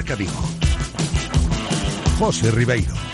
Marca Vigo. José Ribeiro.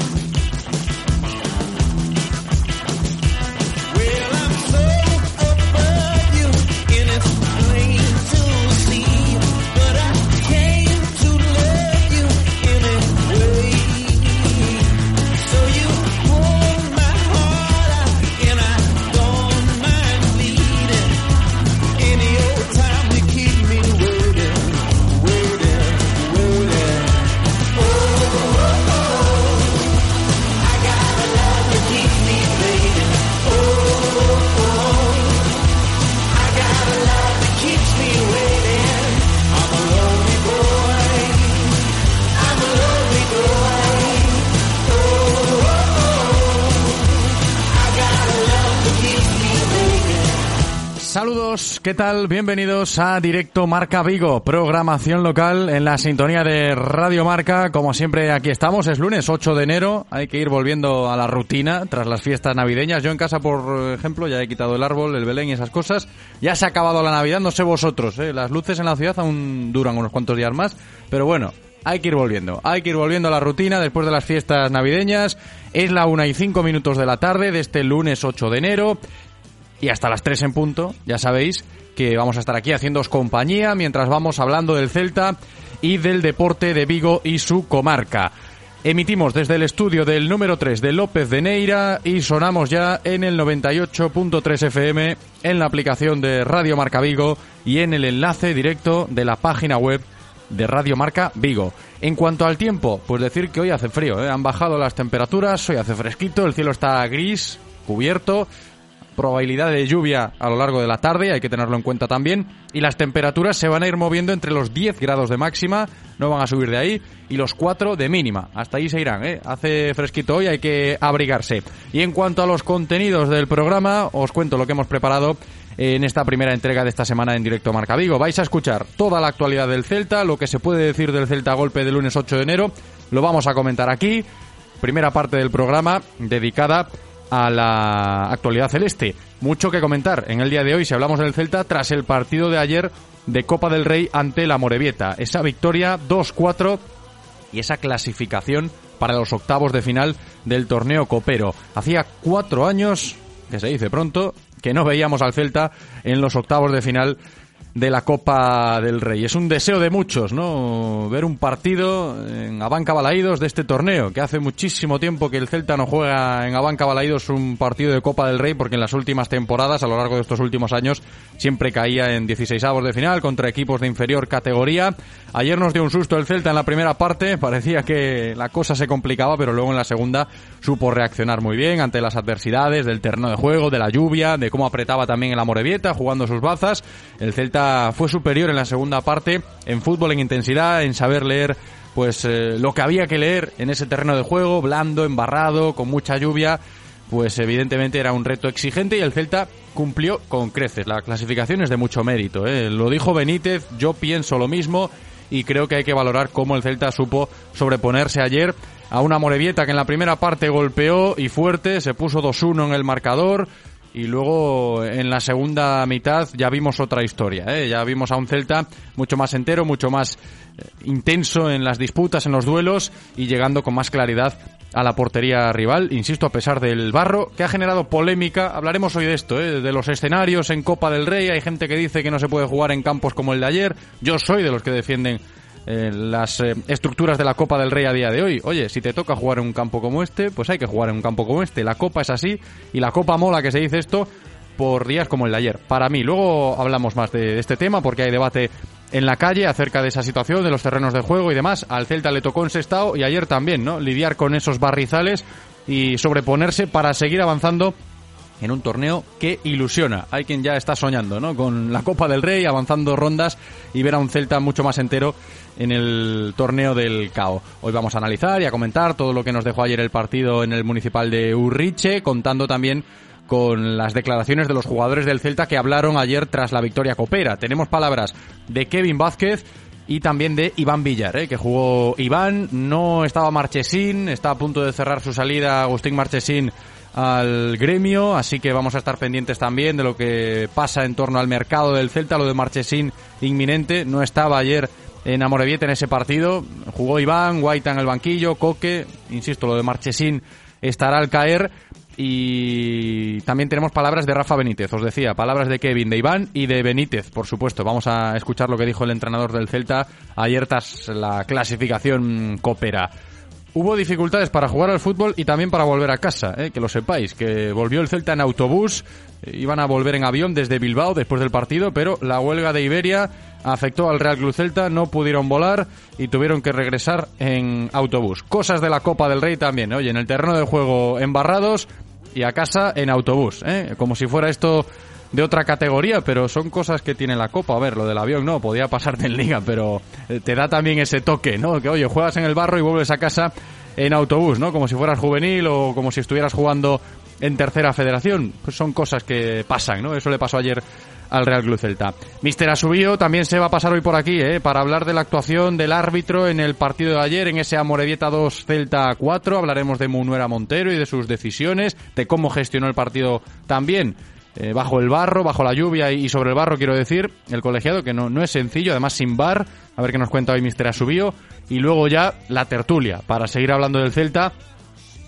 Tal? Bienvenidos a Directo Marca Vigo, programación local en la sintonía de Radio Marca. Como siempre, aquí estamos, es lunes 8 de enero, hay que ir volviendo a la rutina tras las fiestas navideñas. Yo en casa, por ejemplo, ya he quitado el árbol, el Belén y esas cosas. Ya se ha acabado la Navidad, no sé vosotros, ¿eh? las luces en la ciudad aún duran unos cuantos días más, pero bueno, hay que ir volviendo. Hay que ir volviendo a la rutina después de las fiestas navideñas. Es la una y cinco minutos de la tarde de este lunes 8 de enero. Y hasta las 3 en punto, ya sabéis que vamos a estar aquí haciéndoos compañía mientras vamos hablando del Celta y del deporte de Vigo y su comarca. Emitimos desde el estudio del número 3 de López de Neira y sonamos ya en el 98.3 FM en la aplicación de Radio Marca Vigo y en el enlace directo de la página web de Radio Marca Vigo. En cuanto al tiempo, pues decir que hoy hace frío, ¿eh? han bajado las temperaturas, hoy hace fresquito, el cielo está gris, cubierto, probabilidad de lluvia a lo largo de la tarde, hay que tenerlo en cuenta también, y las temperaturas se van a ir moviendo entre los 10 grados de máxima, no van a subir de ahí, y los 4 de mínima, hasta ahí se irán, ¿eh? hace fresquito hoy, hay que abrigarse. Y en cuanto a los contenidos del programa, os cuento lo que hemos preparado en esta primera entrega de esta semana en directo Marca Vigo. Vais a escuchar toda la actualidad del Celta, lo que se puede decir del Celta golpe del lunes 8 de enero, lo vamos a comentar aquí. Primera parte del programa dedicada a la actualidad celeste. Mucho que comentar en el día de hoy si hablamos del Celta tras el partido de ayer de Copa del Rey ante la Morevieta. Esa victoria 2-4 y esa clasificación para los octavos de final del torneo copero. Hacía cuatro años, que se dice pronto, que no veíamos al Celta en los octavos de final de la Copa del Rey. Es un deseo de muchos, ¿no? Ver un partido en Abanca Balaídos de este torneo, que hace muchísimo tiempo que el Celta no juega en Abanca Balaídos un partido de Copa del Rey, porque en las últimas temporadas, a lo largo de estos últimos años, siempre caía en 16 avos de final contra equipos de inferior categoría. Ayer nos dio un susto el Celta en la primera parte, parecía que la cosa se complicaba, pero luego en la segunda supo reaccionar muy bien ante las adversidades del terreno de juego, de la lluvia, de cómo apretaba también en la Morevieta, jugando sus bazas. El Celta fue superior en la segunda parte en fútbol, en intensidad, en saber leer pues eh, lo que había que leer en ese terreno de juego, blando, embarrado, con mucha lluvia, pues evidentemente era un reto exigente y el Celta cumplió con creces. La clasificación es de mucho mérito. ¿eh? Lo dijo Benítez, yo pienso lo mismo y creo que hay que valorar cómo el Celta supo sobreponerse ayer a una Morevieta que en la primera parte golpeó y fuerte, se puso 2-1 en el marcador, y luego en la segunda mitad ya vimos otra historia, ¿eh? ya vimos a un Celta mucho más entero, mucho más eh, intenso en las disputas, en los duelos y llegando con más claridad a la portería rival, insisto, a pesar del barro, que ha generado polémica. Hablaremos hoy de esto, ¿eh? de los escenarios en Copa del Rey. Hay gente que dice que no se puede jugar en campos como el de ayer. Yo soy de los que defienden eh, las eh, estructuras de la Copa del Rey a día de hoy. Oye, si te toca jugar en un campo como este, pues hay que jugar en un campo como este. La Copa es así y la Copa mola que se dice esto por días como el de ayer. Para mí, luego hablamos más de, este tema porque hay debate en la calle acerca de esa situación, de los terrenos de juego y demás. Al Celta le tocó en Sestao y ayer también, ¿no? Lidiar con esos barrizales y sobreponerse para seguir avanzando en un torneo que ilusiona. Hay quien ya está soñando, ¿no? Con la Copa del Rey, avanzando rondas y ver a un Celta mucho más entero en el torneo del CAO. Hoy vamos a analizar y a comentar todo lo que nos dejó ayer el partido en el municipal de Urriche, contando también con las declaraciones de los jugadores del Celta que hablaron ayer tras la victoria copera. Tenemos palabras de Kevin Vázquez y también de Iván Villar, ¿eh? que jugó Iván, no estaba Marchesín, está a punto de cerrar su salida Agustín Marchesín al gremio, así que vamos a estar pendientes también de lo que pasa en torno al mercado del Celta, lo de Marchesín inminente, no estaba ayer en en ese partido, jugó Iván, Guaita en el banquillo, Coque, insisto, lo de Marchesín estará al caer, y también tenemos palabras de Rafa Benítez, os decía, palabras de Kevin, de Iván y de Benítez, por supuesto. Vamos a escuchar lo que dijo el entrenador del Celta ayer tras la clasificación Copera. Hubo dificultades para jugar al fútbol y también para volver a casa, ¿eh? que lo sepáis, que volvió el Celta en autobús, eh, iban a volver en avión desde Bilbao después del partido, pero la huelga de Iberia afectó al Real Club Celta, no pudieron volar y tuvieron que regresar en autobús. Cosas de la Copa del Rey también, oye, en el terreno de juego embarrados, y a casa en autobús, ¿eh? como si fuera esto de otra categoría, pero son cosas que tiene la Copa. A ver, lo del avión no, podía pasarte en liga, pero eh, te da también ese toque, ¿no? Que oye, juegas en el barro y vuelves a casa en autobús, ¿no? Como si fueras juvenil o como si estuvieras jugando en tercera federación. Pues son cosas que pasan, ¿no? Eso le pasó ayer al Real Club Celta. Mister Asubío también se va a pasar hoy por aquí, ¿eh? para hablar de la actuación del árbitro en el partido de ayer, en ese Amorebieta 2 Celta 4. Hablaremos de Munuera Montero y de sus decisiones, de cómo gestionó el partido también. Eh, bajo el barro, bajo la lluvia y, sobre el barro, quiero decir, el colegiado, que no, no es sencillo, además sin bar, a ver qué nos cuenta hoy Mister Asubío, y luego ya la tertulia, para seguir hablando del Celta,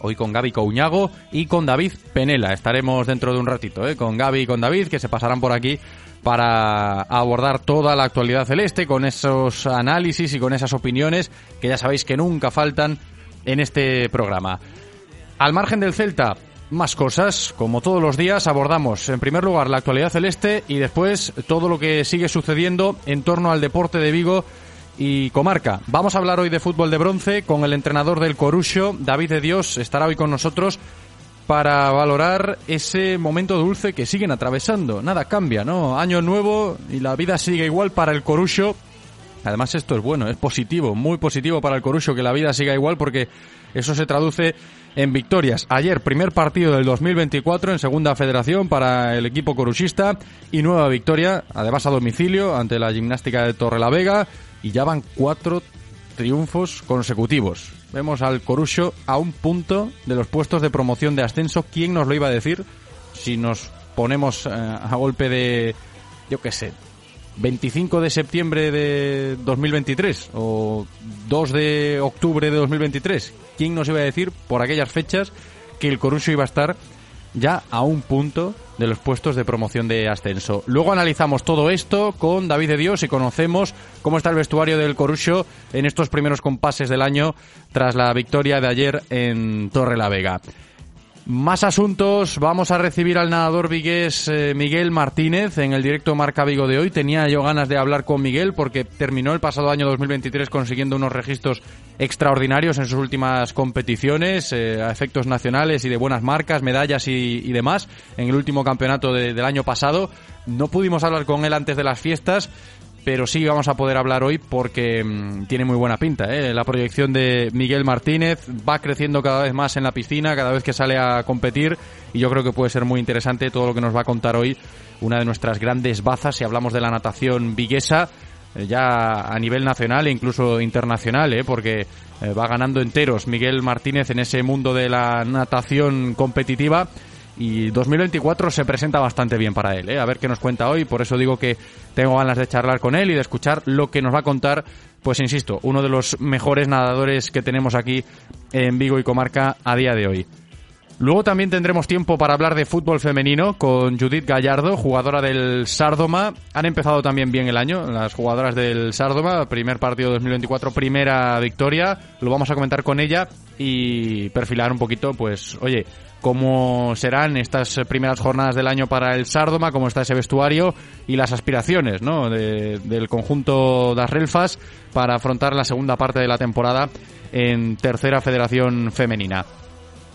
hoy con Gaby Couñago y con David Penela. Estaremos dentro de un ratito, ¿eh? con Gaby y con David, que se pasarán por aquí para abordar toda la actualidad celeste con esos análisis y con esas opiniones que ya sabéis que nunca faltan en este programa. Al margen del Celta, más cosas. Como todos los días abordamos en primer lugar la actualidad celeste y después todo lo que sigue sucediendo en torno al deporte de Vigo y comarca. Vamos a hablar hoy de fútbol de bronce con el entrenador del Corucho, David de Dios, estará hoy con nosotros para valorar ese momento dulce que siguen atravesando. Nada cambia, ¿no? Año nuevo y la vida sigue igual para el Corucho. Además esto es bueno, es positivo, muy positivo para el Corucho que la vida siga igual porque eso se traduce en victorias. Ayer, primer partido del 2024 en Segunda Federación para el equipo coruchista y nueva victoria, además a domicilio, ante la gimnástica de Torrelavega y ya van cuatro triunfos consecutivos. Vemos al Corucho a un punto de los puestos de promoción de ascenso. ¿Quién nos lo iba a decir? Si nos ponemos eh, a golpe de, yo qué sé, 25 de septiembre de 2023 o 2 de octubre de 2023. ¿Quién nos iba a decir por aquellas fechas que el Corucho iba a estar ya a un punto de los puestos de promoción de ascenso. Luego analizamos todo esto con David de Dios y conocemos cómo está el vestuario del Corucho en estos primeros compases del año tras la victoria de ayer en Torre la Vega. Más asuntos. Vamos a recibir al nadador vigués eh, Miguel Martínez en el directo Marca Vigo de hoy. Tenía yo ganas de hablar con Miguel porque terminó el pasado año 2023 consiguiendo unos registros extraordinarios en sus últimas competiciones, eh, a efectos nacionales y de buenas marcas, medallas y, demás en el último campeonato del año pasado. No pudimos hablar con él antes de las fiestas pero sí vamos a poder hablar hoy porque mm, tiene muy buena pinta. ¿eh? La proyección de Miguel Martínez va creciendo cada vez más en la piscina, cada vez que sale a competir y yo creo que puede ser muy interesante todo lo que nos va a contar hoy una de nuestras grandes bazas si hablamos de la natación viguesa ya a nivel nacional e incluso internacional, ¿eh? porque eh, va ganando enteros Miguel Martínez en ese mundo de la natación competitiva y 2024 se presenta bastante bien para él. ¿eh? A ver qué nos cuenta hoy. Por eso digo que tengo ganas de charlar con él y de escuchar lo que nos va a contar. Pues insisto, uno de los mejores nadadores que tenemos aquí en Vigo y Comarca a día de hoy. Luego también tendremos tiempo para hablar de fútbol femenino con Judith Gallardo, jugadora del Sardoma. Han empezado también bien el año, las jugadoras del Sardoma, primer partido 2024, primera victoria. Lo vamos a comentar con ella y perfilar un poquito, pues, oye, cómo serán estas primeras jornadas del año para el Sardoma, cómo está ese vestuario y las aspiraciones ¿no? del conjunto das Relfas para afrontar la segunda parte de la temporada en tercera federación femenina.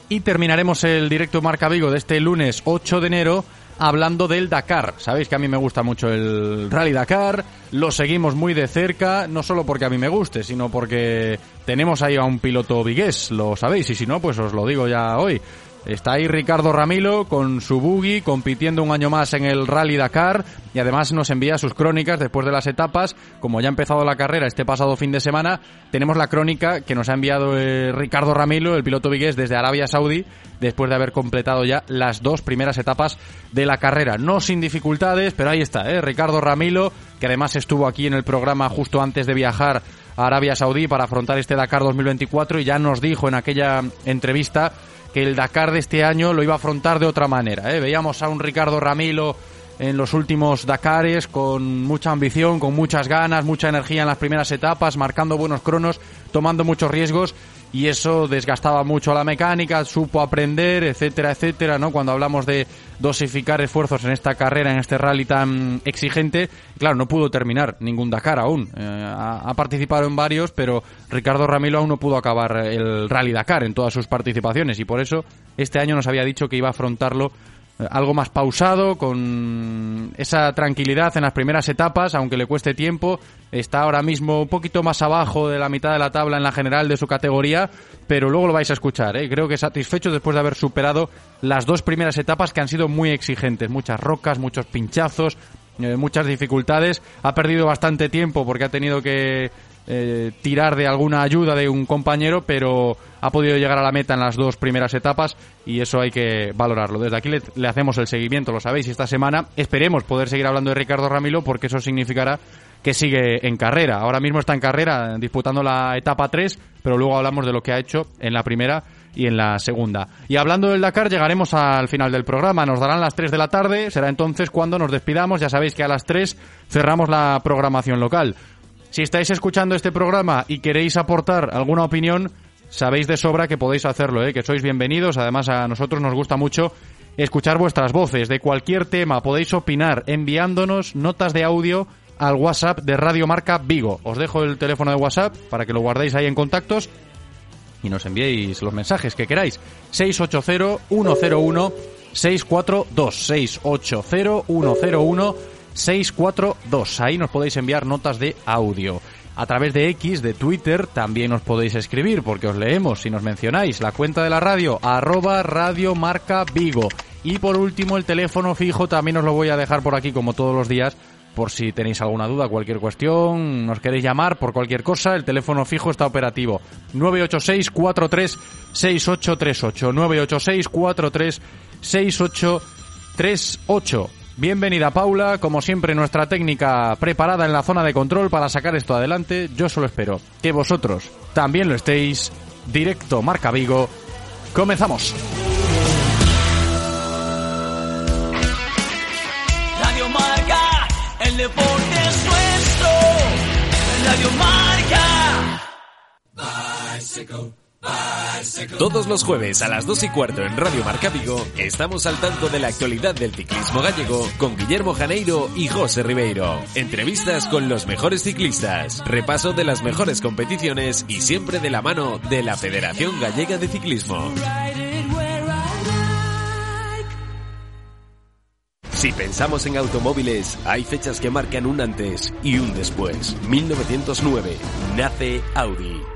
Y terminaremos el directo Marca Vigo de este lunes 8 de enero hablando del Dakar. Sabéis que a mí me gusta mucho el Rally Dakar, lo seguimos muy de cerca, no solo porque a mí me guste, sino porque tenemos ahí a un piloto vigués, lo sabéis, y si no, pues os lo digo ya hoy. Está ahí Ricardo Ramilo con su buggy compitiendo un año más en el Rally Dakar y además nos envía sus crónicas después de las etapas. Como ya ha empezado la carrera este pasado fin de semana, tenemos la crónica que nos ha enviado eh, Ricardo Ramilo, el piloto vigués desde Arabia Saudí, después de haber completado ya las dos primeras etapas de la carrera. No sin dificultades, pero ahí está, ¿eh? Ricardo Ramilo, que además estuvo aquí en el programa justo antes de viajar a Arabia Saudí para afrontar este Dakar 2024 y ya nos dijo en aquella entrevista que el Dakar de este año lo iba a afrontar de otra manera. ¿eh? Veíamos a un Ricardo Ramilo en los últimos Dakares con mucha ambición, con muchas ganas, mucha energía en las primeras etapas, marcando buenos cronos, tomando muchos riesgos y eso desgastaba mucho la mecánica, supo aprender, etcétera, etcétera, ¿no? Cuando hablamos de dosificar esfuerzos en esta carrera, en este rally tan exigente, claro, no pudo terminar ningún Dakar aún. Eh, ha, participado en varios, pero Ricardo Ramilo aún no pudo acabar el rally Dakar en todas sus participaciones y por eso este año nos había dicho que iba a afrontarlo algo más pausado, con esa tranquilidad en las primeras etapas, aunque le cueste tiempo. Está ahora mismo un poquito más abajo de la mitad de la tabla en la general de su categoría, pero luego lo vais a escuchar. ¿eh? Creo que satisfecho después de haber superado las dos primeras etapas que han sido muy exigentes. Muchas rocas, muchos pinchazos, eh, muchas dificultades. Ha perdido bastante tiempo porque ha tenido que eh, tirar de alguna ayuda de un compañero, pero ha podido llegar a la meta en las dos primeras etapas y eso hay que valorarlo. Desde aquí le, hacemos el seguimiento, lo sabéis, esta semana esperemos poder seguir hablando de Ricardo Ramilo porque eso significará que sigue en carrera. Ahora mismo está en carrera disputando la etapa 3, pero luego hablamos de lo que ha hecho en la primera y en la segunda. Y hablando del Dakar, llegaremos al final del programa. Nos darán las 3 de la tarde, será entonces cuando nos despidamos. Ya sabéis que a las 3 cerramos la programación local. Si estáis escuchando este programa y queréis aportar alguna opinión, sabéis de sobra que podéis hacerlo, ¿eh? que sois bienvenidos. Además, a nosotros nos gusta mucho escuchar vuestras voces de cualquier tema. Podéis opinar enviándonos notas de audio al WhatsApp de Radio Marca Vigo. Os dejo el teléfono de WhatsApp para que lo guardéis ahí en contactos y nos enviéis los mensajes que queráis. 680-101-642. 680-101 642. Ahí nos podéis enviar notas de audio. A través de X, de Twitter, también os podéis escribir, porque os leemos si nos mencionáis. La cuenta de la radio, arroba Radio Marca Vigo. Y por último, el teléfono fijo también os lo voy a dejar por aquí, como todos los días, por si tenéis alguna duda, cualquier cuestión, nos queréis llamar por cualquier cosa, el teléfono fijo está operativo. 986 43 6838 986 43 6838 Bienvenida Paula, como siempre nuestra técnica preparada en la zona de control para sacar esto adelante. Yo solo espero que vosotros también lo estéis. Directo Marca Vigo. Comenzamos. Radio Marca, el deporte es nuestro. Radio Marca. Todos los jueves a las 2 y cuarto en Radio Marca Vigo estamos al tanto de la actualidad del ciclismo gallego con Guillermo Janeiro y José Ribeiro. Entrevistas con los mejores ciclistas, repaso de las mejores competiciones y siempre de la mano de la Federación Gallega de Ciclismo. Si pensamos en automóviles, hay fechas que marcan un antes y un después. 1909 nace Audi.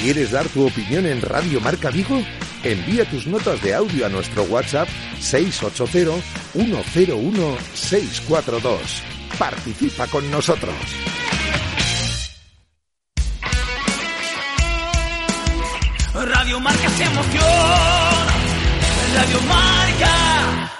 ¿Quieres dar tu opinión en Radio Marca Vigo? Envía tus notas de audio a nuestro WhatsApp 680-101-642. Participa con nosotros. Radio Marca se emociona. Radio Marca.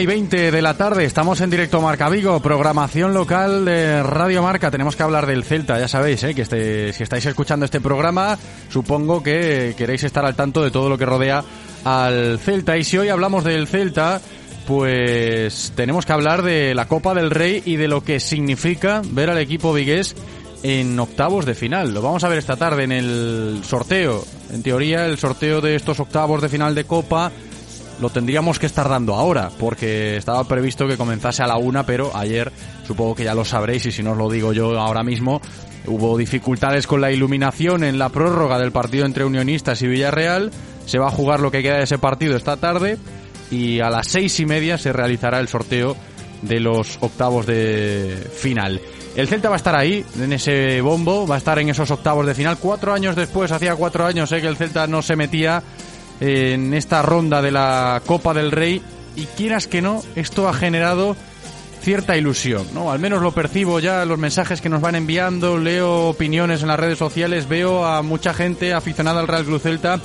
Y 20 de la tarde, estamos en directo Marca Vigo, programación local de Radio Marca. Tenemos que hablar del Celta, ya sabéis, ¿eh? que este, si estáis escuchando este programa, supongo que queréis estar al tanto de todo lo que rodea al Celta. Y si hoy hablamos del Celta, pues tenemos que hablar de la Copa del Rey y de lo que significa ver al equipo vigués en octavos de final. Lo vamos a ver esta tarde en el sorteo. En teoría, el sorteo de estos octavos de final de Copa lo tendríamos que estar dando ahora, porque estaba previsto que comenzase a la una, pero ayer supongo que ya lo sabréis y si no os lo digo yo ahora mismo, hubo dificultades con la iluminación en la prórroga del partido entre Unionistas y Villarreal. Se va a jugar lo que queda de ese partido esta tarde y a las seis y media se realizará el sorteo de los octavos de final. El Celta va a estar ahí, en ese bombo, va a estar en esos octavos de final. Cuatro años después, hacía cuatro años eh, que el Celta no se metía en esta ronda de la Copa del Rey y quieras que no, esto ha generado cierta ilusión, ¿no? Al menos lo percibo ya los mensajes que nos van enviando, leo opiniones en las redes sociales, veo a mucha gente aficionada al Real Club Celta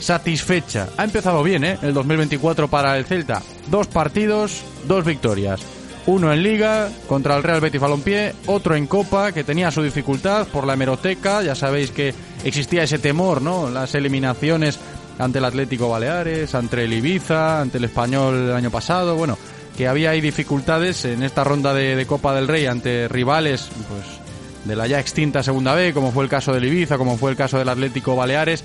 satisfecha. Ha empezado bien, ¿eh? El 2024 para el Celta. Dos partidos, dos victorias. Uno en Liga contra el Real Betis Balompié, otro en Copa que tenía su dificultad por la hemeroteca. Ya sabéis que existía ese temor, ¿no? Las eliminaciones ante el Atlético Baleares, ante el Ibiza, ante el Español el año pasado, bueno, que había ahí dificultades en esta ronda de, Copa del Rey ante rivales, pues de la ya extinta Segunda B, como fue el caso del Ibiza, como fue el caso del Atlético Baleares,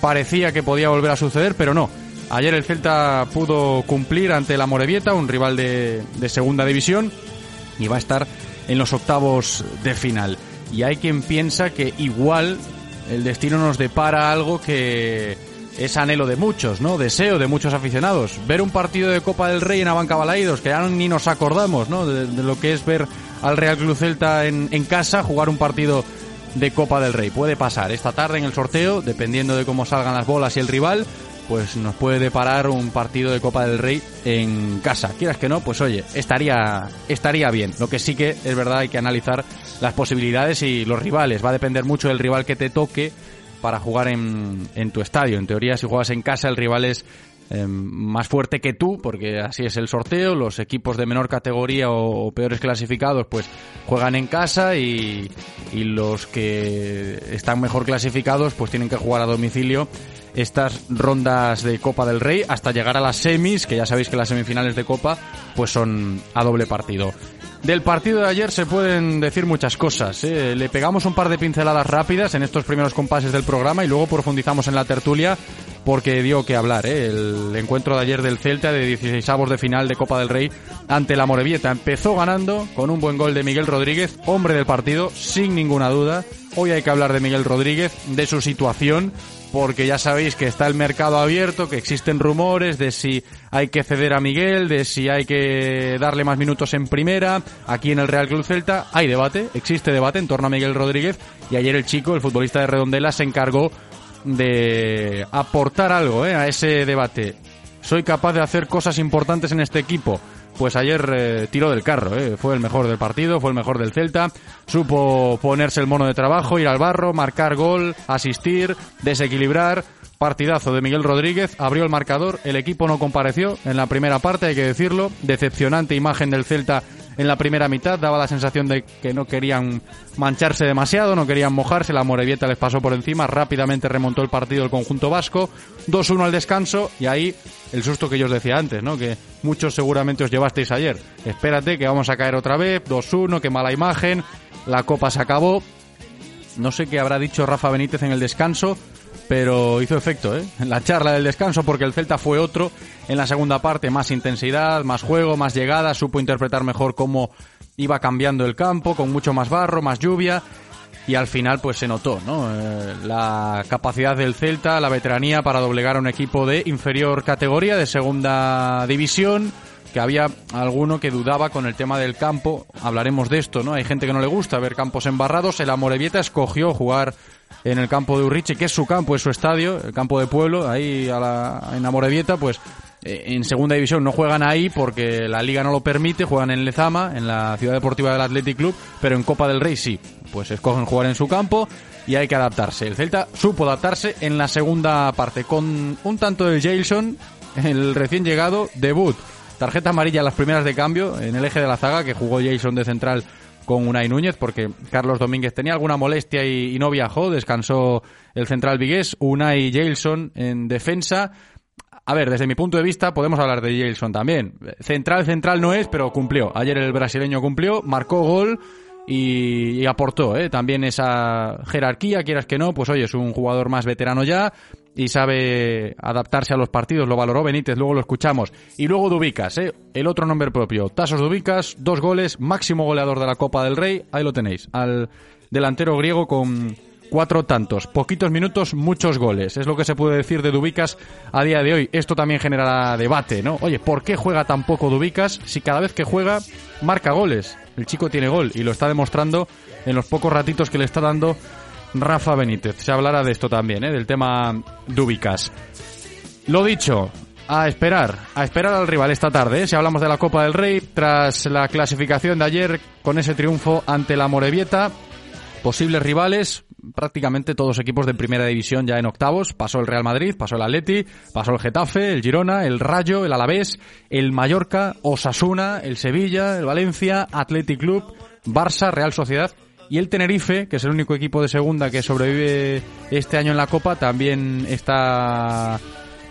parecía que podía volver a suceder, pero no. Ayer el Celta pudo cumplir ante la Morevieta, un rival de, de segunda división, y va a estar en los octavos de final. Y hay quien piensa que igual el destino nos depara algo que es anhelo de muchos, ¿no? Deseo de muchos aficionados. Ver un partido de Copa del Rey en Abanca Balaídos, que ya ni nos acordamos, ¿no? De, lo que es ver al Real Club Celta en, en, casa jugar un partido de Copa del Rey. Puede pasar esta tarde en el sorteo, dependiendo de cómo salgan las bolas y el rival, pues nos puede deparar un partido de Copa del Rey en casa. Quieras que no, pues oye, estaría, estaría bien. Lo que sí que es verdad hay que analizar las posibilidades y los rivales. Va a depender mucho del rival que te toque para jugar en, en tu estadio. En teoría, si juegas en casa, el rival es em, más fuerte que tú, porque así es el sorteo. Los equipos de menor categoría o, peores clasificados, pues juegan en casa y, y, los que están mejor clasificados, pues tienen que jugar a domicilio estas rondas de Copa del Rey hasta llegar a las semis, que ya sabéis que las semifinales de Copa, pues son a doble partido. Del partido de ayer se pueden decir muchas cosas. ¿eh? Le pegamos un par de pinceladas rápidas en estos primeros compases del programa y luego profundizamos en la tertulia porque dio que hablar. ¿eh? El encuentro de ayer del Celta de 16 avos de final de Copa del Rey ante la Morevieta. Empezó ganando con un buen gol de Miguel Rodríguez, hombre del partido, sin ninguna duda. Hoy hay que hablar de Miguel Rodríguez, de su situación, porque ya sabéis que está el mercado abierto, que existen rumores de si hay que ceder a Miguel, de si hay que darle más minutos en primera. Aquí en el Real Club Celta hay debate, existe debate en torno a Miguel Rodríguez y ayer el chico, el futbolista de Redondela, se encargó de aportar algo ¿eh? a ese debate. Soy capaz de hacer cosas importantes en este equipo pues ayer eh, tiró del carro, eh. fue el mejor del partido, fue el mejor del Celta, supo ponerse el mono de trabajo, ir al barro, marcar gol, asistir, desequilibrar, partidazo de Miguel Rodríguez, abrió el marcador, el equipo no compareció en la primera parte, hay que decirlo, decepcionante imagen del Celta en la primera mitad, daba la sensación de que no querían mancharse demasiado, no querían mojarse, la Morevieta les pasó por encima, rápidamente remontó el partido el conjunto vasco, 2-1 al descanso y ahí el susto que yo os decía antes, ¿no? Que muchos seguramente os llevasteis ayer. Espérate que vamos a caer otra vez, 2-1, qué mala imagen, la copa se acabó. No sé qué habrá dicho Rafa Benítez en el descanso, pero hizo efecto, ¿eh? En la charla del descanso, porque el Celta fue otro en la segunda parte, más intensidad, más juego, más llegada, supo interpretar mejor cómo iba cambiando el campo con mucho más barro, más lluvia y al final pues se notó ¿no? Eh, la capacidad del Celta, la veteranía para doblegar a un equipo de inferior categoría, de segunda división, que había alguno que dudaba con el tema del campo, hablaremos de esto, ¿no? Hay gente que no le gusta ver campos embarrados, el Amorebieta escogió jugar en el campo de Urriche, que es su campo, es su estadio, el campo de pueblo, ahí a la, en Amorebieta, pues eh, en segunda división no juegan ahí porque la liga no lo permite, juegan en Lezama, en la ciudad deportiva del Athletic Club, pero en Copa del Rey sí, pues escogen jugar en su campo y hay que adaptarse. El Celta supo adaptarse en la segunda parte con un tanto de Jailson, el recién llegado, debut. Tarjeta amarilla las primeras de cambio en el eje de la zaga que jugó Jason de central con Unai Núñez porque Carlos Domínguez tenía alguna molestia y, no viajó, descansó el central vigués, Unai Jailson en defensa, a ver, desde mi punto de vista podemos hablar de Jailson también. Central, central no es, pero cumplió. Ayer el brasileño cumplió, marcó gol y, aportó ¿eh? también esa jerarquía, quieras que no, pues oye, es un jugador más veterano ya y sabe adaptarse a los partidos, lo valoró Benítez, luego lo escuchamos. Y luego Dubicas, ¿eh? el otro nombre propio, Tasos Dubicas, dos goles, máximo goleador de la Copa del Rey, ahí lo tenéis, al delantero griego con cuatro tantos, poquitos minutos, muchos goles. Es lo que se puede decir de Dubicas a día de hoy. Esto también genera debate, ¿no? Oye, ¿por qué juega tan poco Dubicas si cada vez que juega marca goles? El chico tiene gol y lo está demostrando en los pocos ratitos que le está dando Rafa Benítez. Se hablará de esto también, ¿eh? del tema Dubicas. Lo dicho, a esperar, a esperar al rival esta tarde. ¿eh? Si hablamos de la Copa del Rey, tras la clasificación de ayer con ese triunfo ante la Morevieta, posibles rivales, prácticamente todos equipos de primera división ya en octavos. Pasó el Real Madrid, pasó el Atleti, pasó el Getafe, el Girona, el Rayo, el Alavés, el Mallorca, Osasuna, el Sevilla, el Valencia, Athletic Club, Barça, Real Sociedad y el Tenerife, que es el único equipo de segunda que sobrevive este año en la Copa, también está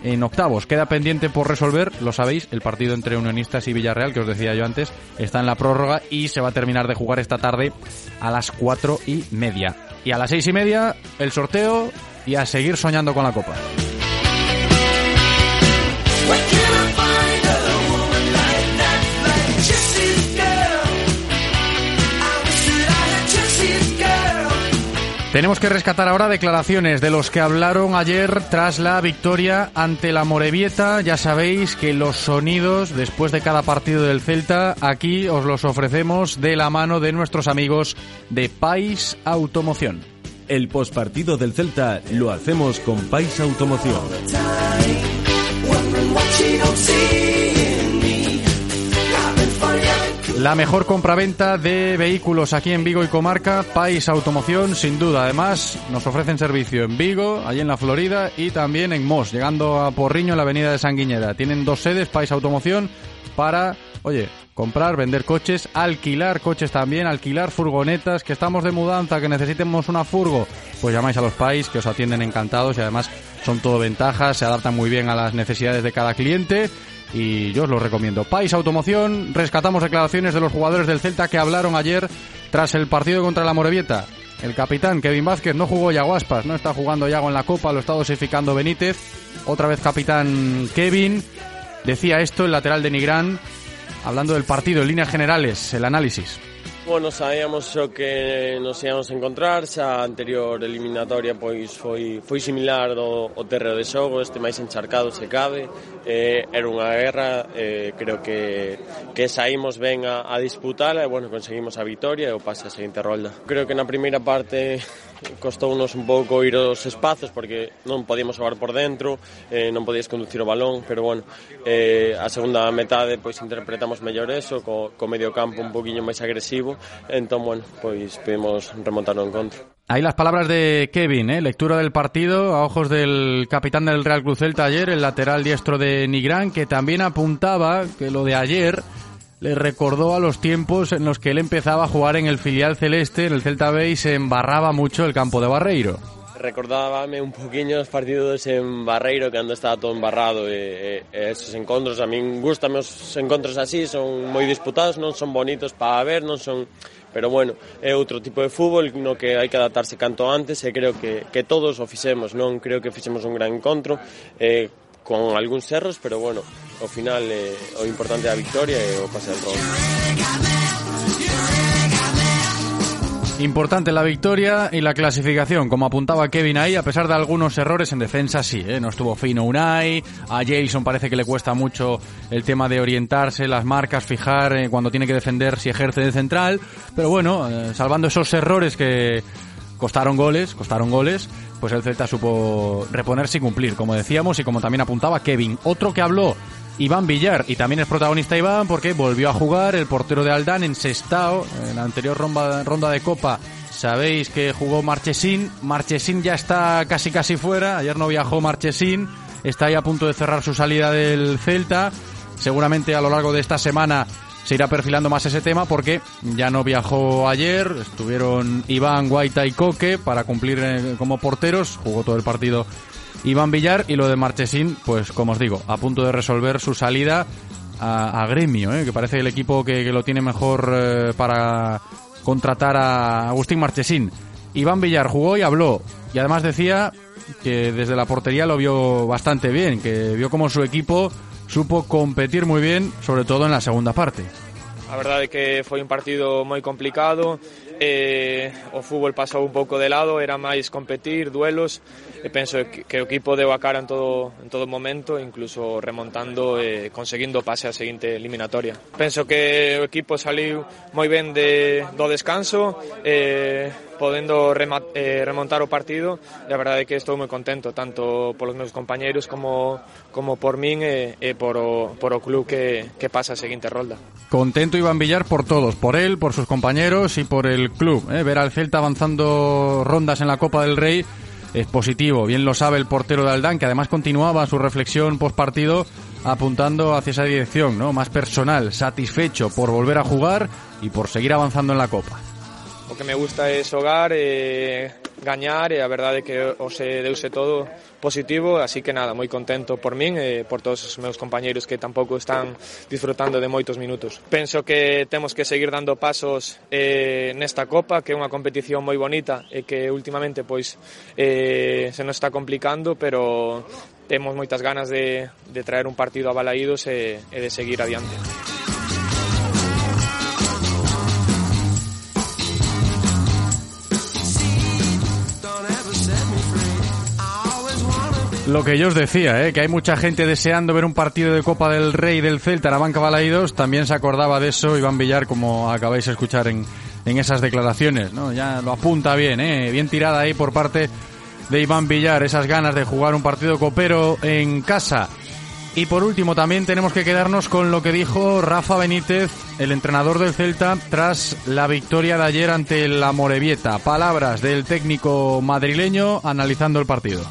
en octavos. Queda pendiente por resolver, lo sabéis, el partido entre Unionistas y Villarreal, que os decía yo antes, está en la prórroga y se va a terminar de jugar esta tarde a las cuatro y media. Y a las seis y media, el sorteo y a seguir soñando con la Copa. Tenemos que rescatar ahora declaraciones de los que hablaron ayer tras la victoria ante la Morevieta. Ya sabéis que los sonidos después de cada partido del Celta aquí os los ofrecemos de la mano de nuestros amigos de Pais Automoción. El postpartido del Celta lo hacemos con Pais Automoción. La mejor compraventa de vehículos aquí en Vigo y comarca, Pais Automoción, sin duda. Además, nos ofrecen servicio en Vigo, allí en la Florida y también en Mos, llegando a Porriño en la avenida de Sanguiñera. Tienen dos sedes, Pais Automoción, para, oye, comprar, vender coches, alquilar coches también, alquilar furgonetas, que estamos de mudanza, que necesitemos una furgo, pues llamáis a los Pais, que os atienden encantados y además son todo ventajas, se adaptan muy bien a las necesidades de cada cliente y yo os lo recomiendo. Pais Automoción, rescatamos declaraciones de los jugadores del Celta que hablaron ayer tras el partido contra la Morevieta. El capitán Kevin Vázquez no jugó Yaguaspas, no está jugando Yago en la Copa, lo está dosificando Benítez. Otra vez capitán Kevin. Decía esto el lateral de Nigrán, hablando del partido en líneas generales, el análisis. Bueno, sabíamos o que nos íamos encontrar, xa a anterior eliminatoria pois foi, foi similar do, o terreo de xogo, este máis encharcado se cabe, eh, era unha guerra, eh, creo que, que saímos ben a, a disputala e eh, bueno, conseguimos a vitória e o pase a seguinte rolda. Creo que na primeira parte costounos un pouco ir aos espazos porque non podíamos xogar por dentro, eh, non conducir o balón, pero bueno, eh, a segunda metade pois interpretamos mellor eso, co, co medio campo un poquinho máis agresivo, entón bueno, pois podemos remontar o encontro. Ahí las palabras de Kevin, ¿eh? lectura del partido a ojos del capitán del Real Cruz Celta ayer, el lateral diestro de Nigrán, que también apuntaba que lo de ayer le recordó a los tiempos en los que él empezaba a jugar en el filial celeste, en el Celta B, y se embarraba mucho el campo de Barreiro. Recordábame un poquinho os partidos en Barreiro cando estaba todo embarrado e, e, esos encontros a min gustame os encontros así son moi disputados non son bonitos para ver non son pero bueno, é outro tipo de fútbol no que hai que adaptarse canto antes e creo que, todos o fixemos creo que fixemos un gran encontro eh, con algúns cerros, pero bueno, ao final eh, o importante é a victoria o pase del rol. Importante la victoria y la clasificación, como apuntaba Kevin ahí, a pesar de algunos errores en defensa, sí, ¿eh? no estuvo fino Unai, a Jason parece que le cuesta mucho el tema de orientarse, las marcas, fijar eh, cuando tiene que defender si ejerce de central, pero bueno, eh, salvando esos errores que costaron goles, costaron goles, pues el Celta supo reponerse y cumplir, como decíamos y como también apuntaba Kevin. Otro que habló Iván Villar, y también es protagonista Iván porque volvió a jugar el portero de Aldán en Sestao, en la anterior ronda, ronda de Copa. Sabéis que jugó Marchesín, Marchesín ya está casi casi fuera, ayer no viajó Marchesín, está ahí a punto de cerrar su salida del Celta, seguramente a lo largo de esta semana se irá perfilando más ese tema porque ya no viajó ayer, estuvieron Iván, Guaita y Coque para cumplir eh, como porteros, jugó todo el partido Iván Villar y lo de Marchesín, pues como os digo, a punto de resolver su salida a, Gremio, ¿eh? que parece el equipo que, lo tiene mejor eh, para contratar a Agustín Marchesín. Iván Villar jugó y habló y además decía que desde la portería lo vio bastante bien, que vio como su equipo supo competir muy bien, sobre todo en la segunda parte. A verdade é que foi un partido moi complicado eh, o fútbol pasou un pouco de lado, era máis competir, duelos, e penso que o equipo deu a cara en todo, en todo momento, incluso remontando e eh, conseguindo pase a seguinte eliminatoria. Penso que o equipo saliu moi ben de, do descanso, eh, podendo eh, remontar o partido e a verdade é que estou moi contento tanto polos meus compañeiros como, como por min e, e por, o, por o club que, que pasa a seguinte rolda Contento Iván Villar por todos, por él, por sus compañeros y por el club. ¿eh? Ver al Celta avanzando rondas en la Copa del Rey es positivo. Bien lo sabe el portero de Aldán, que además continuaba su reflexión post partido apuntando hacia esa dirección, ¿no? Más personal, satisfecho por volver a jugar y por seguir avanzando en la Copa. o que me gusta é xogar e eh, gañar e eh, a verdade é que o se eh, deuse todo positivo, así que nada, moi contento por min e por todos os meus compañeiros que tampouco están disfrutando de moitos minutos. Penso que temos que seguir dando pasos eh, nesta Copa, que é unha competición moi bonita e que últimamente pois eh, se nos está complicando, pero temos moitas ganas de, de traer un partido a Balaídos e, e de seguir adiante. Lo que yo os decía, ¿eh? que hay mucha gente deseando ver un partido de Copa del Rey del Celta en la banca Balaídos. También se acordaba de eso Iván Villar, como acabáis de escuchar en, en esas declaraciones. ¿no? Ya lo apunta bien, ¿eh? bien tirada ahí por parte de Iván Villar, esas ganas de jugar un partido copero en casa. Y por último, también tenemos que quedarnos con lo que dijo Rafa Benítez, el entrenador del Celta, tras la victoria de ayer ante la Morevieta. Palabras del técnico madrileño analizando el partido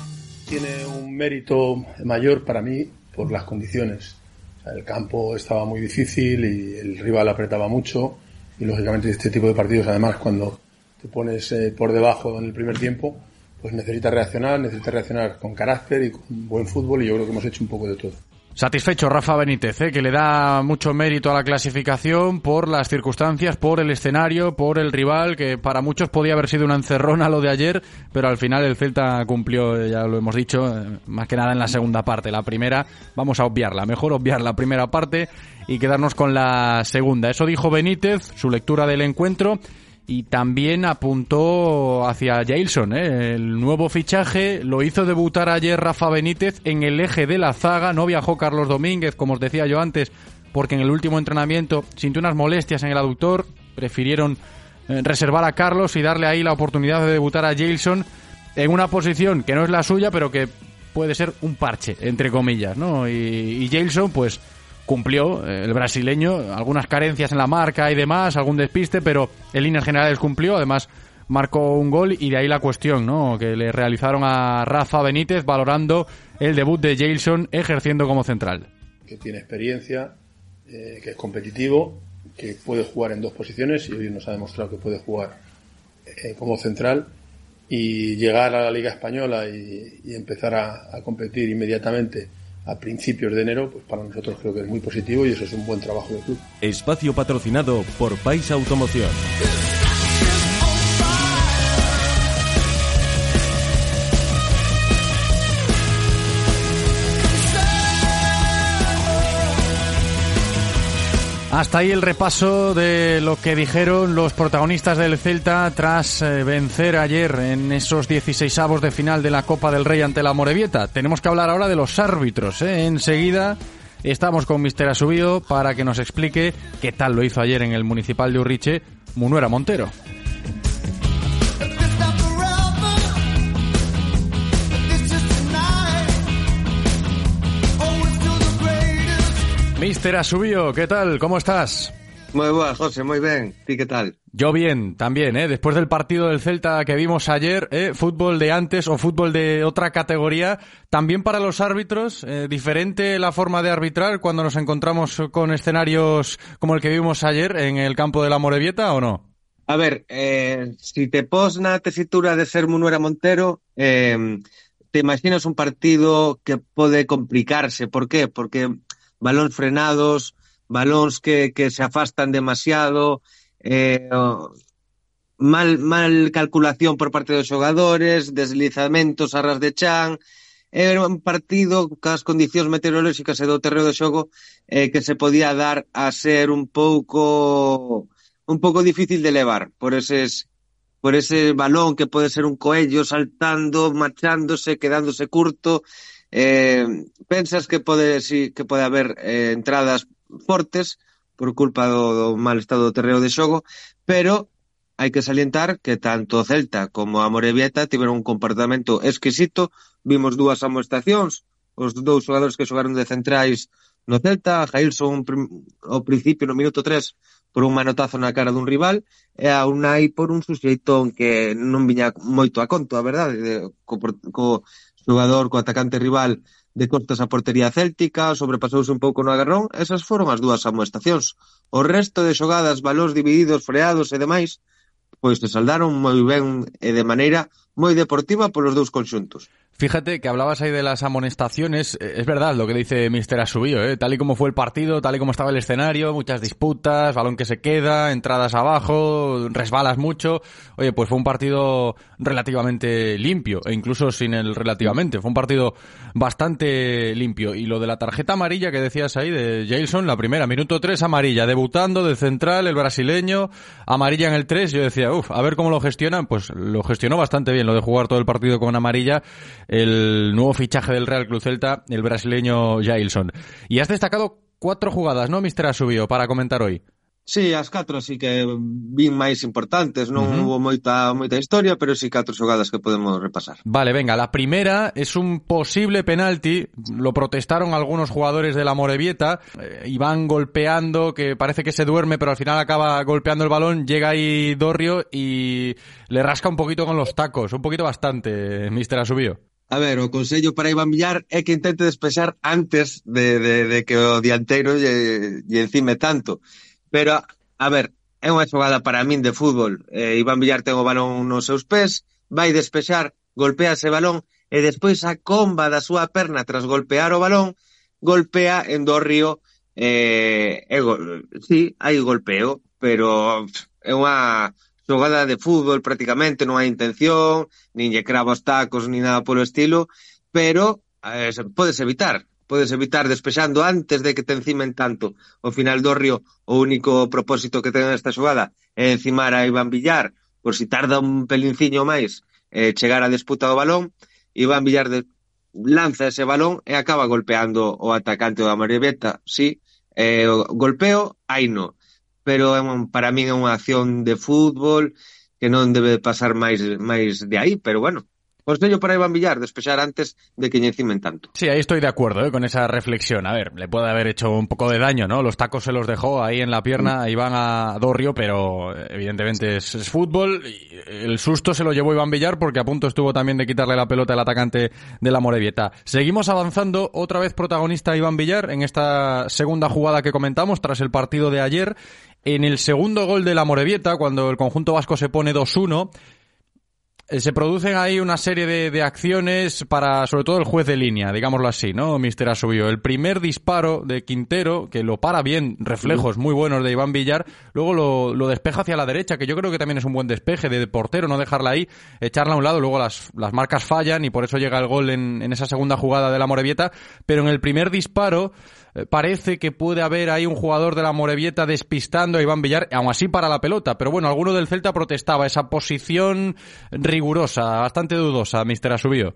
tiene un mérito mayor para mí por las condiciones. El campo estaba muy difícil y el rival apretaba mucho y lógicamente este tipo de partidos además cuando te pones eh, por debajo en el primer tiempo pues necesitas reaccionar, necesitas reaccionar con carácter y con buen fútbol y yo creo que hemos hecho un poco de todo. Satisfecho Rafa Benítez, ¿eh? que le da mucho mérito a la clasificación por las circunstancias, por el escenario, por el rival, que para muchos podía haber sido una encerrona lo de ayer, pero al final el Celta cumplió, ya lo hemos dicho, eh, más que nada en la segunda parte. La primera, vamos a obviarla, mejor obviar la primera parte y quedarnos con la segunda. Eso dijo Benítez, su lectura del encuentro y también apuntó hacia Jailson, ¿eh? el nuevo fichaje lo hizo debutar ayer Rafa Benítez en el eje de la zaga, no viajó Carlos Domínguez, como os decía yo antes, porque en el último entrenamiento sintió unas molestias en el aductor, prefirieron eh, reservar a Carlos y darle ahí la oportunidad de debutar a Jailson en una posición que no es la suya, pero que puede ser un parche, entre comillas, ¿no? Y, y pues cumplió eh, el brasileño, algunas carencias en la marca y demás, algún despiste, pero en líneas generales cumplió, además marcó un gol y de ahí la cuestión, ¿no? Que le realizaron a Rafa Benítez valorando el debut de Jailson ejerciendo como central. Que tiene experiencia, eh, que es competitivo, que puede jugar en dos posiciones y hoy nos ha demostrado que puede jugar eh, como central y llegar a la Liga Española y, empezar a competir inmediatamente a principios de enero, pues para nosotros creo que es muy positivo y eso es un buen trabajo del club. Espacio patrocinado por Pais Automoción. Hasta ahí el repaso de lo que dijeron los protagonistas del Celta tras eh, vencer ayer en esos 16 avos de final de la Copa del Rey ante la Morevieta. Tenemos que hablar ahora de los árbitros. ¿eh? Enseguida estamos con Mister Asubío para que nos explique qué tal lo hizo ayer en el Municipal de Urriche Munuera Montero. Mister Asubío, ¿qué tal? ¿Cómo estás? Moi boa, José, moi ben. Ti que tal? Yo bien, también, ¿eh? Después del partido del Celta que vimos ayer, ¿eh? Fútbol de antes o fútbol de otra categoría. También para los árbitros, eh, diferente la forma de arbitrar cuando nos encontramos con escenarios como el que vimos ayer en el campo de la Morevieta o no? A ver, eh, si te pos na tesitura de ser Munuera Montero, eh, te imaginas un partido que pode complicarse. Por qué? Porque balóns frenados, balóns que, que se afastan demasiado, eh, mal, mal calculación por parte dos xogadores, deslizamentos a ras de chan, era un partido cas condicións meteorolóxicas e do terreo de xogo eh, que se podía dar a ser un pouco un pouco difícil de levar por eses por ese balón que pode ser un coello saltando, marchándose, quedándose curto. Eh, pensas que pode si, que pode haber eh, entradas fortes por culpa do, do mal estado do terreo de xogo, pero hai que salientar que tanto Celta como a Morevieta tiveron un comportamento exquisito, vimos dúas amoestacións, os dous xogadores que xogaron de centrais no Celta, Jailson ao principio no minuto 3 por un manotazo na cara dun rival e a Unai por un suxeitón que non viña moito a conto, a verdade, co, co xogador co atacante rival de costas a portería céltica, sobrepasouse un pouco no agarrón, esas foron as dúas amoestacións. O resto de xogadas, balóns divididos, freados e demais, pois se saldaron moi ben e de maneira moi deportiva polos dous conxuntos. Fíjate que hablabas ahí de las amonestaciones. Eh, es verdad lo que dice Mister Asubío, ¿eh? tal y como fue el partido, tal y como estaba el escenario, muchas disputas, balón que se queda, entradas abajo, resbalas mucho. Oye, pues fue un partido relativamente limpio, e incluso sin el relativamente. Fue un partido bastante limpio. Y lo de la tarjeta amarilla que decías ahí de Jason, la primera, minuto 3 amarilla, debutando de central, el brasileño, amarilla en el 3. Yo decía, uff, a ver cómo lo gestionan. Pues lo gestionó bastante bien, lo de jugar todo el partido con amarilla el nuevo fichaje del Real Club Celta, el brasileño Jailson. Y has destacado cuatro jugadas, ¿no, Mister Asubio, para comentar hoy? Sí, as catro sí que vin máis importantes, non uh -huh. hubo moita moita historia, pero sí catro xogadas que podemos repasar. Vale, venga, la primera es un posible penalti, lo protestaron algunos jugadores de la Morevieta, eh, y van golpeando, que parece que se duerme, pero al final acaba golpeando el balón, llega ahí Dorrio y le rasca un poquito con los tacos, un poquito bastante, Mister Asubio. A ver, o consello para Iván Villar é que intente despexar antes de, de, de que o dianteiro lle, lle encime tanto. Pero, a ver, é unha xogada para min de fútbol. Eh, Iván Villar ten o balón nos seus pés, vai despexar, golpea ese balón e despois a comba da súa perna tras golpear o balón golpea en do río eh, e go sí, hai golpeo, pero é unha xogada de fútbol prácticamente, non hai intención, nin lle crava os tacos, nin nada polo estilo, pero eh, podes evitar, podes evitar despexando antes de que te encimen tanto. O final do río, o único propósito que ten esta xogada é encimar a Iván Villar, por si tarda un pelinciño máis eh, chegar a disputa do balón, Iván Villar de, lanza ese balón e acaba golpeando o atacante da Maribeta, sí, eh, golpeo, aí no. Pero é un, para min é unha acción de fútbol que non debe pasar máis máis de aí, pero bueno, Consello para Iván Villar, despexar antes de que encimen tanto. Sí, ahí estoy de acuerdo ¿eh? con esa reflexión. A ver, le puede haber hecho un poco de daño, ¿no? Los tacos se los dejó ahí en la pierna a Iván a Dorrio, pero evidentemente es, es, fútbol. Y el susto se lo llevó Iván Villar porque a punto estuvo también de quitarle la pelota al atacante de la Morevieta. Seguimos avanzando, otra vez protagonista Iván Villar en esta segunda jugada que comentamos tras el partido de ayer. En el segundo gol de la Morevieta, cuando el conjunto vasco se pone 2-1, eh, se producen ahí una serie de, de, acciones para, sobre todo, el juez de línea, digámoslo así, ¿no, Mister Asubio? El primer disparo de Quintero, que lo para bien, reflejos muy buenos de Iván Villar, luego lo, lo, despeja hacia la derecha, que yo creo que también es un buen despeje de portero, no dejarla ahí, echarla a un lado, luego las, marcas fallan y por eso llega el gol en, en esa segunda jugada de la Morevieta, pero en el primer disparo, parece que puede haber ahí un jugador de la Morevieta despistando a Iván Villar, aún así para la pelota. Pero bueno, alguno del Celta protestaba esa posición rigurosa, bastante dudosa, Mister Asubío.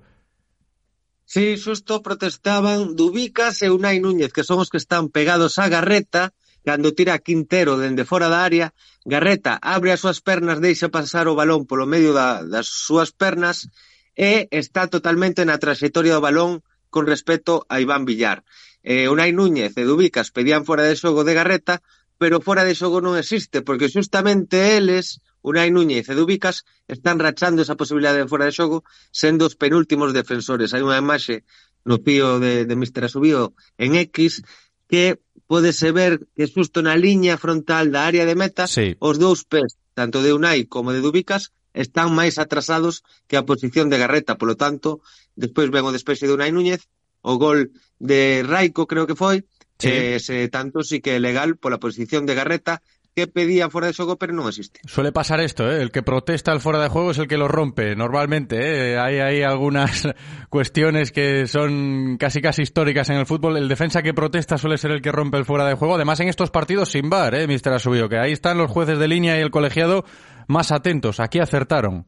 Sí, xusto protestaban Dubicas e Núñez, que son os que están pegados á Garreta, cando tira Quintero dende fora da área, Garreta abre as súas pernas, deixa pasar o balón polo medio da, das súas pernas e está totalmente na trayectoria do balón con respecto a Iván Villar. eh, Unai Núñez e Dubicas pedían fora de xogo de Garreta, pero fora de xogo non existe, porque justamente eles, Unai Núñez e Dubicas, están rachando esa posibilidade de fora de xogo, sendo os penúltimos defensores. Hai unha imaxe no pío de, de Mister Asubío en X que podese ver que xusto na liña frontal da área de meta sí. os dous pés, tanto de Unai como de Dubicas, están máis atrasados que a posición de Garreta. Polo tanto, despois ven o despexe de Unai Núñez o gol de Raico creo que foi, Sí. eh, se tanto sí que é legal pola posición de Garreta que pedía fora de xogo pero non existe. Suele pasar esto, ¿eh? el que protesta el fuera de juego es el que lo rompe, normalmente. ¿eh? Hay, hay algunas cuestiones que son casi casi históricas en el fútbol. El defensa que protesta suele ser el que rompe el fuera de juego. Además, en estos partidos sin bar, ¿eh, Mister Asubio? Que ahí están los jueces de línea y el colegiado más atentos. Aquí acertaron.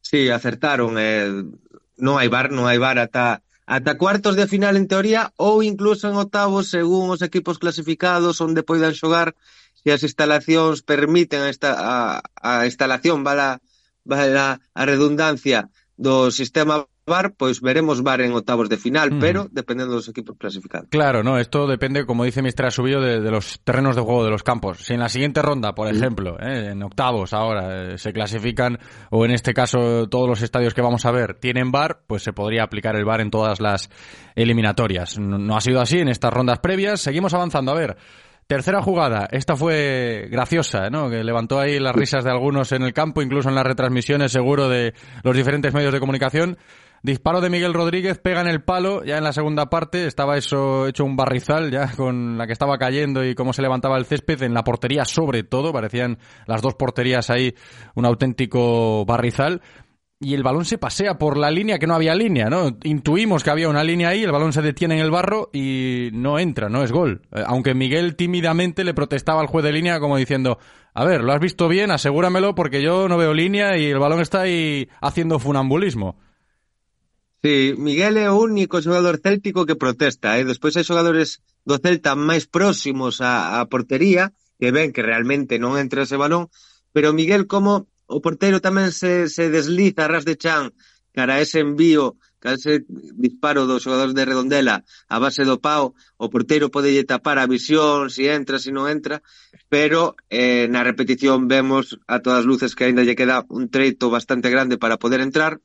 Sí, acertaron. Eh, non hai bar, non hai bar ata, ata cuartos de final en teoría ou incluso en octavos según os equipos clasificados onde poidan xogar e as instalacións permiten a, esta, a, a instalación, vala, vala a redundancia do sistema VAR, pois veremos VAR en octavos de final, pero dependendo dos equipos clasificados. Claro, no, esto depende, como dice Mister Asubio, de, de los terrenos de juego de los campos. Si en la siguiente ronda, por ejemplo, ¿eh? en octavos ahora, eh, se clasifican, o en este caso todos los estadios que vamos a ver tienen VAR, pues se podría aplicar el VAR en todas las eliminatorias. No, no ha sido así en estas rondas previas. Seguimos avanzando. A ver, tercera jugada. Esta fue graciosa, ¿no? Que levantó ahí las risas de algunos en el campo, incluso en las retransmisiones, seguro, de los diferentes medios de comunicación. Disparo de Miguel Rodríguez, pega en el palo, ya en la segunda parte estaba eso hecho un barrizal, ya con la que estaba cayendo y cómo se levantaba el césped, en la portería sobre todo, parecían las dos porterías ahí un auténtico barrizal. Y el balón se pasea por la línea que no había línea, ¿no? Intuimos que había una línea ahí, el balón se detiene en el barro y no entra, no es gol. Eh, Aunque Miguel tímidamente le protestaba al juez de línea como diciendo, a ver, ¿lo has visto bien? Asegúramelo porque yo no veo línea y el balón está ahí haciendo funambulismo. Sí, Miguel é o único xogador céltico que protesta, e despois hai xogadores do Celta máis próximos á, á portería, que ven que realmente non entra ese balón, pero Miguel como o porteiro tamén se, se desliza ras de chan cara a ese envío, cara a ese disparo dos xogadores de Redondela a base do pau, o porteiro podelle tapar a visión, se si entra, se si non entra, pero eh, na repetición vemos a todas luces que aínda lle queda un treito bastante grande para poder entrar,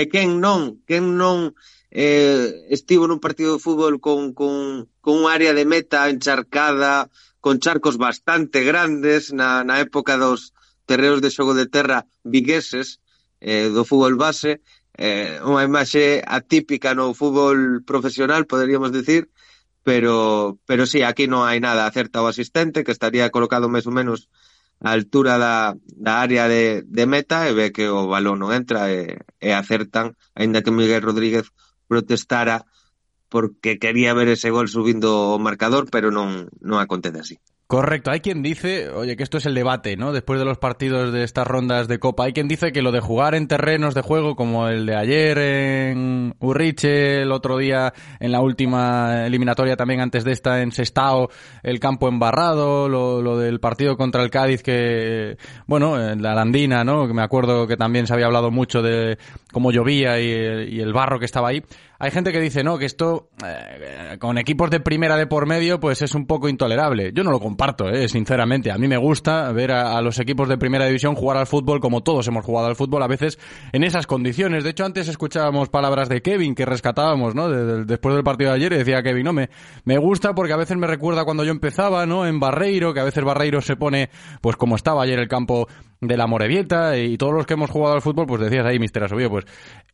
E quen non, quen non eh, estivo nun partido de fútbol con, con, con un área de meta encharcada, con charcos bastante grandes na, na época dos terreos de xogo de terra vigueses eh, do fútbol base, eh, unha imaxe atípica no fútbol profesional, poderíamos decir, pero pero sí, aquí non hai nada acerta o asistente que estaría colocado máis ou menos a altura da, da área de, de meta e ve que o balón non entra e, e acertan, aínda que Miguel Rodríguez protestara porque quería ver ese gol subindo o marcador, pero non, non acontece así. Correcto, hay quien dice, oye, que esto es el debate, ¿no? Después de los partidos de estas rondas de Copa, hay quien dice que lo de jugar en terrenos de juego como el de ayer en Urriche, el otro día en la última eliminatoria también antes de esta en Sestao, el campo embarrado, lo, lo del partido contra el Cádiz que, bueno, en la Arandina, ¿no? Que me acuerdo que también se había hablado mucho de cómo llovía y, y el barro que estaba ahí. Hay gente que dice, no, que esto, eh, con equipos de primera de por medio, pues es un poco intolerable. Yo no lo comparto, eh, sinceramente. A mí me gusta ver a, los equipos de primera división jugar al fútbol como todos hemos jugado al fútbol, a veces en esas condiciones. De hecho, antes escuchábamos palabras de Kevin que rescatábamos, ¿no? De, de, después del partido de ayer y decía Kevin, no, me, me gusta porque a veces me recuerda cuando yo empezaba, ¿no? En Barreiro, que a veces Barreiro se pone, pues como estaba ayer el campo de la Morevieta y todos los que hemos jugado al fútbol, pues decías ahí, Mister Asobio, pues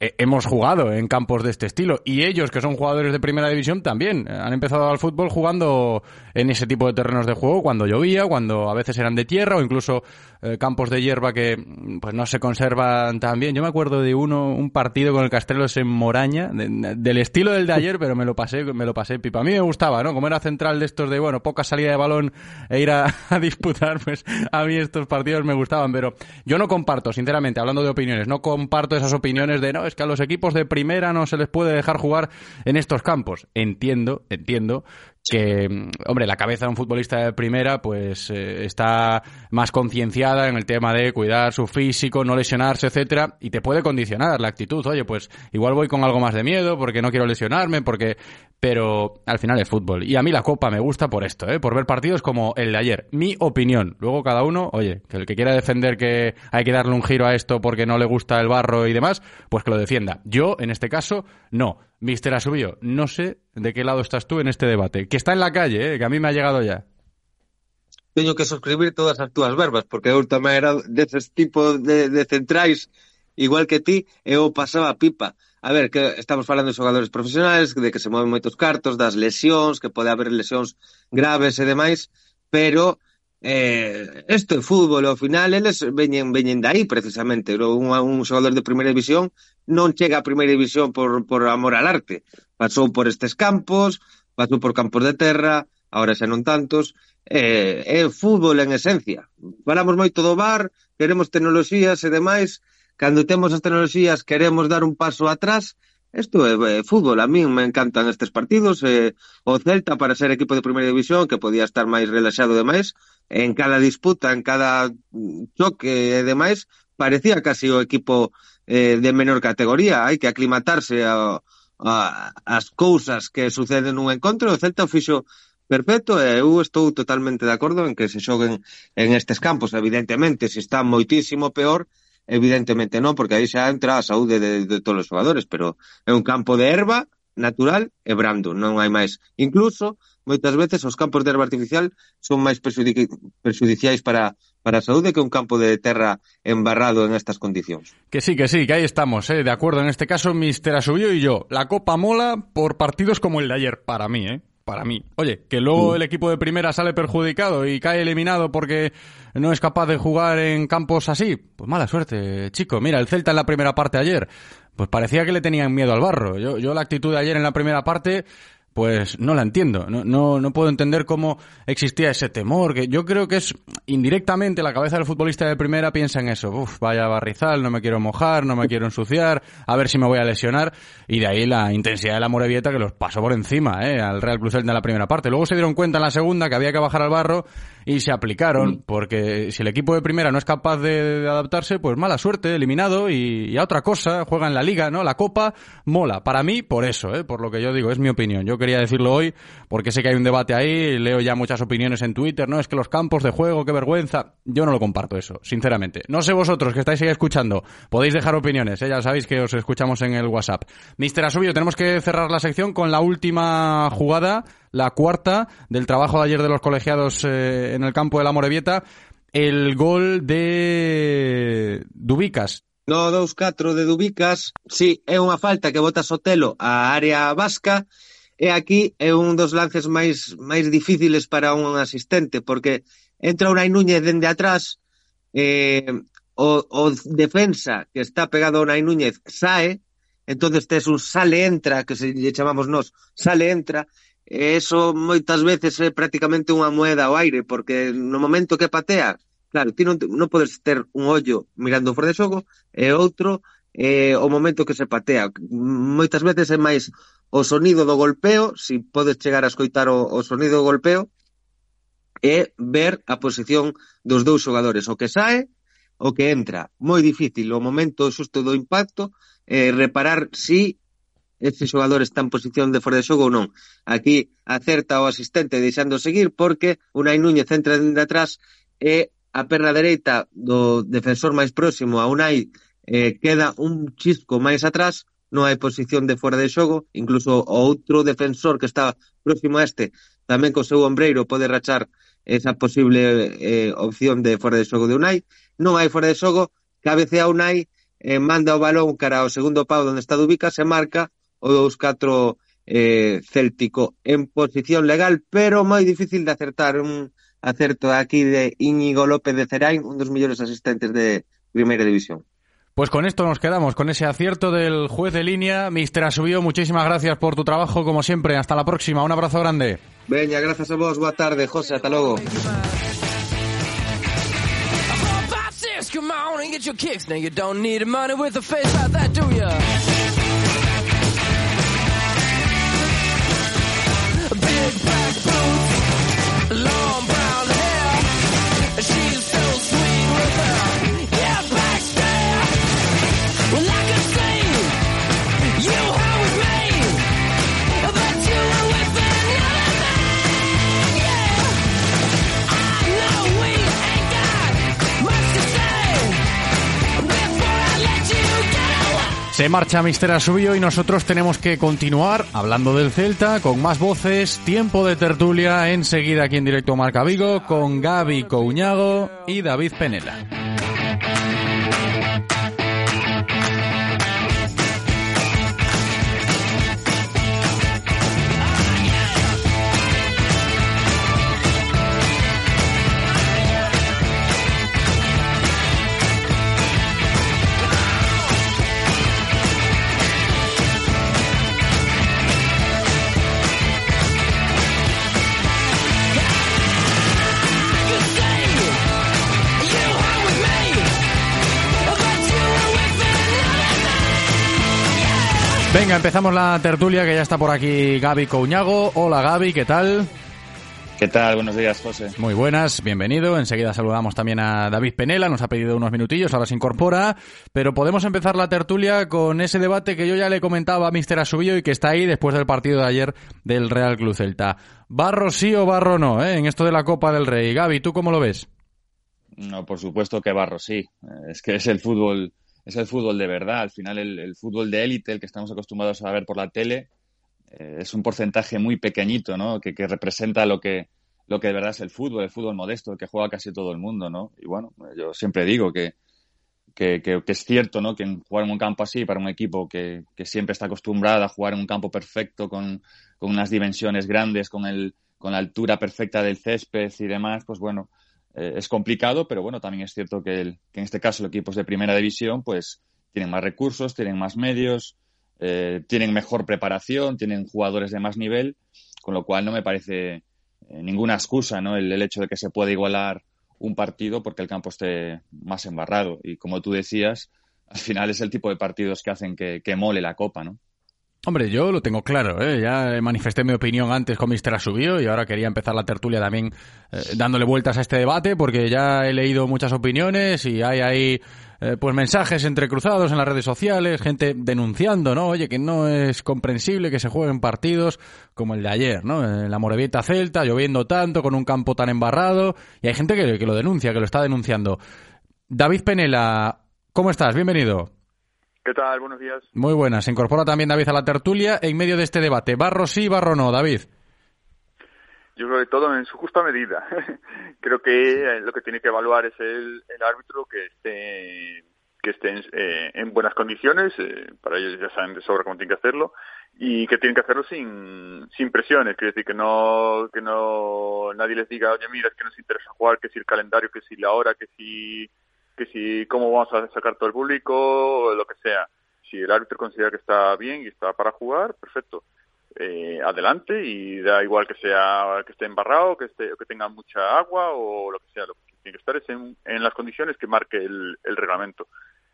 eh, hemos jugado en campos de este estilo. Y ellos, que son jugadores de primera división, también han empezado al fútbol jugando en ese tipo de terrenos de juego, cuando llovía, cuando a veces eran de tierra o incluso eh, campos de hierba que pues no se conservan tan bien. Yo me acuerdo de uno, un partido con el Castelos en Moraña, del estilo del de ayer, pero me lo pasé, me lo pasé pipa. A mí me gustaba, ¿no? Como era central de estos de, bueno, poca salida de balón e ir a, a disputar, pues a mí estos partidos me gustaban, pero yo no comparto, sinceramente, hablando de opiniones, no comparto esas opiniones de, no, es que a los equipos de primera no se les puede dejar jugar en estos campos. Entiendo, entiendo que, hombre, la cabeza de un futbolista de primera pues eh, está más concienciada en el tema de cuidar su físico, no lesionarse, etcétera, y te puede condicionar la actitud. Oye, pues igual voy con algo más de miedo porque no quiero lesionarme, porque pero al final es fútbol. Y a mí la Copa me gusta por esto, ¿eh? por ver partidos como el de ayer. Mi opinión. Luego cada uno, oye, que el que quiera defender que hay que darle un giro a esto porque no le gusta el barro y demás, pues que lo defienda. Yo, en este caso, no. Mister Asubio, no sé de qué lado estás tú en este debate, que está en la calle, eh, que a mí me ha llegado ya. Teño que suscribir todas as túas verbas, porque eu tamén era deses tipos de, de centrais, igual que ti, eu pasaba pipa. A ver, que estamos falando de xogadores profesionales, de que se moven moitos cartos, das lesións, que pode haber lesións graves e demais, pero eh, isto é fútbol, ao final eles veñen, veñen dai precisamente, un, un xogador de primeira división non chega a primeira división por, por amor al arte. Pasou por estes campos, pasou por campos de terra, ahora xa non tantos, eh, é fútbol en esencia. Falamos moito do bar, queremos tecnoloxías e demais, cando temos as tecnoloxías queremos dar un paso atrás, Isto é, é fútbol, a min me encantan estes partidos, eh, o Celta para ser equipo de primeira división que podía estar máis relaxado demais, en cada disputa, en cada choque e demais, parecía casi o equipo eh, de menor categoría. Hai que aclimatarse a, a, as cousas que suceden nun encontro. O Celta o fixo perfecto e eu estou totalmente de acordo en que se xoguen en estes campos. Evidentemente, se está moitísimo peor, evidentemente non, porque aí xa entra a saúde de, de todos os xogadores, pero é un campo de erva natural e brando, non hai máis. Incluso, moitas veces, os campos de erva artificial son máis perjudic perjudiciais para para a saúde que un campo de terra embarrado en estas condicións. Que sí, que sí, que aí estamos, eh, de acuerdo. En este caso, Mister Asubio y yo. La Copa mola por partidos como el de ayer, para mí, ¿eh? para mí. Oye, que luego el equipo de primera sale perjudicado y cae eliminado porque no es capaz de jugar en campos así, pues mala suerte, chico. Mira, el Celta en la primera parte ayer, pues parecía que le tenían miedo al barro. Yo, yo la actitud de ayer en la primera parte pues no la entiendo. No, no, no puedo entender cómo existía ese temor. Que yo creo que es indirectamente la cabeza del futbolista de primera piensa en eso. Uf, vaya barrizal, no me quiero mojar, no me quiero ensuciar, a ver si me voy a lesionar. Y de ahí la intensidad de la Morevieta que los pasó por encima, ¿eh? al Real Cruz de la primera parte. Luego se dieron cuenta en la segunda que había que bajar al barro y se aplicaron, mm. porque si el equipo de primera no es capaz de, adaptarse, pues mala suerte, eliminado y, a otra cosa, juega en la liga, ¿no? La copa mola. Para mí, por eso, ¿eh? por lo que yo digo, es mi opinión. Yo quería decirlo hoy porque sé que hay un debate ahí, leo ya muchas opiniones en Twitter, ¿no? Es que los campos de juego, qué vergüenza. Yo no lo comparto eso, sinceramente. No sé vosotros que estáis ahí escuchando, podéis dejar opiniones, ¿eh? ya sabéis que os escuchamos en el WhatsApp. Mister Asubio, tenemos que cerrar la sección con la última jugada la cuarta del trabajo de ayer de los colegiados eh, en el campo de la Morevieta, el gol de Dubicas. No 2-4 de Dubicas, sí, é unha falta que bota Sotelo á área vasca, e aquí é un dos lances máis máis difíciles para un asistente, porque entra Unai Núñez dende atrás, eh, o, o defensa que está pegado a Unai Núñez sae, entonces tes un sale-entra, que se lle chamamos nos, sale-entra, E eso moitas veces é prácticamente unha moeda ao aire, porque no momento que patea, claro, ti non, non podes ter un ollo mirando fora de xogo e outro eh, o momento que se patea. Moitas veces é máis o sonido do golpeo, se si podes chegar a escoitar o, o sonido do golpeo, é ver a posición dos dous xogadores, o que sae, o que entra. Moi difícil o momento xusto do impacto, eh, reparar si ese xogador está en posición de fora de xogo ou non. Aquí acerta o asistente deixando seguir porque Unai Núñez entra dende atrás e a perna dereita do defensor máis próximo a Unai eh, queda un chisco máis atrás non hai posición de fora de xogo, incluso o outro defensor que está próximo a este tamén co seu ombreiro pode rachar esa posible eh, opción de fora de xogo de Unai. Non hai fora de xogo, cabecea Unai, eh, manda o balón cara ao segundo pau onde está Dubica, se marca o 2-4 eh, céltico en posición legal, pero moi difícil de acertar un acerto aquí de Íñigo López de Cerain, un dos mellores asistentes de Primeira División. Pues con esto nos quedamos, con ese acierto del juez de línea. Mister Asubio, muchísimas gracias por tu trabajo, como siempre. Hasta la próxima. Un abrazo grande. Veña, gracias a vos. Boa tarde, José. Hasta logo. Come on and get your kicks. Now you don't need money with a face like that, do ya? Se marcha Mister Asubio y nosotros tenemos que continuar hablando del Celta con más voces, tiempo de tertulia enseguida aquí en directo Marca Vigo con Gaby Couñago y David Penela. Venga, empezamos la tertulia que ya está por aquí Gaby Couñago. Hola Gaby, ¿qué tal? ¿Qué tal? Buenos días, José. Muy buenas, bienvenido. Enseguida saludamos también a David Penela, nos ha pedido unos minutillos, ahora se incorpora. Pero podemos empezar la tertulia con ese debate que yo ya le comentaba a Mister Asubio y que está ahí después del partido de ayer del Real Club Celta. ¿Barro sí o barro no? eh? En esto de la Copa del Rey. Gaby, ¿tú cómo lo ves? No, por supuesto que Barro sí. Es que es el fútbol, es el fútbol de verdad. Al final, el, fútbol de élite, el que estamos acostumbrados a ver por la tele, eh, es un porcentaje muy pequeñito, ¿no? Que, que representa lo que, lo que de verdad es el fútbol, el fútbol modesto, el que juega casi todo el mundo, ¿no? Y bueno, yo siempre digo que, que, que- es cierto, ¿no? Que jugar en un campo así, para un equipo que, que siempre está acostumbrado a jugar en un campo perfecto, con, con unas dimensiones grandes, con, el, con la altura perfecta del césped y demás, pues bueno, eh, es complicado, pero bueno, también es cierto que, el- que en este caso los equipos de primera división, pues tienen más recursos, tienen más medios, eh, tienen mejor preparación, tienen jugadores de más nivel, con lo cual no me parece eh, ninguna excusa, ¿no? El, hecho de que se pueda igualar un partido porque el campo esté más embarrado. Y como tú decías, al final es el tipo de partidos que hacen que mole la copa, ¿no? Hombre, yo lo tengo claro, ¿eh? ya manifesté mi opinión antes con Mister Asubio y ahora quería empezar la tertulia también eh, dándole vueltas a este debate porque ya he leído muchas opiniones y hay ahí eh, pues mensajes entrecruzados en las redes sociales, gente denunciando, ¿no? Oye, que no es comprensible que se jueguen partidos como el de ayer, ¿no? En la Morevieta Celta, lloviendo tanto, con un campo tan embarrado y hay gente que, que lo denuncia, que lo está denunciando. David Penela, ¿cómo estás? Bienvenido. ¿Qué tal? Buenos días. Muy buenas. Se incorpora también David a la tertulia en medio de este debate. ¿Barro sí, barro no, David? Yo creo que todo en su justa medida. creo que eh, lo que tiene que evaluar es el, el árbitro que esté que esté en, eh, en buenas condiciones, eh, para ellos ya saben de sobra cómo tienen que hacerlo, y que tienen que hacerlo sin, sin presiones, quiere decir que no, que no nadie les diga, oye mira, es que nos interesa jugar, que si el calendario, que si la hora, que si, que si cómo vamos a sacar todo el público, lo que sea. Si el árbitro considera que está bien y está para jugar, perfecto. Eh, adelante y da igual que sea que esté embarrado, que esté, que tenga mucha agua o lo que sea, lo que tiene que estar es en, en las condiciones que marque el, el reglamento.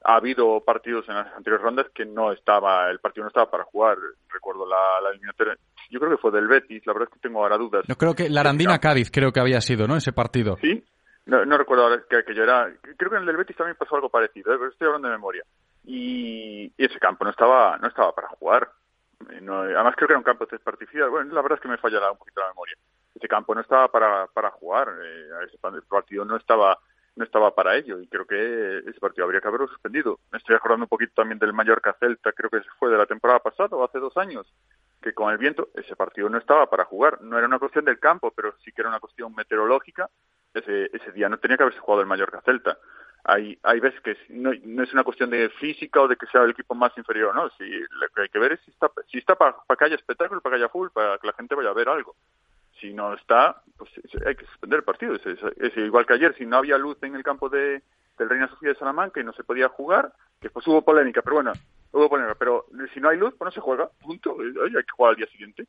Ha habido partidos en las anteriores rondas que no estaba, el partido no estaba para jugar. Recuerdo la, la eliminatoria, yo creo que fue del Betis, la verdad es que tengo ahora dudas. Yo creo que la Arandina Cádiz creo que había sido, ¿no? Ese partido. Sí, no, no recuerdo ahora que, que yo era. Creo que en el del Betis también pasó algo parecido, ¿eh? pero estoy hablando de memoria. Y, ese campo no estaba, no estaba para jugar. Eh, No, además creo que era un campo de césped artificial. Bueno, la verdad es que me fallará un poquito la memoria. Ese campo no estaba para, para jugar. Eh, ese partido no estaba no estaba para ello y creo que ese partido habría que haberlo suspendido. Me estoy acordando un poquito también del Mallorca Celta, creo que fue de la temporada pasada o hace dos años, que con el viento ese partido no estaba para jugar. No era una cuestión del campo, pero sí que era una cuestión meteorológica. Ese, ese día no tenía que haberse jugado el Mallorca Celta. hay, hay veces que no, no es una cuestión de física o de que sea el equipo más inferior, ¿no? Si, lo que hay que ver es si está, si está para, para que haya espectáculo, para que haya full, para que la gente vaya a ver algo. Si no está, pues es- hay que suspender el partido. Es, igual que ayer, si no había luz en el campo de, del Reina Sofía de Salamanca y no se podía jugar, que después hubo polémica, pero bueno, hubo polémica. Pero si no hay luz, pues no se juega, punto. Hay que jugar al día siguiente.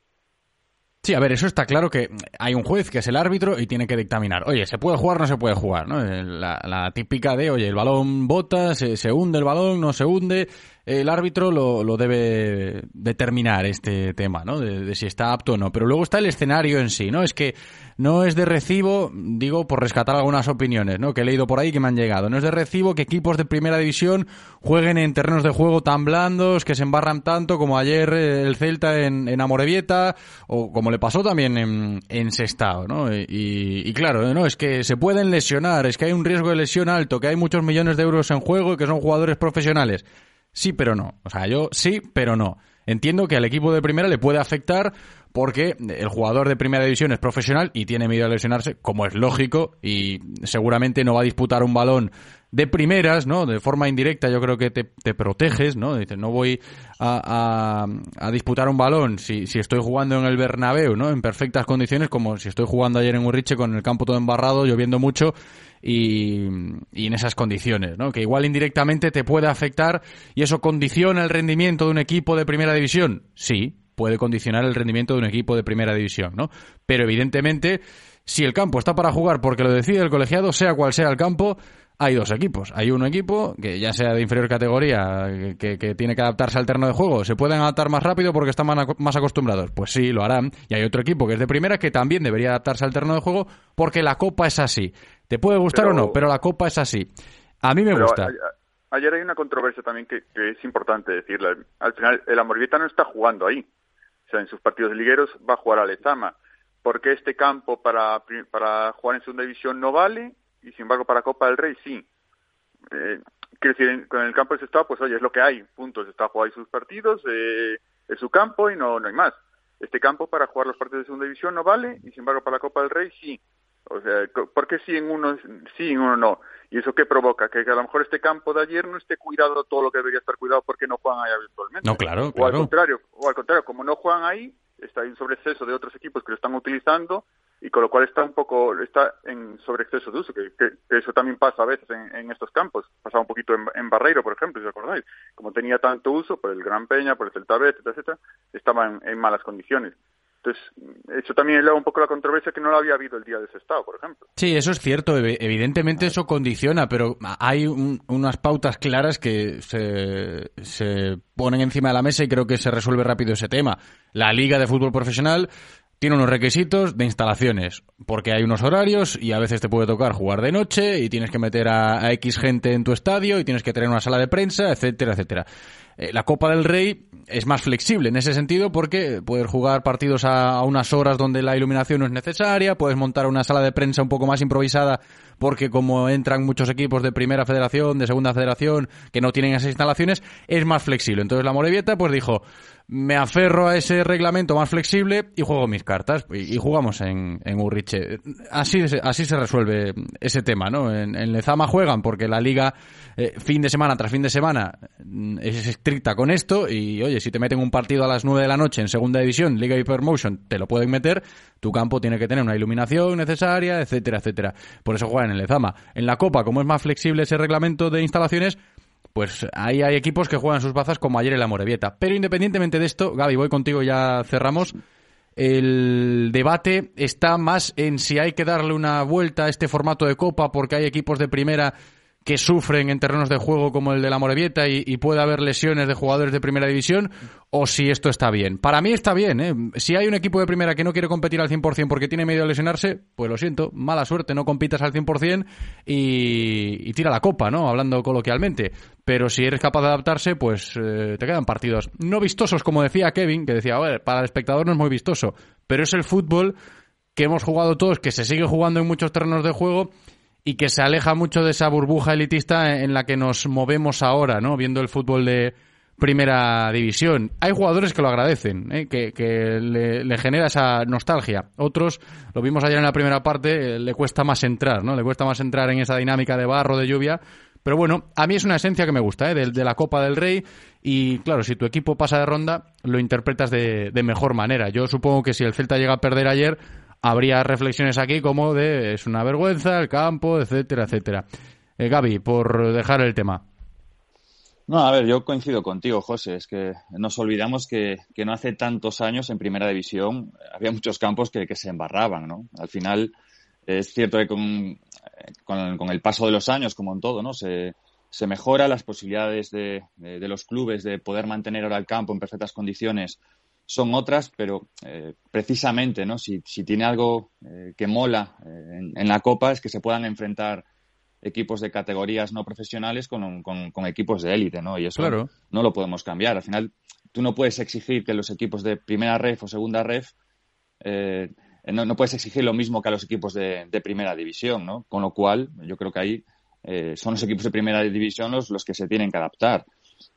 Sí, a ver, eso está claro que hay un juez que es el árbitro y tiene que dictaminar, oye, ¿se puede jugar o no se puede jugar? ¿no? Eh, La, típica de, oye, el balón bota, se, se hunde el balón, no se hunde. El árbitro lo, lo debe determinar este tema, ¿no? De, de si está apto o no. Pero luego está el escenario en sí, ¿no? Es que no es de recibo, digo, por rescatar algunas opiniones, ¿no? Que he leído por ahí que me han llegado. No es de recibo que equipos de primera división jueguen en terrenos de juego tan blandos, que se embarran tanto como ayer el Celta en, en Amorebieta, o como le pasó también en, en Sestao, ¿no? Y, y claro, ¿no? Es que se pueden lesionar, es que hay un riesgo de lesión alto, que hay muchos millones de euros en juego y que son jugadores profesionales. Sí, pero no. O sea, yo sí, pero no. Entiendo que al equipo de primera le puede afectar porque el jugador de primera división es profesional y tiene miedo a lesionarse, como es lógico, y seguramente no va a disputar un balón de primeras, ¿no? De forma indirecta yo creo que te, te proteges, ¿no? Dices, no voy a, a- disputar un balón si, si estoy jugando en el Bernabéu, ¿no? En perfectas condiciones, como si estoy jugando ayer en Urriche con el campo todo embarrado, lloviendo mucho y en esas condiciones, ¿no? Que igual indirectamente te puede afectar y eso condiciona el rendimiento de un equipo de primera división. Sí, puede condicionar el rendimiento de un equipo de primera división, ¿no? Pero evidentemente, si el campo está para jugar porque lo decide el colegiado, sea cual sea el campo, hay dos equipos. Hay un equipo que ya sea de inferior categoría, que, que tiene que adaptarse al terreno de juego. ¿Se pueden adaptar más rápido porque están más aco- más acostumbrados? Pues sí, lo harán. Y hay otro equipo que es de primera que también debería adaptarse al terreno de juego porque la copa es así. Te puede gustar Pero- o no, pero la copa es así. A mí me gusta. a- a- ayer hay una controversia también que, que es importante decirla. Al final, el Amorvieta no está jugando ahí. Sea, en sus partidos ligueros va a jugar a Lezama. Porque este campo para, para jugar en segunda división no vale y, sin embargo, para Copa del Rey sí. Eh, quiero decir, con el campo de Estado, pues oye, es lo que hay. Punto. Se está jugando sus partidos, eh, es su campo y no, no hay más. Este campo para jugar los partidos de segunda división no vale y, sin embargo, para la Copa del Rey sí. O sea, ¿por qué sí en uno sí y en uno no? ¿Y eso qué provoca? Que, a lo mejor este campo de ayer no esté cuidado todo lo que debería estar cuidado porque no juegan ahí habitualmente. No, claro, O al claro. contrario, o al contrario, como no juegan ahí, está un sobreexceso de otros equipos que lo están utilizando y con lo cual está un poco está en sobreexceso de uso, que, que- que eso también pasa a veces en, en estos campos. Pasaba un poquito en, en Barreiro, por ejemplo, si os acordáis. Como tenía tanto uso por el Gran Peña, por el Celta B, etcétera, etcétera, estaba en, en malas condiciones. Entonces, eso también eleva un poco la controversia que no la había habido el día de ese estado, por ejemplo. Sí, eso es cierto. Ev- Evidentemente eso condiciona, pero hay un- unas pautas claras que se, se ponen encima de la mesa y creo que se resuelve rápido ese tema. La Liga de Fútbol Profesional tiene unos requisitos de instalaciones, porque hay unos horarios y a veces te puede tocar jugar de noche y tienes que meter a, a X gente en tu estadio y tienes que tener una sala de prensa, etcétera, etcétera. Eh, la Copa del Rey es más flexible en ese sentido porque puedes jugar partidos a, unas horas donde la iluminación no es necesaria, puedes montar una sala de prensa un poco más improvisada porque como entran muchos equipos de primera federación, de segunda federación, que no tienen esas instalaciones, es más flexible. Entonces la Morevieta pues dijo, me aferro a ese reglamento más flexible y juego mis cartas y, jugamos en, en Urriche. Así, así se resuelve ese tema, ¿no? En, en Lezama juegan porque la liga eh, fin de semana tras fin de semana mm, es con esto y oye, si te meten un partido a las 9 de la noche en segunda división, Liga Hypermotion, te lo pueden meter, tu campo tiene que tener una iluminación necesaria, etcétera, etcétera. Por eso juegan en Lezama. En la Copa, como es más flexible ese reglamento de instalaciones, pues ahí hay equipos que juegan sus bazas como ayer en la Morevieta. Pero independientemente de esto, Gaby, voy contigo, ya cerramos. El debate está más en si hay que darle una vuelta a este formato de copa porque hay equipos de primera que sufren en terrenos de juego como el de la Morevieta y, puede haber lesiones de jugadores de primera división o si esto está bien. Para mí está bien. ¿eh? Si hay un equipo de primera que no quiere competir al 100% porque tiene medio de lesionarse, pues lo siento, mala suerte, no compitas al 100% y, y tira la copa, ¿no? Hablando coloquialmente. Pero si eres capaz de adaptarse, pues eh, te quedan partidos no vistosos, como decía Kevin, que decía, a para el espectador no es muy vistoso, pero es el fútbol que hemos jugado todos, que se sigue jugando en muchos terrenos de juego y que se aleja mucho de esa burbuja elitista en la que nos movemos ahora, ¿no? Viendo el fútbol de primera división. Hay jugadores que lo agradecen, ¿eh? que, que le, genera esa nostalgia. Otros, lo vimos ayer en la primera parte, eh, le cuesta más entrar, ¿no? Le cuesta más entrar en esa dinámica de barro, de lluvia, Pero bueno, a mí es una esencia que me gusta, ¿eh? de, de la Copa del Rey. Y claro, si tu equipo pasa de ronda, lo interpretas de, de mejor manera. Yo supongo que si el Celta llega a perder ayer, habría reflexiones aquí como de es una vergüenza, el campo, etcétera, etcétera. Eh, Gaby, por dejar el tema. No, a ver, yo coincido contigo, José. Es que nos olvidamos que, que no hace tantos años en Primera División había muchos campos que, que se embarraban, ¿no? Al final, es cierto que con, con, el paso de los años, como en todo, ¿no? Se, se mejora las posibilidades de, de, de los clubes de poder mantener ahora el campo en perfectas condiciones son otras, pero eh, precisamente, ¿no? Si, si, tiene algo eh, que mola eh, en, en, la Copa es que se puedan enfrentar equipos de categorías no profesionales con, con, con equipos de élite, ¿no? Y eso Claro. no lo podemos cambiar. Al final, tú no puedes exigir que los equipos de primera ref o segunda ref eh, no, no puedes exigir lo mismo que a los equipos de, de primera división, ¿no? Con lo cual, yo creo que ahí eh, son los equipos de primera división los, los que se tienen que adaptar.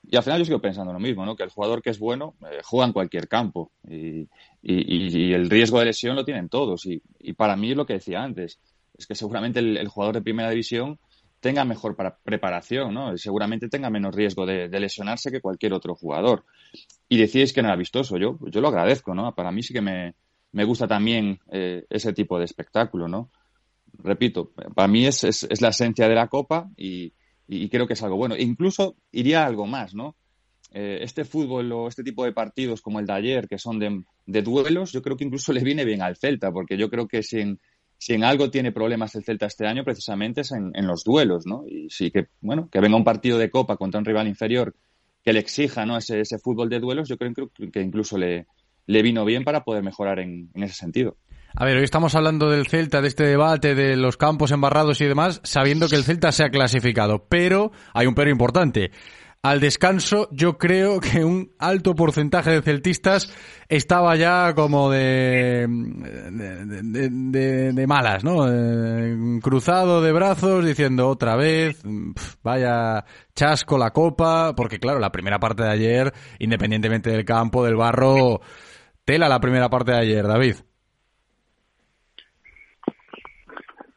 Y al final yo sigo pensando lo mismo, ¿no? Que el jugador que es bueno eh, juega en cualquier campo y, y, el riesgo de lesión lo tienen todos. Y, y, para mí es lo que decía antes, es que seguramente el, jugador de primera división tenga mejor para, preparación, ¿no? Seguramente tenga menos riesgo de, lesionarse que cualquier otro jugador. Y decíais que no era vistoso, yo, yo lo agradezco, ¿no? Para mí sí que me, me gusta también eh, ese tipo de espectáculo, ¿no? Repito, para mí es, es, es la esencia de la Copa y, y, creo que es algo bueno. Incluso iría algo más, ¿no? Eh, este fútbol o este tipo de partidos como el de ayer, que son de, de, duelos, yo creo que incluso le viene bien al Celta, porque yo creo que si en, si en algo tiene problemas el Celta este año, precisamente es en, en, los duelos, ¿no? Y sí que, bueno, que venga un partido de Copa contra un rival inferior que le exija, ¿no? Ese, ese fútbol de duelos, yo creo que incluso le, le vino bien para poder mejorar en, en ese sentido. A ver, hoy estamos hablando del Celta, de este debate, de los campos embarrados y demás, sabiendo que el Celta se ha clasificado. Pero hay un pero importante. Al descanso, yo creo que un alto porcentaje de celtistas estaba ya como de, de, de, malas, ¿no? Eh, cruzado de brazos, diciendo otra vez, vaya chasco la copa, porque claro, la primera parte de ayer, independientemente del campo, del barro, tela la primera parte de ayer, David.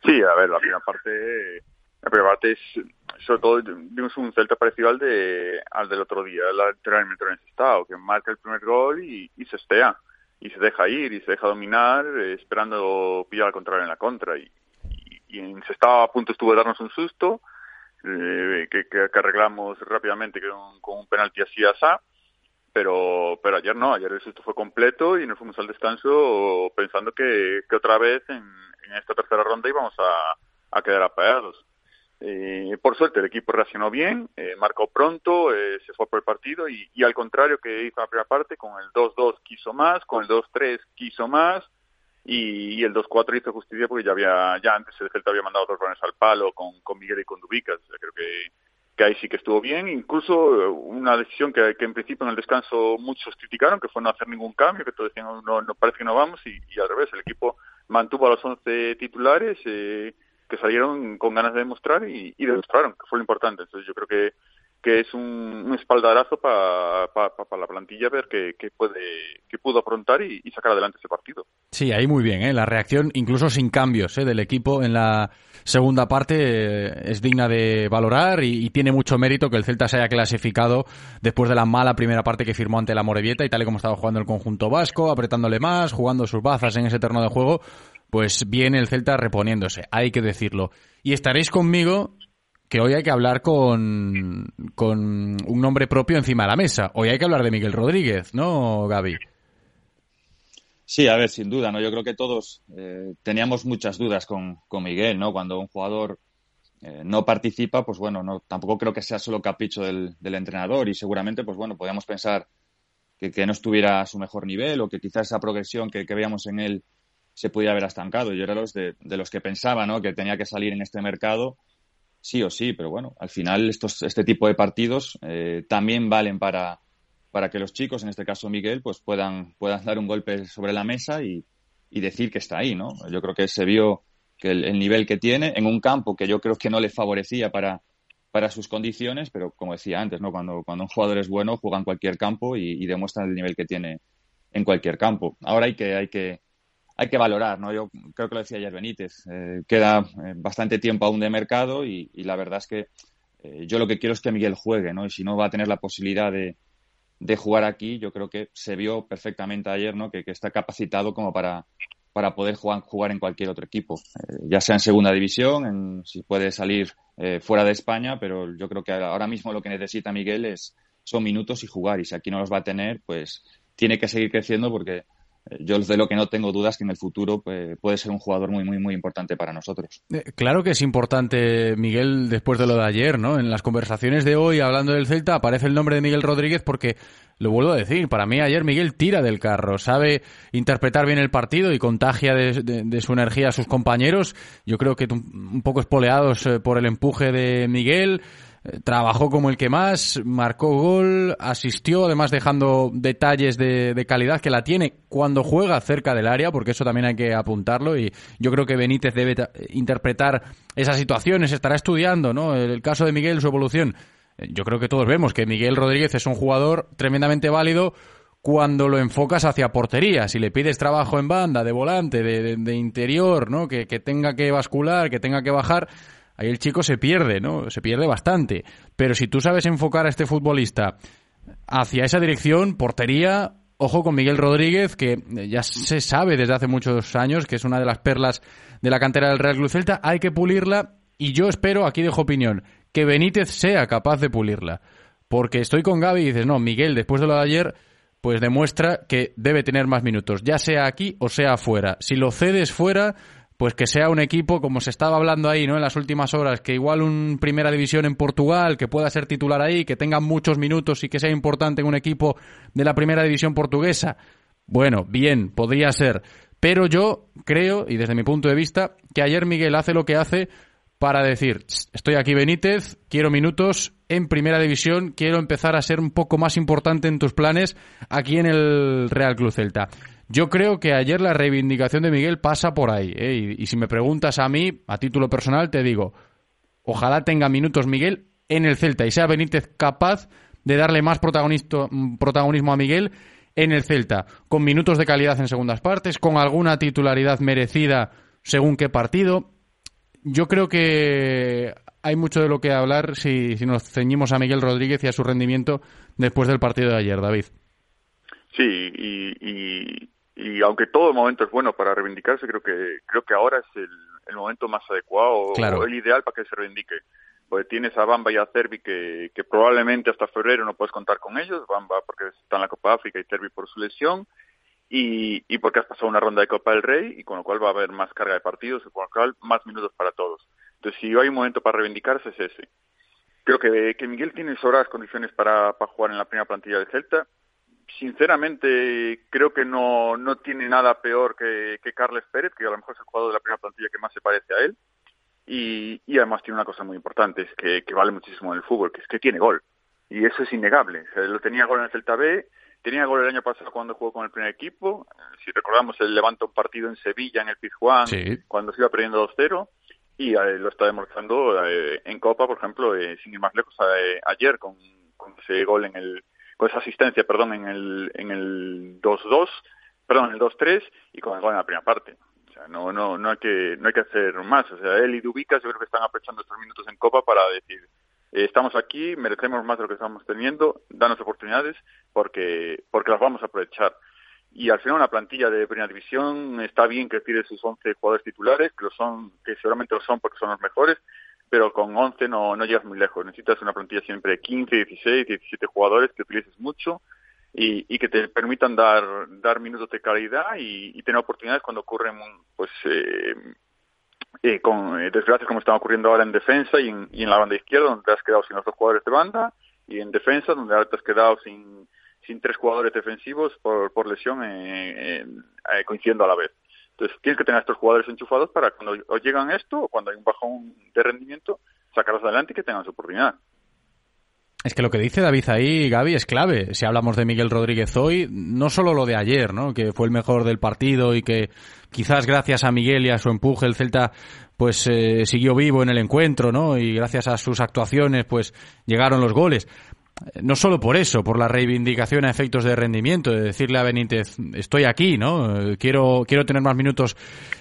Sí, a ver, la primera parte, la primera parte es, sobre todo, vimos un Celta parecido al de al del otro día, el anteriormente en estado, que marca el primer gol y, se estea, y se deja ir, y se deja dominar, eh, esperando pillar al contrario en la contra, y, y, y en a punto estuvo de darnos un susto, eh, que, que, que, arreglamos rápidamente con, con un penalti así asá, pero pero ayer no, ayer el susto fue completo y nos fuimos al descanso pensando que, que otra vez en, en esta tercera ronda íbamos a, a quedar apagados. Eh, por suerte el equipo reaccionó bien, eh, marcó pronto, eh, se fue por el partido y, y, al contrario que hizo la primera parte, con el 2-2 quiso más, con el 2-3 quiso más y, el 2-4 hizo justicia porque ya había ya antes el Celta había mandado dos balones al palo con, con Miguel y con Dubicas. O creo que que ahí sí que estuvo bien, incluso una decisión que, que, en principio en el descanso muchos criticaron, que fue no hacer ningún cambio, que todos decían no, no parece que no vamos, y, y al revés, el equipo mantuvo a los 11 titulares eh, que salieron con ganas de demostrar y, y, demostraron, que fue lo importante. Entonces yo creo que, que es un, espaldarazo para pa, pa, pa, la plantilla ver que, puede, que pudo afrontar y, y, sacar adelante ese partido. Sí, ahí muy bien, ¿eh? la reacción incluso sin cambios ¿eh? del equipo en la segunda parte eh, es digna de valorar y, y, tiene mucho mérito que el Celta se haya clasificado después de la mala primera parte que firmó ante la Morevieta y tal y como estaba jugando el conjunto vasco, apretándole más, jugando sus bazas en ese terreno de juego, pues viene el Celta reponiéndose, hay que decirlo. Y estaréis conmigo que hoy hay que hablar con, con un nombre propio encima de la mesa. Hoy hay que hablar de Miguel Rodríguez, ¿no, Gaby? Sí, a ver, sin duda, ¿no? Yo creo que todos eh, teníamos muchas dudas con, con, Miguel, ¿no? Cuando un jugador eh, no participa, pues bueno, no, tampoco creo que sea solo capricho del, del entrenador y seguramente, pues bueno, podíamos pensar que, que, no estuviera a su mejor nivel o que quizás esa progresión que, que veíamos en él se pudiera haber estancado. Yo era los de, de, los que pensaba, ¿no? Que tenía que salir en este mercado sí o sí, pero bueno, al final estos, este tipo de partidos eh, también valen para, para que los chicos, en este caso Miguel, pues puedan, puedan dar un golpe sobre la mesa y, y decir que está ahí, ¿no? Yo creo que se vio que el, el, nivel que tiene en un campo que yo creo que no le favorecía para, para sus condiciones, pero como decía antes, ¿no? Cuando, cuando un jugador es bueno, juega en cualquier campo y, y demuestra el nivel que tiene en cualquier campo. Ahora hay que, hay que, hay que valorar, ¿no? Yo creo que lo decía ayer Benítez, eh, queda eh, bastante tiempo aún de mercado y, la verdad es que Eh, yo lo que quiero es que Miguel juegue, ¿no? Y si no va a tener la posibilidad de, de jugar aquí, yo creo que se vio perfectamente ayer, ¿no? Que, que está capacitado como para, para poder jugar, jugar en cualquier otro equipo, ya sea en segunda división, en, si puede salir fuera de España, pero yo creo que ahora mismo lo que necesita Miguel es son minutos y jugar, y si aquí no los va a tener, pues tiene que seguir creciendo porque yo de lo que no tengo dudas que en el futuro pues, puede ser un jugador muy, muy, muy importante para nosotros. Eh, claro que es importante, Miguel, después de lo de ayer, ¿no? En las conversaciones de hoy, hablando del Celta, aparece el nombre de Miguel Rodríguez porque, lo vuelvo a decir, para mí ayer Miguel tira del carro, sabe interpretar bien el partido y contagia de, su energía a sus compañeros. Yo creo que un un poco espoleados eh, por el empuje de Miguel. Trabajó como el que más, marcó gol, asistió, además dejando detalles de, de calidad que la tiene cuando juega cerca del área, porque eso también hay que apuntarlo y yo creo que Benítez debe ta- interpretar esas situaciones, estará estudiando, ¿no? El, caso de Miguel, su evolución. Yo creo que todos vemos que Miguel Rodríguez es un jugador tremendamente válido cuando lo enfocas hacia portería. Si le pides trabajo en banda, de volante, de interior, ¿no? Que, que tenga que bascular, que tenga que bajar, ahí el chico se pierde, ¿no? Se pierde bastante. Pero si tú sabes enfocar a este futbolista hacia esa dirección, portería, ojo con Miguel Rodríguez, que ya se sabe desde hace muchos años que es una de las perlas de la cantera del Real Club Celta, hay que pulirla y yo espero, aquí dejo opinión, que Benítez sea capaz de pulirla. Porque estoy con Gaby y dices, no, Miguel, después de lo de ayer, pues demuestra que debe tener más minutos, ya sea aquí o sea afuera. Si lo cedes fuera, pues que sea un equipo, como se estaba hablando ahí, ¿no? En las últimas horas, que igual un primera división en Portugal, que pueda ser titular ahí, que tenga muchos minutos y que sea importante en un equipo de la primera división portuguesa. Bueno, bien, podría ser. Pero yo creo, y desde mi punto de vista, que ayer Miguel hace lo que hace para decir, "Ch, estoy aquí Benítez, quiero minutos en primera división, quiero empezar a ser un poco más importante en tus planes aquí en el Real Club Celta. Yo creo que ayer la reivindicación de Miguel pasa por ahí. ¿eh? Y, si me preguntas a mí, a título personal, te digo, ojalá tenga minutos Miguel en el Celta y sea Benítez capaz de darle más protagonismo a Miguel en el Celta, con minutos de calidad en segundas partes, con alguna titularidad merecida según qué partido. Yo creo que hay mucho de lo que hablar si, nos ceñimos a Miguel Rodríguez y a su rendimiento después del partido de ayer, David. Sí, y, y aunque todo momento es bueno para reivindicarse, creo que creo que ahora es el, el momento más adecuado Claro. o el ideal para que se reivindique. Pues tienes a Bamba y a Cervi que, que probablemente hasta febrero no puedes contar con ellos. Bamba porque está en la Copa África y Cervi por su lesión. Y, y porque has pasado una ronda de Copa del Rey y con lo cual va a haber más carga de partidos y con lo cual más minutos para todos. Entonces, si hay un momento para reivindicarse es ese. Creo que, que Miguel tiene sobradas condiciones para, para jugar en la primera plantilla del Celta sinceramente creo que no, no tiene nada peor que, que Carles Pérez, que a lo mejor es el jugador de la primera plantilla que más se parece a él. Y, y además tiene una cosa muy importante, es que, que vale muchísimo en el fútbol, que es que tiene gol. Y eso es innegable. O sea, lo tenía gol en el Celta B, tenía gol el año pasado cuando jugó con el primer equipo. Si recordamos, él levanta un partido en Sevilla, en el Pizjuán, Sí. cuando se iba perdiendo 2-0. Y eh, lo está demostrando eh, en Copa, por ejemplo, eh, sin ir más lejos, eh, ayer con, con ese gol en el, con esa asistencia, perdón, en el, en el 2-2, perdón, en el 2-3 y con el gol en la primera parte. O sea, no, no, no hay que, no hay que hacer más. O sea, él y Dubicas yo creo que están aprovechando estos minutos en Copa para decir, eh, estamos aquí, merecemos más de lo que estamos teniendo, danos oportunidades porque, porque las vamos a aprovechar. Y al final una plantilla de primera división está bien que tire sus 11 jugadores titulares, que lo son, que seguramente lo son porque son los mejores, pero con 11 no, no llegas muy lejos. Necesitas una plantilla siempre de 15, 16, 17 jugadores que utilices mucho y, y que te permitan dar, dar minutos de calidad y, y tener oportunidades cuando ocurren pues eh, eh, con eh, desgracias como están ocurriendo ahora en defensa y en, y en la banda izquierda, donde te has quedado sin los dos jugadores de banda, y en defensa, donde ahora te has quedado sin, sin tres jugadores defensivos por, por lesión eh, eh, coincidiendo a la vez. Entonces tienes que tener estos jugadores enchufados para cuando o llegan esto o cuando hay un bajón de rendimiento, sacarlos adelante y que tengan su oportunidad. Es que lo que dice David ahí, Gaby, es clave. Si hablamos de Miguel Rodríguez hoy, no solo lo de ayer, ¿no? Que fue el mejor del partido y que quizás gracias a Miguel y a su empuje el Celta pues eh, siguió vivo en el encuentro, ¿no? Y gracias a sus actuaciones pues llegaron los goles. No solo por eso, por la reivindicación a efectos de rendimiento, de decirle a Benítez, estoy aquí, ¿no? Eh, Quiero, quiero tener más minutos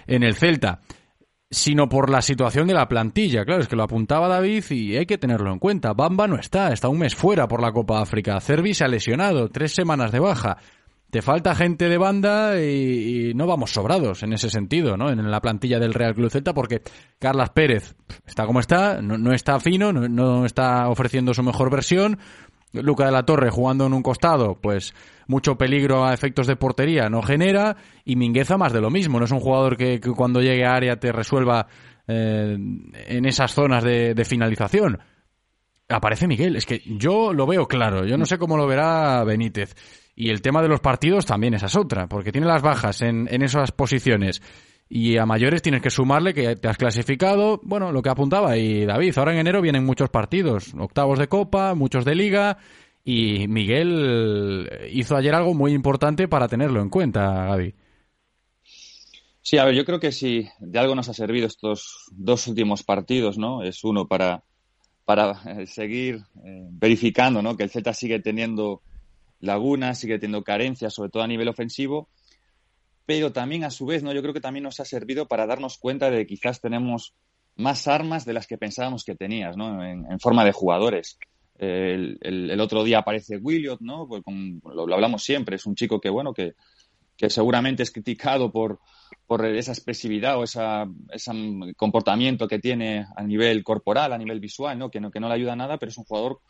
en el Celta. sino por la situación de la plantilla. Claro, es que lo apuntaba David y hay que tenerlo en cuenta. Bamba no está, está un mes fuera por la Copa África. Cervi se ha lesionado, tres semanas de baja. Te falta gente de banda y, no vamos sobrados en ese sentido, ¿no? En la plantilla del Real Club Celta, porque Carlas Pérez está como está, no, no está fino, no, no está ofreciendo su mejor versión. Luca de la Torre jugando en un costado, pues mucho peligro a efectos de portería no genera y Mingueza más de lo mismo. No es un jugador que, cuando llegue a área te resuelva eh, en esas zonas de, finalización. Aparece Miguel, es que yo lo veo claro, yo no sé cómo lo verá Benítez. Y el tema de los partidos también esa es otra, porque tiene las bajas en, en esas posiciones y a mayores tienes que sumarle que te has clasificado, bueno, lo que apuntaba y David, ahora en enero vienen muchos partidos, octavos de copa, muchos de liga y Miguel hizo ayer algo muy importante para tenerlo en cuenta, Gaby. Sí, a ver, yo creo que si de algo nos ha servido estos dos últimos partidos, ¿no? Es uno para, para eh, seguir eh, verificando, ¿no? Que el Z sigue teniendo lagunas, sigue teniendo carencias, sobre todo a nivel ofensivo, pero también a su vez, ¿no? Yo creo que también nos ha servido para darnos cuenta de que quizás tenemos más armas de las que pensábamos que tenías, ¿no? En, forma de jugadores. El, otro día aparece Williot, ¿no? Pues lo, lo, hablamos siempre, es un chico que, bueno, que, que seguramente es criticado por, por esa expresividad o esa, ese comportamiento que tiene a nivel corporal, a nivel visual, ¿no? Que no, que no le ayuda nada, pero es un jugador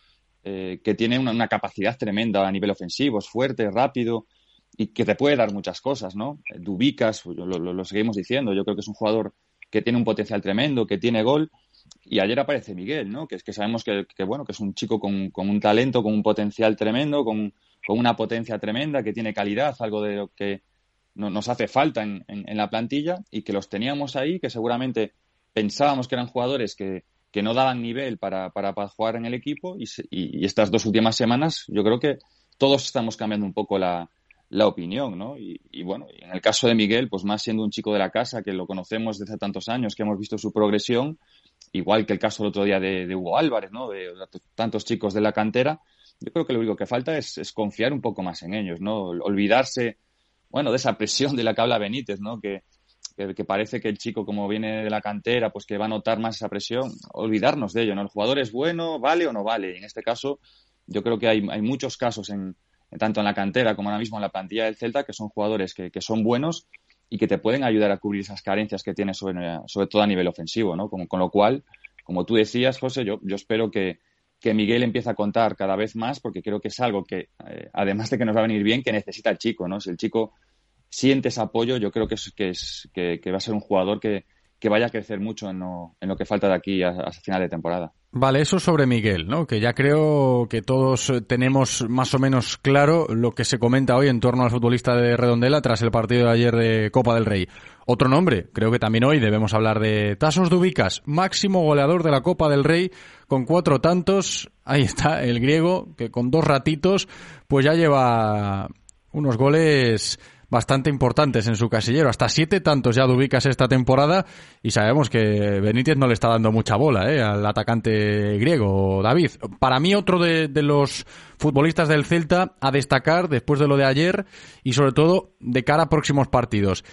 eh, que tiene una, capacidad tremenda a nivel ofensivo, es fuerte, rápido, y que te puede dar muchas cosas, ¿no? Dubicas, lo, lo, seguimos diciendo, yo creo que es un jugador que tiene un potencial tremendo, que tiene gol, y ayer aparece Miguel, ¿no? Que es que sabemos que, que bueno, que es un chico con, con, un talento, con un potencial tremendo, con, con, una potencia tremenda, que tiene calidad, algo de lo que no, nos hace falta en, en, la plantilla, y que los teníamos ahí, que seguramente pensábamos que eran jugadores que, que no daban nivel para, para, jugar en el equipo, y, estas dos últimas semanas yo creo que todos estamos cambiando un poco la, la opinión, ¿no? Y, bueno, en el caso de Miguel, pues más siendo un chico de la casa, que lo conocemos desde tantos años, que hemos visto su progresión, igual que el caso el otro día de, de Hugo Álvarez, ¿no? De, de, tantos chicos de la cantera, yo creo que lo único que falta es, es, confiar un poco más en ellos, ¿no? Olvidarse, bueno, de esa presión de la que habla Benítez, ¿no? Que, que, parece que el chico, como viene de la cantera, pues que va a notar más esa presión, olvidarnos de ello, ¿no? El jugador es bueno, vale o no vale. En este caso, yo creo que hay, hay muchos casos en, tanto en la cantera como ahora mismo en la plantilla del Celta, que son jugadores que, que son buenos y que te pueden ayudar a cubrir esas carencias que tienes sobre, sobre todo a nivel ofensivo, ¿no? Con, con, lo cual, como tú decías, José, yo, yo espero que, que Miguel empiece a contar cada vez más, porque creo que es algo que, eh, además de que nos va a venir bien, que necesita el chico, ¿no? Si el chico siente ese apoyo, yo creo que, es, que, es, que, va a ser un jugador que, que vaya a crecer mucho en lo, en lo que falta de aquí hasta final de temporada. Vale, eso sobre Miguel, ¿no? Que ya creo que todos tenemos más o menos claro lo que se comenta hoy en torno al futbolista de Redondela tras el partido de ayer de Copa del Rey. Otro nombre, creo que también hoy debemos hablar de Tasos Dubicas, máximo goleador de la Copa del Rey con cuatro tantos. Ahí está el griego que con dos ratitos pues ya lleva unos goles bastante importantes en su casillero. Hasta siete tantos ya ubicas esta temporada y sabemos que Benítez no le está dando mucha bola ¿eh? al atacante griego, David. Para mí otro de, de, los futbolistas del Celta a destacar después de lo de ayer y sobre todo de cara a próximos partidos.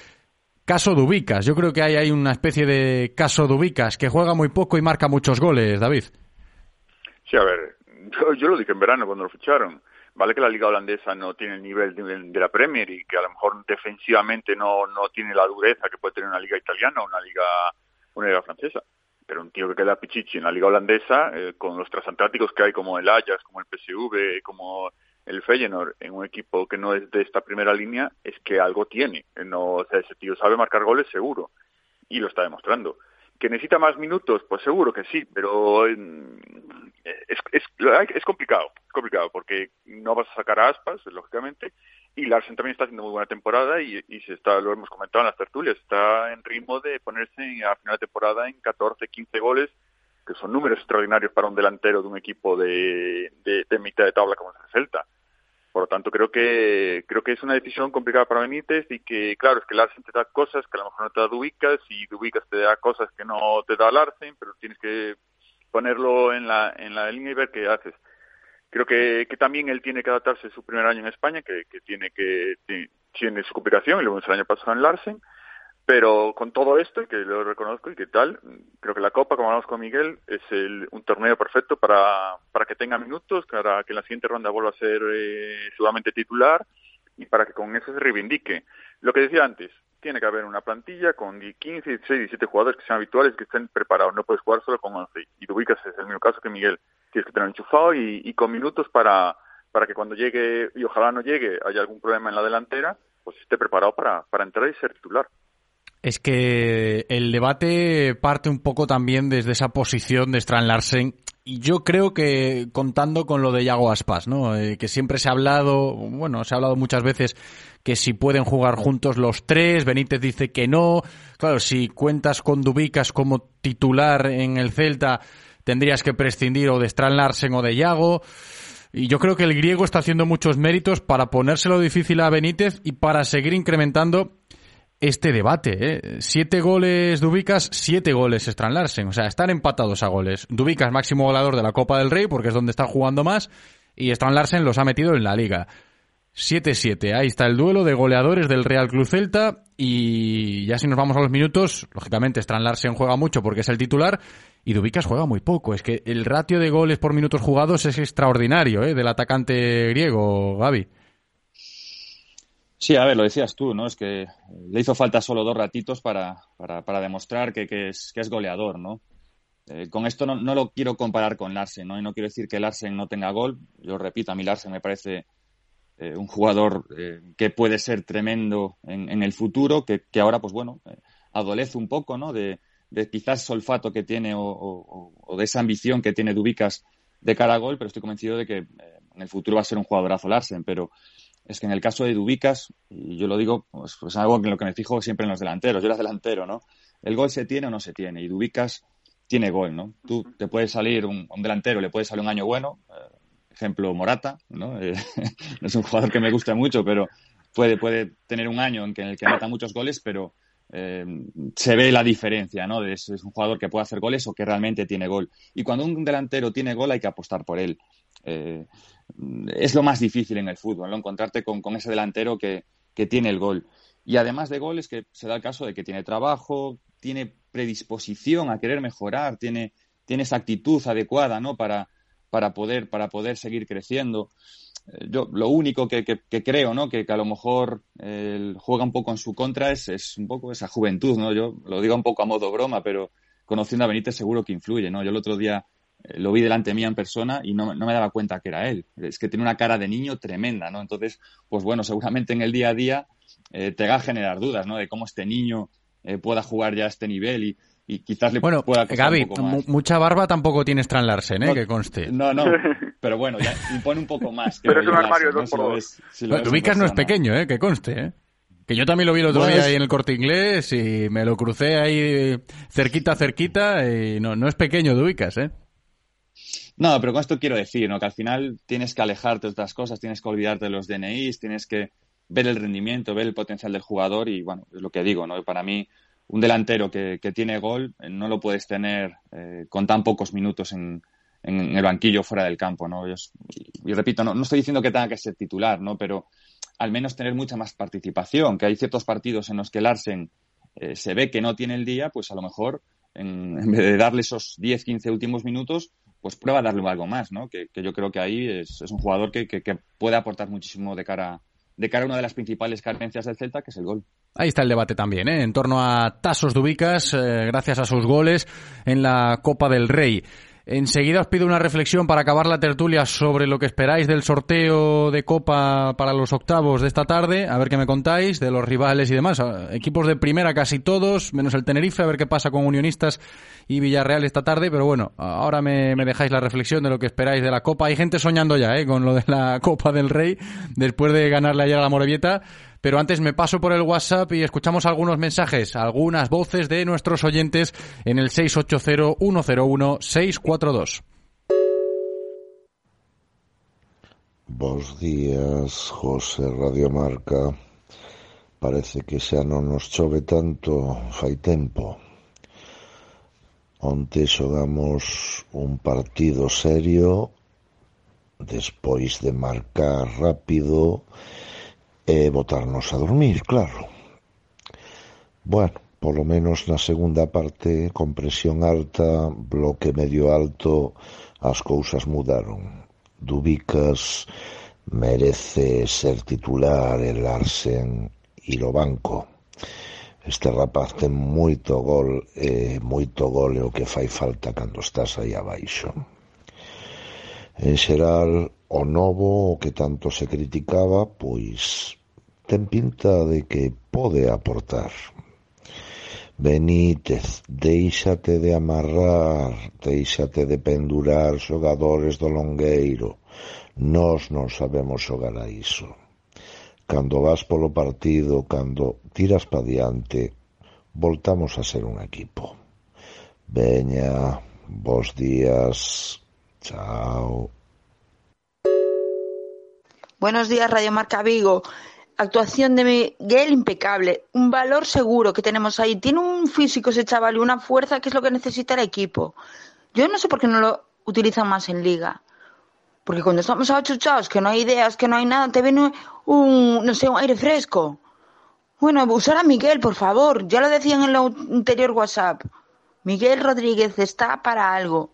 Caso Dubicas, yo creo que hay, hay una especie de caso Dubicas que juega muy poco y marca muchos goles, David. Sí, a ver, yo, lo dije en verano cuando lo ficharon Vale que la liga holandesa no tiene el nivel de, la Premier y que a lo mejor defensivamente no, no tiene la dureza que puede tener una liga italiana o una liga, una liga francesa. Pero un tío que queda pichichi en la liga holandesa, eh, con los transatlánticos que hay como el Ajax, como el PSV, como el Feyenoord, en un equipo que no es de esta primera línea, es que algo tiene. No, o sea, ese tío sabe marcar goles seguro y lo está demostrando. ¿Que necesita más minutos? Pues seguro que sí, pero es, es, es complicado, es complicado, porque no vas a sacar a aspas, lógicamente, y Larsen también está haciendo muy buena temporada y, y se está, lo hemos comentado en las tertulias, está en ritmo de ponerse a final de temporada en 14, 15 goles, que son números extraordinarios para un delantero de un equipo de, de, mitad de tabla como es el Celta. Por lo tanto, creo que creo que es una decisión complicada para Benítez y que, claro, es que Larsen te da cosas que a lo mejor no te da Dubicas y Dubicas te da cosas que no te da Larsen, pero tienes que ponerlo en la, en la línea y ver qué haces. Creo que, que también él tiene que adaptarse a su primer año en España, que, tiene que tiene su complicación, y lo vimos el año pasado en Larsen, Pero con todo esto, y que lo reconozco y que tal, creo que la Copa, como hablamos con Miguel, es el, un torneo perfecto para, para que tenga minutos, para que en la siguiente ronda vuelva a ser eh, seguramente titular y para que con eso se reivindique. Lo que decía antes, tiene que haber una plantilla con 15, 16, 17 jugadores que sean habituales, que estén preparados. No puedes jugar solo con 11. Y te ubicas, es el mismo caso que Miguel. Tienes que tener enchufado y, con minutos para, para que cuando llegue, y ojalá no llegue, haya algún problema en la delantera, pues esté preparado para, para entrar y ser titular. Es que el debate parte un poco también desde esa posición de Strand Larsen. Yo creo que contando con lo de Yago Aspas, ¿no? Eh, que siempre se ha hablado, bueno, se ha hablado muchas veces que si pueden jugar juntos los tres, Benítez dice que no. Claro, si cuentas con Dubicas como titular en el Celta, tendrías que prescindir o de Strand Larsen o de Yago. Y yo creo que el griego está haciendo muchos méritos para ponérselo difícil a Benítez y para seguir incrementando este debate. ¿eh? Siete goles Dubicas, siete goles Strand Larsen. O sea, están empatados a goles. Dubicas máximo goleador de la Copa del Rey porque es donde está jugando más y Strand Larsen los ha metido en la liga. 7-7. Ahí está el duelo de goleadores del Real Club Celta. Y ya si nos vamos a los minutos, lógicamente Strand Larsen juega mucho porque es el titular y Dubicas juega muy poco. Es que el ratio de goles por minutos jugados es extraordinario ¿eh? del atacante griego, Gaby. Sí, a ver, lo decías tú, ¿no? Es que le hizo falta solo dos ratitos para, para, para demostrar que, que, es, que es goleador, ¿no? Eh, con esto no, no, lo quiero comparar con Larsen, ¿no? Y no quiero decir que Larsen no tenga gol. Yo repito, a mí Larsen me parece eh, un jugador eh, que puede ser tremendo en, en el futuro, que, que, ahora, pues bueno, eh, adolece un poco, ¿no? De, de quizás solfato que tiene o, o, o, de esa ambición que tiene Dubicas de cara a gol, pero estoy convencido de que en el futuro va a ser un jugadorazo Larsen, pero es que en el caso de Dubicas, y yo lo digo, pues, pues algo en lo que me fijo siempre en los delanteros, yo era delantero, ¿no? El gol se tiene o no se tiene, y Dubicas tiene gol, ¿no? Tú te puede salir un, un delantero, le puede salir un año bueno, eh, ejemplo Morata, ¿no? Eh, no es un jugador que me gusta mucho, pero puede, puede tener un año en, que, en el que meta muchos goles, pero eh, se ve la diferencia, ¿no? Es, es, un jugador que puede hacer goles o que realmente tiene gol. Y cuando un delantero tiene gol hay que apostar por él. Eh, es lo más difícil en el fútbol, ¿no? Encontrarte con, ese delantero que, tiene el gol. Y además de goles, que se da el caso de que tiene trabajo, tiene predisposición a querer mejorar, tiene, esa actitud adecuada, ¿no? Para, poder, para poder seguir creciendo. Eh, yo lo único que, que, que creo, ¿no? Que, a lo mejor eh, juega un poco en su contra es, es un poco esa juventud, ¿no? Yo lo digo un poco a modo broma, pero conociendo a Benítez seguro que influye, ¿no? Yo el otro día lo vi delante mía en persona y no, no, me daba cuenta que era él. Es que tiene una cara de niño tremenda, ¿no? Entonces, pues bueno, seguramente en el día a día eh, te va a generar dudas, ¿no? De cómo este niño eh, pueda jugar ya a este nivel y, y quizás le bueno, pueda Gaby, un poco más. mucha barba tampoco tiene Strand Larsen, ¿eh? No, que conste. No, no, pero bueno, ya impone un poco más. pero es un armario de dos por dos. Si no es pequeño, ¿eh? Que conste, ¿eh? Que yo también lo vi el otro día es- ahí en el corte inglés y me lo crucé ahí cerquita, cerquita y no, no es pequeño de Ubicas, ¿eh? No, pero con esto quiero decir, ¿no? Que al final tienes que alejarte de otras cosas, tienes que olvidarte de los DNIs, tienes que ver el rendimiento, ver el potencial del jugador y, bueno, es lo que digo, ¿no? Para mí, un delantero que, que tiene gol eh, no lo puedes tener eh, con tan pocos minutos en, en, el banquillo fuera del campo, ¿no? Y, repito, no, no estoy diciendo que tenga que ser titular, ¿no? Pero al menos tener mucha más participación, que hay ciertos partidos en los que Larsen eh, se ve que no tiene el día, pues a lo mejor en, en vez de darle esos 10, 15 últimos minutos, pues prueba a darle algo más, ¿no? Que, que yo creo que ahí es, es un jugador que, que, que, puede aportar muchísimo de cara, de cara a una de las principales carencias del Celta, que es el gol. Ahí está el debate también, ¿eh? En torno a Tasos Dubicas, eh, gracias a sus goles en la Copa del Rey. Enseguida os pido una reflexión para acabar la tertulia sobre lo que esperáis del sorteo de Copa para los octavos de esta tarde, a ver qué me contáis, de los rivales y demás. Equipos de primera casi todos, menos el Tenerife, a ver qué pasa con Unionistas y Villarreal esta tarde, pero bueno, ahora me, me dejáis la reflexión de lo que esperáis de la Copa. Hay gente soñando ya, ¿eh? Con lo de la Copa del Rey, después de ganarle ayer a la Morevieta. Pero antes me paso por el WhatsApp y escuchamos algunos mensajes, algunas voces de nuestros oyentes en el 680-101-642. Bos días, José Radiomarca. Parece que xa non nos chove tanto fai tempo. Onte xogamos un partido serio despois de marcar rápido e botarnos a dormir, claro. Bueno, polo menos na segunda parte, con presión alta, bloque medio alto, as cousas mudaron. Dubicas merece ser titular e Larsen ir ao banco. Este rapaz ten moito gol e moito gol é o que fai falta cando estás aí abaixo. En xeral, o novo, o que tanto se criticaba, pois ten pinta de que pode aportar. Benítez, deixate de amarrar, deixate de pendurar xogadores do longueiro. Nós non sabemos xogar a iso. Cando vas polo partido, cando tiras pa diante, voltamos a ser un equipo. Veña, bos días, chao. Buenos días, Radio Marca Vigo. Actuación de Miguel impecable. Un valor seguro que tenemos ahí. Tiene un físico ese chaval y una fuerza que es lo que necesita el equipo. Yo no sé por qué no lo utilizan más en liga. Porque cuando estamos achuchados, que no hay ideas, que no hay nada, te viene un, no sé, un aire fresco. Bueno, usar a Miguel, por favor. Ya lo decían en el anterior WhatsApp. Miguel Rodríguez está para algo.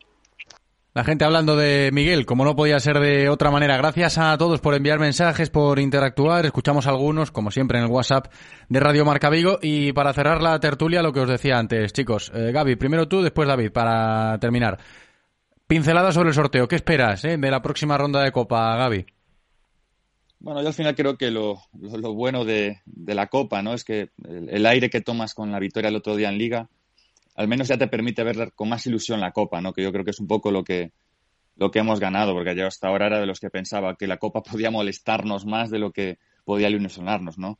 La gente hablando de Miguel, como no podía ser de otra manera. Gracias a todos por enviar mensajes, por interactuar. Escuchamos algunos, como siempre, en el WhatsApp de Radio Marca Vigo. Y para cerrar la tertulia, lo que os decía antes, chicos. Eh, Gaby, primero tú, después David, para terminar. Pincelada sobre el sorteo. ¿Qué esperas eh, de la próxima ronda de Copa, Gaby? Bueno, yo al final creo que lo, lo, bueno de, de, la Copa, ¿no? Es que el, el, aire que tomas con la victoria el otro día en Liga, al menos ya te permite ver con más ilusión la Copa, ¿no? Que yo creo que es un poco lo que, lo que hemos ganado, porque yo hasta ahora era de los que pensaba que la Copa podía molestarnos más de lo que podía ilusionarnos, ¿no?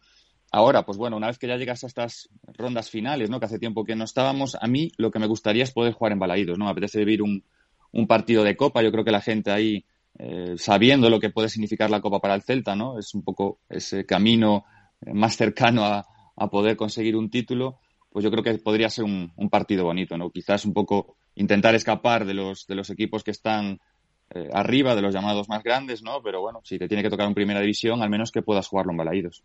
Ahora, pues bueno, una vez que ya llegas a estas rondas finales, ¿no? Que hace tiempo que no estábamos, a mí lo que me gustaría es poder jugar en Balaídos, ¿no? Me apetece vivir un, un partido de Copa, yo creo que la gente ahí eh, sabiendo lo que puede significar la Copa para el Celta, ¿no? Es un poco ese camino eh, más cercano a, a, poder conseguir un título, pues yo creo que podría ser un, partido bonito, ¿no? Quizás un poco intentar escapar de los, de los equipos que están eh, arriba, de los llamados más grandes, ¿no? Pero bueno, si te tiene que tocar en primera división, al menos que puedas jugarlo en Balaídos.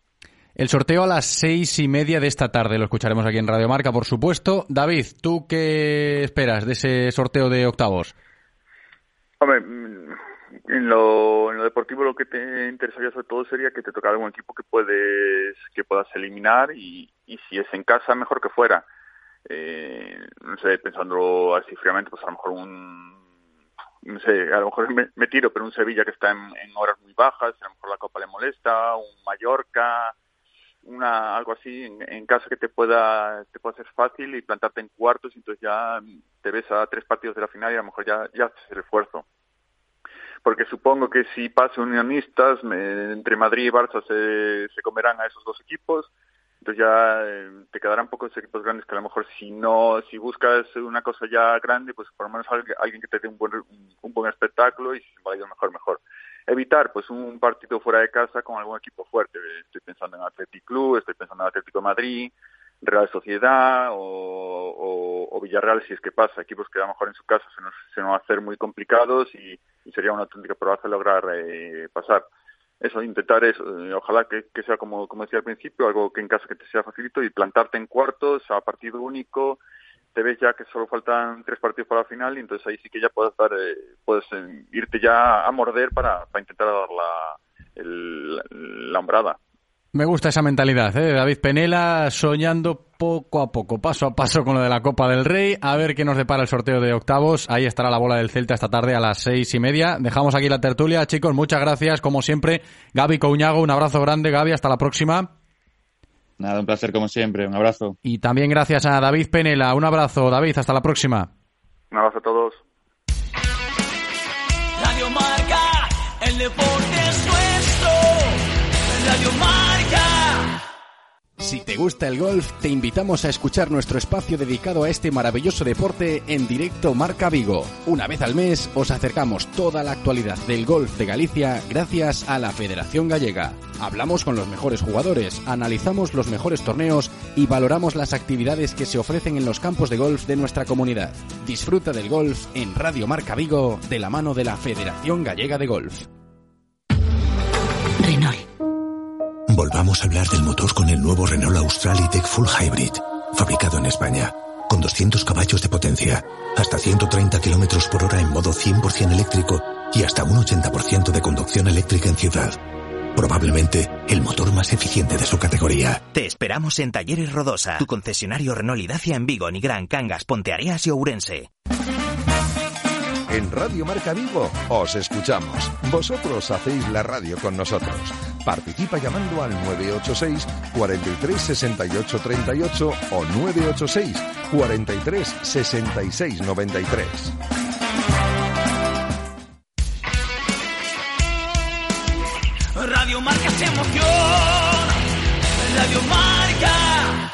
El sorteo a las seis y media de esta tarde lo escucharemos aquí en Radio Marca, por supuesto. David, ¿tú qué esperas de ese sorteo de octavos? Hombre, en lo, en lo deportivo lo que te interesaría sobre todo sería que te tocara un equipo que puedes que puedas eliminar y, y si es en casa mejor que fuera. Eh, no sé pensando así fríamente pues a lo mejor un no sé a lo mejor me, me tiro pero un Sevilla que está en, en, horas muy bajas a lo mejor la Copa le molesta un Mallorca una algo así en, en casa que te pueda te pueda ser fácil y plantarte en cuartos y entonces ya te ves a tres partidos de la final y a lo mejor ya ya haces el esfuerzo porque supongo que si pasa unionistas, me, entre Madrid y Barça se, se comerán a esos dos equipos, entonces ya eh, te quedarán pocos equipos grandes que a lo mejor si no, si buscas una cosa ya grande, pues por lo menos alguien, alguien que te dé un buen, un, un buen espectáculo y si va a ir mejor, mejor. Evitar pues un partido fuera de casa con algún equipo fuerte. Estoy pensando en Athletic Club, estoy pensando en Atlético Madrid, Real Sociedad o, Villarreal si es que pasa, equipos que a lo mejor en su casa se nos, se nos va a hacer muy complicados y, y sería una auténtica probaza lograr eh, pasar. Eso, intentar eso, eh, ojalá que, que, sea como, como decía al principio, algo que en casa que te sea facilito y plantarte en cuartos a partido único, te ves ya que solo faltan tres partidos para la final y entonces ahí sí que ya puedes dar, eh, puedes eh, irte ya a morder para, intentar dar la, la hombrada. Me gusta esa mentalidad, ¿eh? David Penela soñando poco a poco, paso a paso con lo de la Copa del Rey. A ver qué nos depara el sorteo de octavos. Ahí estará la bola del Celta esta tarde a las seis y media. Dejamos aquí la tertulia. Chicos, muchas gracias. Como siempre, Gaby Couñago, un abrazo grande. Gaby, hasta la próxima. Nada, un placer como siempre. Un abrazo. Y también gracias a David Penela. Un abrazo, David. Hasta la próxima. Un abrazo a todos. Radio Marca, el deporte es nuestro. Radio Marca. Si te gusta el golf, te invitamos a escuchar nuestro espacio dedicado a este maravilloso deporte en directo Marca Vigo. Una vez al mes os acercamos toda la actualidad del golf de Galicia gracias a la Federación Gallega. Hablamos con los mejores jugadores, analizamos los mejores torneos y valoramos las actividades que se ofrecen en los campos de golf de nuestra comunidad. Disfruta del golf en Radio Marca Vigo de la mano de la Federación Gallega de Golf. Renault. Volvamos a hablar del motor con el nuevo Renault Austral e-Tech Full Hybrid. fabricado en España, con 200 caballos de potencia, hasta 130 kilómetros por hora en modo 100% eléctrico y hasta un 80% de conducción eléctrica en ciudad. Probablemente el motor más eficiente de su categoría. Te esperamos en Talleres Rodosa, tu concesionario Renault y Dacia en Vigo, Nigrán, Cangas, Ponteareas y Ourense. En Radio Marca Vigo os escuchamos. Vosotros hacéis la radio con nosotros. Participa llamando al 986 43 68 38 o 986 43 66 93. Radio Marca se emoción. Radio Marca.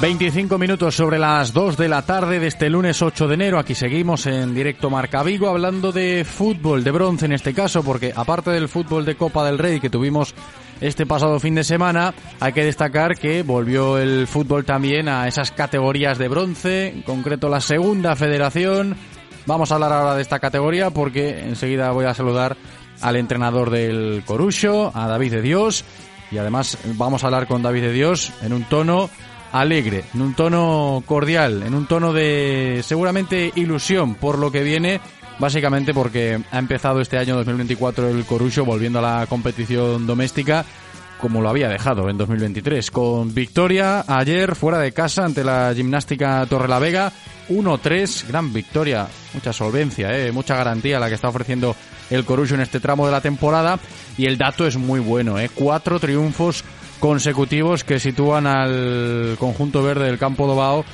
25 minutos sobre las 2 de la tarde de este lunes 8 de enero. Aquí seguimos en directo Marca Vigo hablando de fútbol, de bronce en este caso, porque aparte del fútbol de Copa del Rey que tuvimos este pasado fin de semana, hay que destacar que volvió el fútbol también a esas categorías de bronce, en concreto la segunda federación. Vamos a hablar ahora de esta categoría porque enseguida voy a saludar al entrenador del Corucho, a David de Dios, y además vamos a hablar con David de Dios en un tono alegre, en un tono cordial, en un tono de seguramente ilusión por lo que viene, básicamente porque ha empezado este año 2024 el Corucho volviendo a la competición doméstica como lo había dejado en 2023, con victoria ayer fuera de casa ante la gimnástica Torrelavega, 1-3, gran victoria, mucha solvencia, eh, mucha garantía la que está ofreciendo el Corucho en este tramo de la temporada y el dato es muy bueno, eh, cuatro triunfos consecutivos que sitúan al conjunto verde del Campo Dobao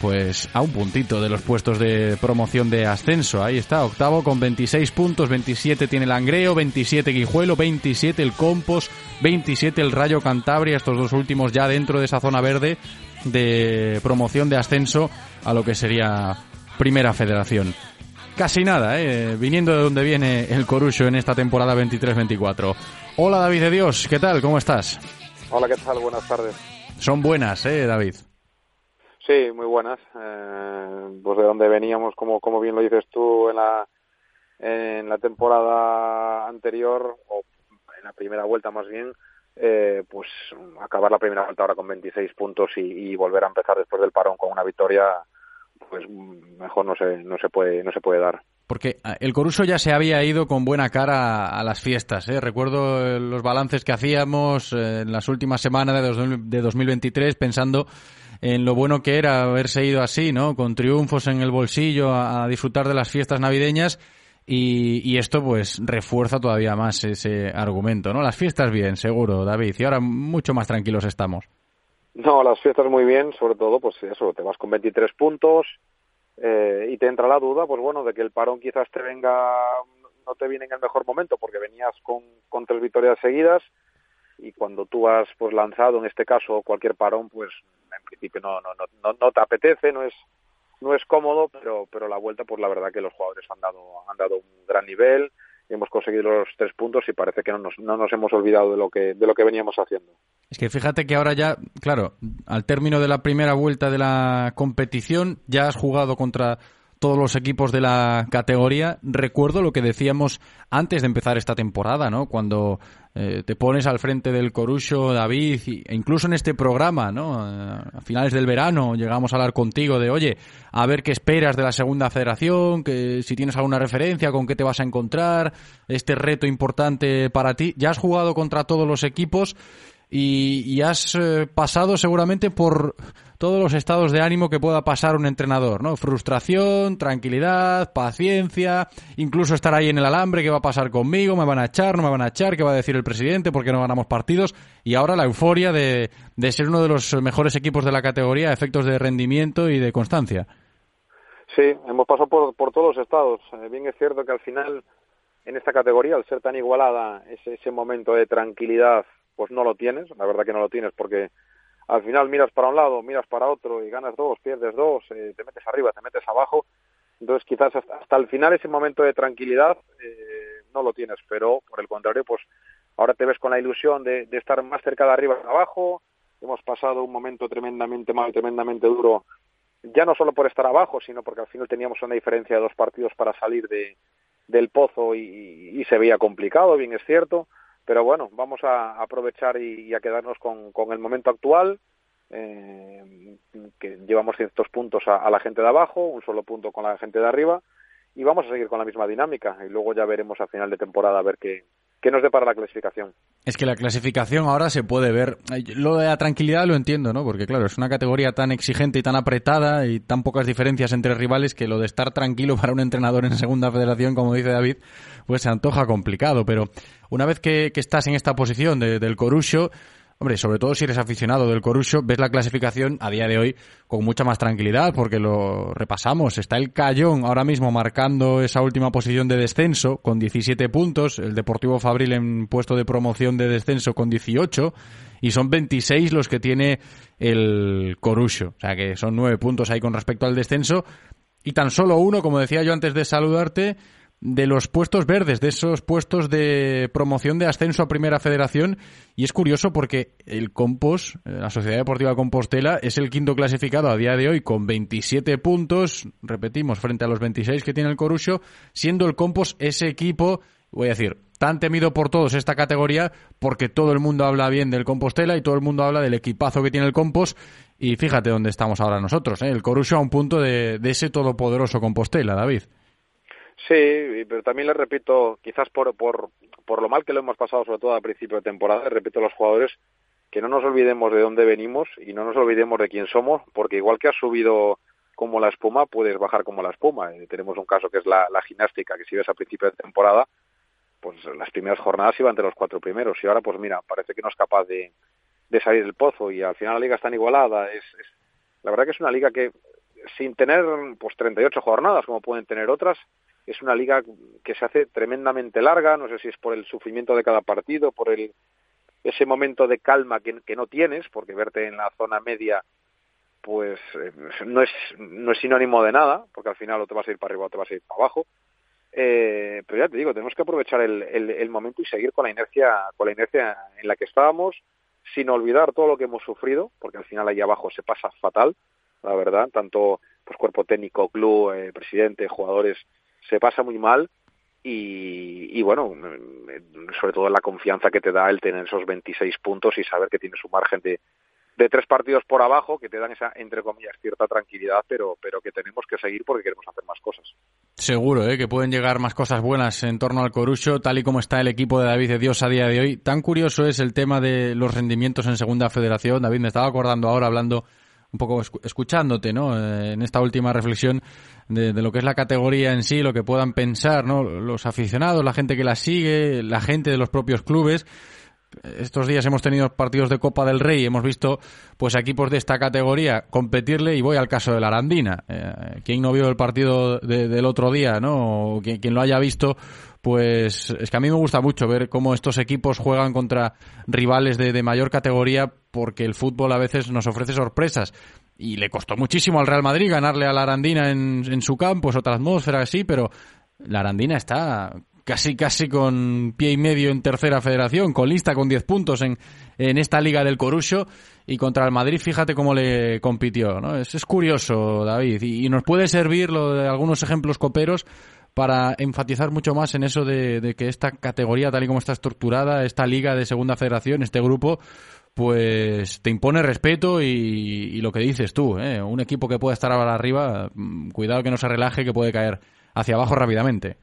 pues a un puntito de los puestos de promoción de ascenso. Ahí está, octavo con 26 puntos, 27 tiene el Angreo, 27 Guijuelo, 27 el Compos, 27 el Rayo Cantabria, estos dos últimos ya dentro de esa zona verde de promoción de ascenso a lo que sería Primera Federación. Casi nada, ¿eh? viniendo de donde viene el Corucho en esta temporada 23-24. Hola David de Dios, ¿qué tal? ¿Cómo estás? Hola, ¿qué tal? Buenas tardes. Son buenas, ¿eh, David? Sí, muy buenas. Eh, pues de donde veníamos, como, como bien lo dices tú, en la, en la temporada anterior, o en la primera vuelta más bien, eh, pues acabar la primera vuelta ahora con 26 puntos y, y volver a empezar después del parón con una victoria, pues mejor no se, no se puede, no se puede dar. Porque ah, el Coruso ya se había ido con buena cara a las fiestas. ¿eh? Recuerdo eh, los balances que hacíamos eh, en las últimas semanas de, dos- de 2023 pensando en lo bueno que era haberse ido así, ¿no? Con triunfos en el bolsillo a, a disfrutar de las fiestas navideñas y, y esto pues refuerza todavía más ese argumento, ¿no? Las fiestas bien, seguro, David. Y ahora mucho más tranquilos estamos. No, las fiestas muy bien, sobre todo, pues eso, te vas con 23 puntos eh, y te entra la duda, pues bueno, de que el parón quizás te venga, no te viene en el mejor momento, porque venías con, con tres victorias seguidas y cuando tú has pues lanzado, en este caso, cualquier parón, pues en principio no, no, no, no, te apetece, no es no es cómodo, pero pero la vuelta, pues la verdad que los jugadores han dado han dado un gran nivel, hemos conseguido los tres puntos y parece que no nos, no nos hemos olvidado de lo que de lo que veníamos haciendo. Es que fíjate que ahora ya, claro, al término de la primera vuelta de la competición, ya has jugado contra todos los equipos de la categoría. Recuerdo lo que decíamos antes de empezar esta temporada, ¿no? Cuando eh, te pones al frente del Corucho, David, e incluso en este programa, ¿no? Eh, a finales del verano llegamos a hablar contigo de, oye, a ver qué esperas de la segunda federación, que si tienes alguna referencia, con qué te vas a encontrar, este reto importante para ti. Ya has jugado contra todos los equipos. y, y has eh, pasado seguramente por todos los estados de ánimo que pueda pasar un entrenador, ¿no? Frustración, tranquilidad, paciencia, incluso estar ahí en el alambre, ¿qué va a pasar conmigo? ¿Me van a echar? ¿No me van a echar? ¿Qué va a decir el presidente? ¿Por qué no ganamos partidos? Y ahora la euforia de, de ser uno de los mejores equipos de la categoría, efectos de rendimiento y de constancia. Sí, hemos pasado por, por todos los estados. Eh, bien es cierto que al final, en esta categoría, al ser tan igualada, ese, ese momento de tranquilidad, pues no lo tienes. La verdad que no lo tienes porque al final miras para un lado, miras para otro y ganas dos, pierdes dos, eh, te metes arriba, te metes abajo. Entonces quizás hasta, hasta el final ese momento de tranquilidad eh, no lo tienes, pero por el contrario, pues ahora te ves con la ilusión de, de estar más cerca de arriba que abajo. Hemos pasado un momento tremendamente mal, tremendamente duro ya no solo por estar abajo, sino porque al final teníamos una diferencia de dos partidos para salir de, del pozo y, y se veía complicado, bien es cierto, pero bueno, vamos a aprovechar y, a quedarnos con, el momento actual, eh, que llevamos ciertos puntos a la gente de abajo, un solo punto con la gente de arriba, y vamos a seguir con la misma dinámica, y luego ya veremos a final de temporada a ver qué, ¿Qué nos depara la clasificación? Es que la clasificación ahora se puede ver. Lo de la tranquilidad lo entiendo, ¿no? Porque claro, es una categoría tan exigente y tan apretada y tan pocas diferencias entre rivales que lo de estar tranquilo para un entrenador en segunda federación, como dice David, pues se antoja complicado. Pero una vez que, que estás en esta posición de, del Corucho, Hombre, sobre todo si eres aficionado del Corucho, ves la clasificación a día de hoy con mucha más tranquilidad, porque lo repasamos. Está el Cayón ahora mismo marcando esa última posición de descenso con 17 puntos, el Deportivo Fabril en puesto de promoción de descenso con 18, y son 26 los que tiene el Corucho. O sea que son 9 puntos ahí con respecto al descenso, y tan solo uno, como decía yo antes de saludarte, de los puestos verdes, de esos puestos de promoción de ascenso a Primera Federación. Y es curioso porque el Compos, eh, la Sociedad Deportiva Compostela, es el quinto clasificado a día de hoy con 27 puntos, repetimos, frente a los 26 que tiene el Corucho, siendo el Compos ese equipo, voy a decir, tan temido por todos esta categoría porque todo el mundo habla bien del Compostela y todo el mundo habla del equipazo que tiene el Compos. Y fíjate dónde estamos ahora nosotros, ¿eh? el Corucho a un punto de, de ese todopoderoso Compostela, David. Sí, pero también le repito, quizás por, por, por lo mal que lo hemos pasado, sobre todo al principio de temporada, repito a los jugadores que no nos olvidemos de dónde venimos y no nos olvidemos de quién somos, porque igual que has subido como la espuma, puedes bajar como la espuma. Y tenemos un caso que es la, la gimnástica, que si ves a principio de temporada, pues las primeras jornadas iban entre los cuatro primeros y ahora pues mira, parece que no es capaz de, de salir del pozo y al final la liga está tan igualada. Es, es, la verdad que es una liga que sin tener pues 38 jornadas como pueden tener otras, es una liga que se hace tremendamente larga, no sé si es por el sufrimiento de cada partido, por el ese momento de calma que, no tienes, porque verte en la zona media pues eh, no es no es sinónimo de nada, porque al final o te vas a ir para arriba o te vas a ir para abajo. Eh, pero ya te digo, tenemos que aprovechar el, el, el momento y seguir con la inercia con la inercia en la que estábamos, sin olvidar todo lo que hemos sufrido, porque al final ahí abajo se pasa fatal, la verdad, tanto pues cuerpo técnico, club, eh, presidente, jugadores, se pasa muy mal y, y, bueno, sobre todo la confianza que te da el tener esos 26 puntos y saber que tienes un margen de, de tres partidos por abajo que te dan esa, entre comillas, cierta tranquilidad, pero, pero que tenemos que seguir porque queremos hacer más cosas. Seguro, ¿eh? que pueden llegar más cosas buenas en torno al Corucho, tal y como está el equipo de David de Dios a día de hoy. Tan curioso es el tema de los rendimientos en Segunda Federación. David, me estaba acordando ahora hablando un poco escuchándote, ¿no? Eh, en esta última reflexión de, lo que es la categoría en sí, lo que puedan pensar, ¿no? Los aficionados, la gente que la sigue, la gente de los propios clubes. Estos días hemos tenido partidos de Copa del Rey, hemos visto pues equipos de esta categoría competirle y voy al caso de la Arandina. Eh, ¿Quién no vio el partido de, del otro día, no? O quien, quien lo haya visto, pues es que a mí me gusta mucho ver cómo estos equipos juegan contra rivales de, de, mayor categoría porque el fútbol a veces nos ofrece sorpresas. Y le costó muchísimo al Real Madrid ganarle a la Arandina en, en su campo, es otra atmósfera así, pero la Arandina está casi casi con pie y medio en tercera federación, con lista con 10 puntos en, en esta liga del Corucho y contra el Madrid fíjate cómo le compitió, ¿no? Es, curioso, David, y, y nos puede servir lo de algunos ejemplos coperos para enfatizar mucho más en eso de, que esta categoría, tal y como está estructurada, esta liga de segunda federación, este grupo, pues te impone respeto y, y lo que dices tú, ¿eh? un equipo que puede estar ahora arriba, mm, cuidado que no se relaje, que puede caer hacia abajo rápidamente.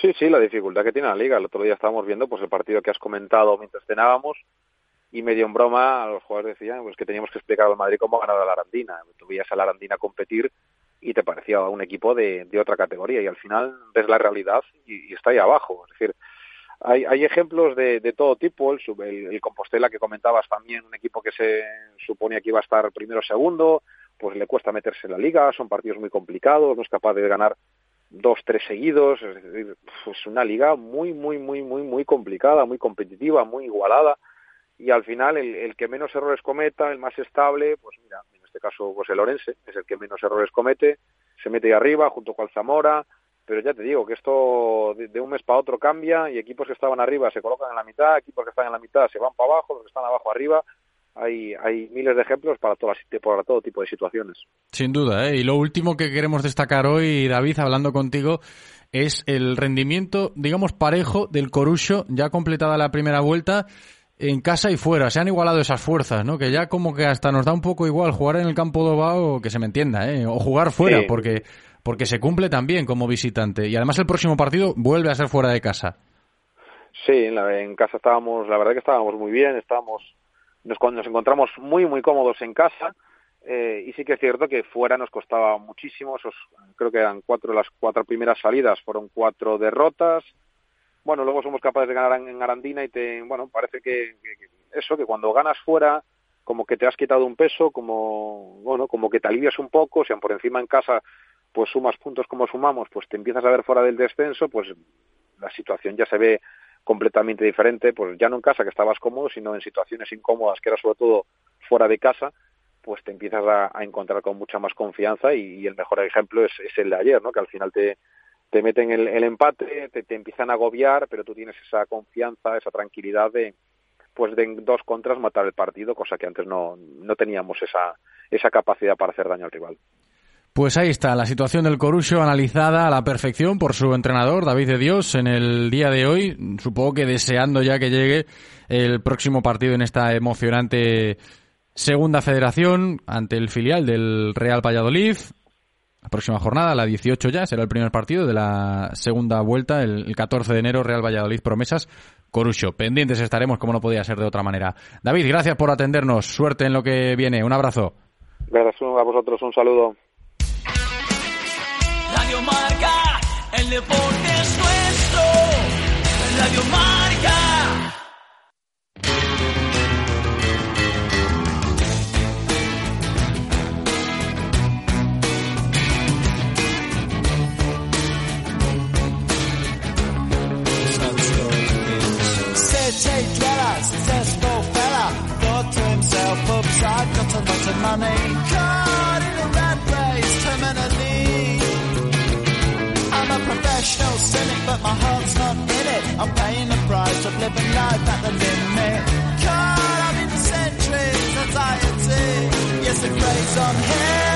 Sí, sí, la dificultad que tiene la liga. El otro día estábamos viendo pues el partido que has comentado mientras cenábamos. y medio en broma los jugadores decían pues que teníamos que explicar al Madrid cómo ganar a la Arandina. Tú veías a la Arandina competir y te parecía un equipo de, de otra categoría y al final ves la realidad y, está ahí abajo. Es decir, hay, hay ejemplos de, de todo tipo. El, el, el Compostela que comentabas también, un equipo que se suponía que iba a estar primero o segundo, pues le cuesta meterse en la liga, son partidos muy complicados, no es capaz de ganar dos, tres seguidos. Es decir, es una liga muy, muy, muy, muy, muy complicada, muy competitiva, muy igualada. Y al final, el, el que menos errores cometa, el más estable, pues mira, este caso, pues el es el que menos errores comete, se mete ahí arriba junto con Zamora, pero ya te digo que esto de, de un mes para otro cambia y equipos que estaban arriba se colocan en la mitad, equipos que están en la mitad se van para abajo, los que están abajo arriba. Hay, hay miles de ejemplos para, todas, para todo tipo de situaciones. Sin duda, ¿eh? Y lo último que queremos destacar hoy, David, hablando contigo, es el rendimiento, digamos, parejo del Corucho, ya completada la primera vuelta, en casa y fuera. Se han igualado esas fuerzas, ¿no? Que ya como que hasta nos da un poco igual jugar en el campo de Ovao, que se me entienda, ¿eh? O jugar fuera, Sí. porque, porque se cumple también como visitante. Y además el próximo partido vuelve a ser fuera de casa. Sí, en, la- en casa estábamos, la verdad que estábamos muy bien, estábamos, nos, nos encontramos muy, muy cómodos en casa. eh, y sí que es cierto que fuera nos costaba muchísimo, esos, creo que eran cuatro, las cuatro primeras salidas fueron cuatro derrotas. Bueno, luego somos capaces de ganar en, Arandina y te, bueno, parece que, eso, que cuando ganas fuera, como que te has quitado un peso, como, bueno, como que te alivias un poco, sean por encima en casa, pues sumas puntos como sumamos, pues te empiezas a ver fuera del descenso, pues la situación ya se ve completamente diferente, pues ya no en casa que estabas cómodo, sino en situaciones incómodas que era sobre todo fuera de casa, pues te empiezas a, encontrar con mucha más confianza y, y el mejor ejemplo es, es el de ayer, ¿no? Que al final te, te meten el, el empate, te, empiezan a agobiar, pero tú tienes esa confianza, esa tranquilidad de pues de en dos contras matar el partido, cosa que antes no, no teníamos esa, esa capacidad para hacer daño al rival. Pues ahí está, la situación del Corucho analizada a la perfección por su entrenador, David de Dios, en el día de hoy. Supongo que deseando ya que llegue el próximo partido en esta emocionante segunda federación ante el filial del Real Valladolid. La próxima jornada, la 18 ya, será el primer partido de la segunda vuelta, el, el 14 de enero, Real Valladolid Promesas, Corucho. Pendientes estaremos, como no podía ser de otra manera. David, gracias por atendernos. Suerte en lo que viene. Un abrazo. Gracias a vosotros, un saludo. Radio Marca, el deporte es nuestro. Radio Marca. City dweller, successful fella, thought to himself, oops, I've got a lot of money. Caught in a rat race, terminally. I'm a professional cynic, but my heart's not in it. I'm paying the price of living life at the limit. Caught up in the centuries, anxiety. Yes, it weighs on him.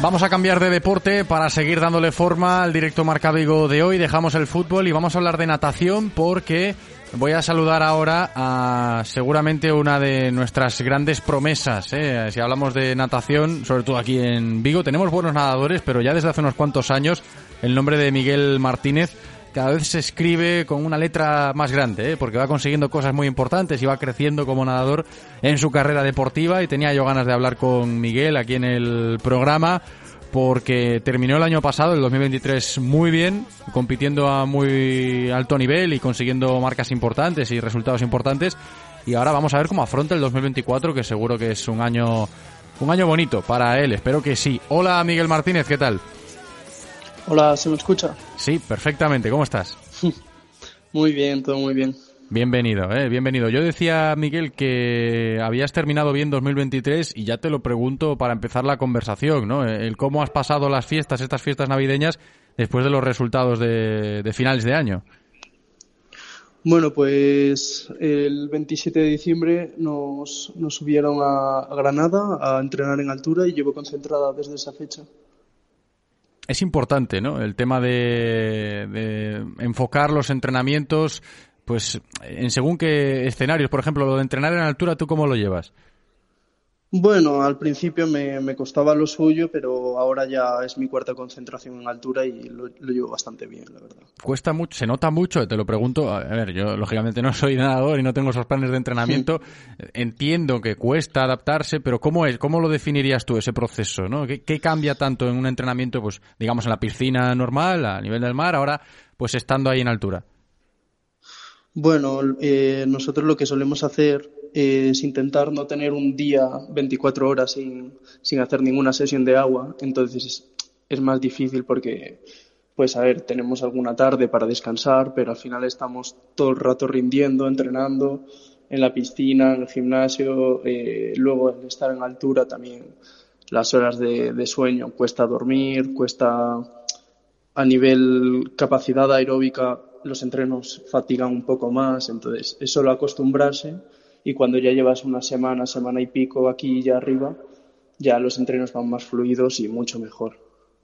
Vamos a cambiar de deporte para seguir dándole forma al directo Marca Vigo de hoy. Dejamos el fútbol y vamos a hablar de natación porque voy a saludar ahora a seguramente una de nuestras grandes promesas. ¿eh? Si hablamos de natación, sobre todo aquí en Vigo, tenemos buenos nadadores, pero ya desde hace unos cuantos años el nombre de Miguel Martínez cada vez se escribe con una letra más grande, ¿eh? porque va consiguiendo cosas muy importantes y va creciendo como nadador en su carrera deportiva y tenía yo ganas de hablar con Miguel aquí en el programa porque terminó el año pasado, el 2023, muy bien, compitiendo a muy alto nivel y consiguiendo marcas importantes y resultados importantes. Y ahora vamos a ver cómo afronta el 2024, que seguro que es un año, un año bonito para él. Espero que sí. Hola Miguel Martínez, ¿qué tal? Hola, ¿se me escucha? Sí, perfectamente. ¿Cómo estás? Muy bien, todo muy bien. Bienvenido, eh, bienvenido. Yo decía, Miguel, que habías terminado bien 2023 y ya te lo pregunto para empezar la conversación, ¿no? El cómo has pasado las fiestas, estas fiestas navideñas, después de los resultados de, de finales de año. Bueno, pues el 27 de diciembre nos, nos subieron a, a Granada a entrenar en altura y llevo concentrada desde esa fecha. Es importante, ¿no? El tema de, de enfocar los entrenamientos, pues en según qué escenarios. Por ejemplo, lo de entrenar en altura, ¿tú cómo lo llevas? Bueno, al principio me, me costaba lo suyo, pero ahora ya es mi cuarta concentración en altura y lo, lo llevo bastante bien, la verdad. Cuesta mucho, se nota mucho, te lo pregunto. A ver, yo lógicamente no soy nadador y no tengo esos planes de entrenamiento. Entiendo que cuesta adaptarse, pero ¿cómo es? ¿Cómo lo definirías tú ese proceso? ¿no? ¿Qué, qué cambia tanto en un entrenamiento, pues digamos en la piscina normal, a nivel del mar, ahora pues estando ahí en altura? Bueno, eh, nosotros lo que solemos hacer es intentar no tener un día 24 horas sin, sin hacer ninguna sesión de agua. Entonces es, más difícil porque, pues a ver, tenemos alguna tarde para descansar, pero al final estamos todo el rato rindiendo, entrenando en la piscina, en el gimnasio, eh, luego el estar en altura también. Las horas de, de sueño cuesta dormir, cuesta a nivel capacidad aeróbica los entrenos fatigan un poco más, entonces es solo acostumbrarse y cuando ya llevas una semana, semana y pico aquí ya arriba, ya los entrenos van más fluidos y mucho mejor.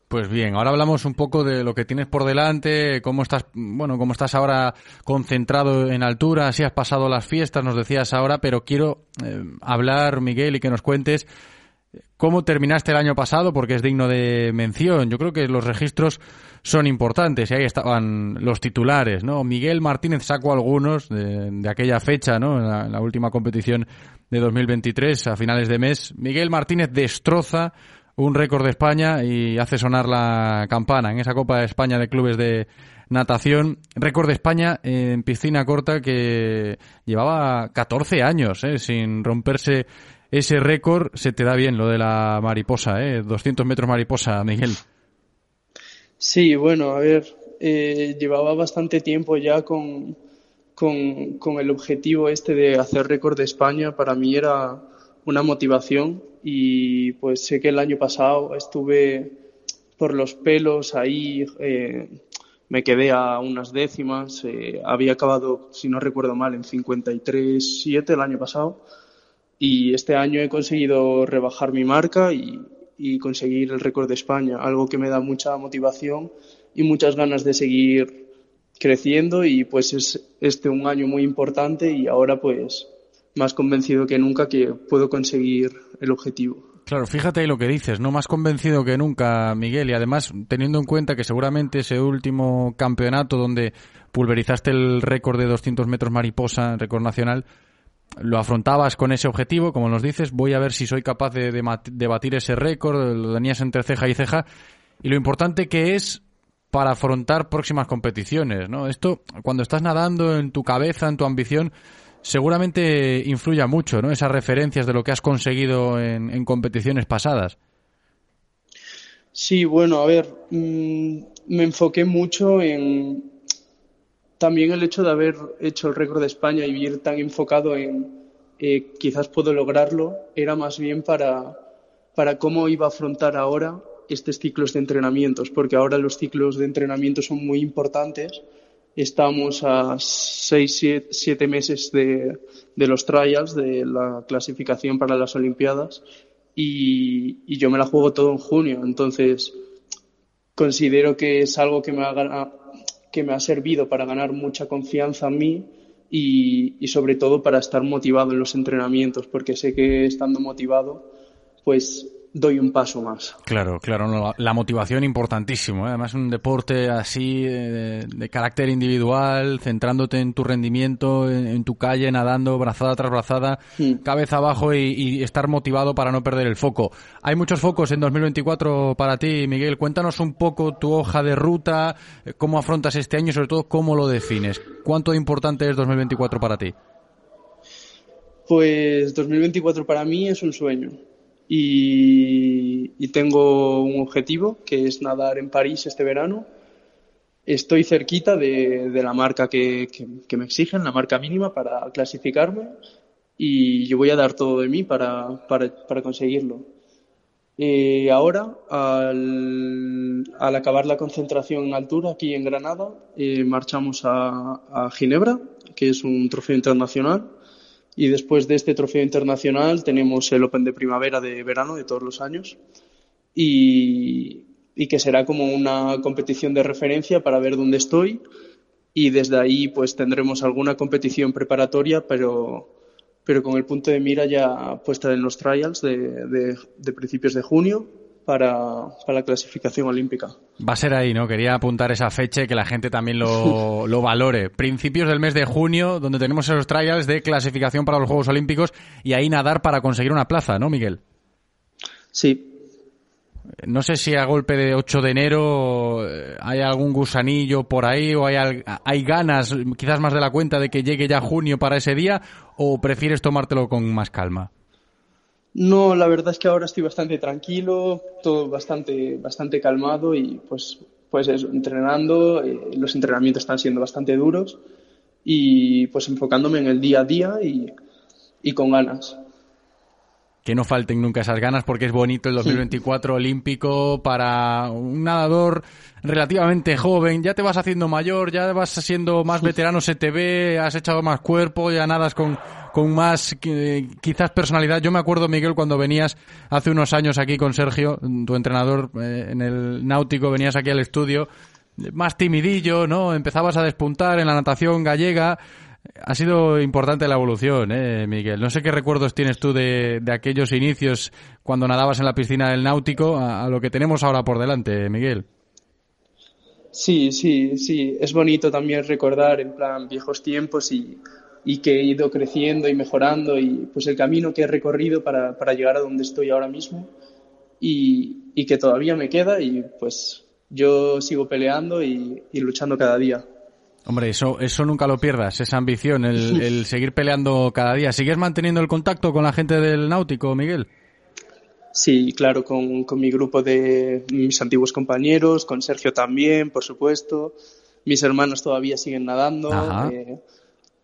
Pues bien, ahora hablamos un poco de lo que tienes por delante, cómo estás, bueno, cómo estás ahora concentrado en altura, si has pasado las fiestas, nos decías ahora, pero quiero eh, hablar, Miguel, y que nos cuentes cómo terminaste el año pasado, porque es digno de mención. Yo creo que los registros son importantes y ahí estaban los titulares, ¿no? Miguel Martínez sacó algunos de, aquella fecha, ¿no? En la, en la, última competición de 2023, a finales de mes. Miguel Martínez destroza un récord de España y hace sonar la campana en esa Copa de España de Clubes de Natación. Récord de España en piscina corta que llevaba 14 años, ¿eh? Sin romperse ese récord. Se te da bien lo de la mariposa, ¿eh? 200 metros mariposa, Miguel. Sí, bueno, a ver, eh, llevaba bastante tiempo ya con, con, con, el objetivo este de hacer récord de España. Para mí era una motivación y pues sé que el año pasado estuve por los pelos ahí, eh, me quedé a unas décimas, eh, había acabado, si no recuerdo mal, en 53.7 el año pasado y este año he conseguido rebajar mi marca y, y conseguir el récord de España, algo que me da mucha motivación y muchas ganas de seguir creciendo y pues es este un año muy importante y ahora pues más convencido que nunca que puedo conseguir el objetivo. Claro, fíjate ahí lo que dices, no más convencido que nunca, Miguel, y además teniendo en cuenta que seguramente ese último campeonato donde pulverizaste el récord de 200 metros mariposa, récord nacional, lo afrontabas con ese objetivo, como nos dices, voy a ver si soy capaz de, de, de batir ese récord, lo tenías entre ceja y ceja, y lo importante que es para afrontar próximas competiciones, ¿no? Esto, cuando estás nadando en tu cabeza, en tu ambición, seguramente influya mucho, ¿no? Esas referencias de lo que has conseguido en, competiciones pasadas. Sí, bueno, a ver, mmm, me enfoqué mucho en también el hecho de haber hecho el récord de España y ir tan enfocado en eh, quizás puedo lograrlo, era más bien para, para cómo iba a afrontar ahora estos ciclos de entrenamientos, porque ahora los ciclos de entrenamiento son muy importantes. Estamos a seis, siete, siete meses de, de, los trials, de la clasificación para las Olimpiadas, y, yo me la juego todo en junio. Entonces, considero que es algo que me ha, que me ha servido para ganar mucha confianza en mí y, y sobre todo para estar motivado en los entrenamientos, porque sé que estando motivado, pues doy un paso más. Claro, claro, no, la, motivación importantísimo. ¿eh? Además, un deporte así de, de, carácter individual, centrándote en tu rendimiento, en, en tu calle, nadando, brazada tras brazada, sí. cabeza abajo y, y, estar motivado para no perder el foco. Hay muchos focos en 2024 para ti, Miguel. Cuéntanos un poco tu hoja de ruta, cómo afrontas este año y sobre todo cómo lo defines. ¿Cuánto importante es 2024 para ti? Pues 2024 para mí es un sueño y, tengo un objetivo que es nadar en París este verano. Estoy cerquita de, la marca que, me exigen, la marca mínima para clasificarme y yo voy a dar todo de mí para, conseguirlo. Eh, ahora, al, acabar la concentración en altura aquí en Granada, eh, marchamos a Ginebra, que es un trofeo internacional y después de este trofeo internacional tenemos el Open de primavera de verano de todos los años y, y, que será como una competición de referencia para ver dónde estoy. Y desde ahí pues tendremos alguna competición preparatoria pero pero con el punto de mira ya puesta en los trials de, de- de principios de junio para, para la clasificación olímpica. Va a ser ahí, ¿no? Quería apuntar esa fecha y que la gente también lo, lo valore. Principios del mes de junio, donde tenemos esos trials de clasificación para los Juegos Olímpicos y ahí nadar para conseguir una plaza, ¿no, Miguel? Sí. No sé si a golpe de 8 de enero eh, hay algún gusanillo por ahí o hay, hay ganas, quizás más de la cuenta, de que llegue ya junio para ese día o prefieres tomártelo con más calma. No, la verdad es que ahora estoy bastante tranquilo, todo bastante, bastante calmado y pues, pues eso, entrenando, eh, los entrenamientos están siendo bastante duros y pues enfocándome en el día a día y, y con ganas. que no falten nunca esas ganas porque es bonito el 2024 olímpico para un nadador relativamente joven. Ya te vas haciendo mayor, ya vas siendo más veterano, se te ve, has echado más cuerpo, ya nadas con, con más quizás personalidad. Yo me acuerdo, Miguel, cuando venías hace unos años aquí con Sergio, tu entrenador eh, en el náutico, venías aquí al estudio más timidillo, ¿no? Empezabas a despuntar en la natación gallega. Ha sido importante la evolución, ¿eh, Miguel? No sé qué recuerdos tienes tú de, de aquellos inicios cuando nadabas en la piscina del náutico a, a lo que tenemos ahora por delante, Miguel. Sí, sí, sí, es bonito también recordar en plan viejos tiempos y, y que he ido creciendo y mejorando y pues el camino que he recorrido para, para llegar a donde estoy ahora mismo y, y que todavía me queda y pues yo sigo peleando y, y luchando cada día. Hombre, eso, eso nunca lo pierdas, esa ambición, el, el seguir peleando cada día. ¿Sigues manteniendo el contacto con la gente del náutico, Miguel? Sí, claro, con, con mi grupo de mis antiguos compañeros, con Sergio también, por supuesto. Mis hermanos todavía siguen nadando. Ajá. eh,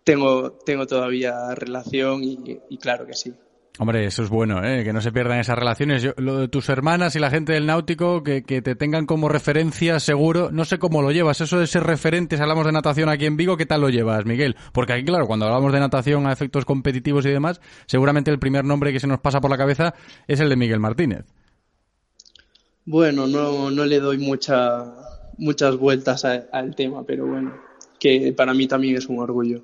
tengo, tengo todavía relación y, y claro que sí. Hombre, eso es bueno, ¿eh? que no se pierdan esas relaciones. Yo- lo de tus hermanas y la gente del náutico, que, que te tengan como referencia seguro. No sé cómo lo llevas, eso de ser referente, si hablamos de natación aquí en Vigo, ¿qué tal lo llevas, Miguel? Porque aquí, claro, cuando hablamos de natación a efectos competitivos y demás, seguramente el primer nombre que se nos pasa por la cabeza es el de Miguel Martínez. Bueno, no, no le doy mucha, muchas vueltas a- al tema, pero bueno, que para mí también es un orgullo.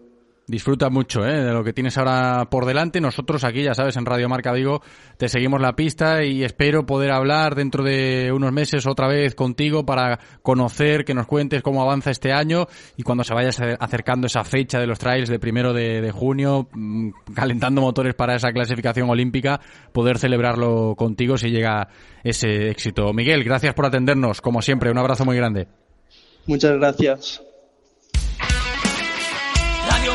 Disfruta mucho ¿eh? de lo que tienes ahora por delante. Nosotros aquí, ya sabes, en Radio Marca Vigo, te seguimos la pista y espero poder hablar dentro de unos meses otra vez contigo para conocer, que nos cuentes cómo avanza este año y cuando se vaya acer- acercando esa fecha de los trials de primero de, de junio, mm, calentando motores para esa clasificación olímpica, poder celebrarlo contigo si llega ese éxito. Miguel, gracias por atendernos, como siempre, un abrazo muy grande. Muchas gracias. Radio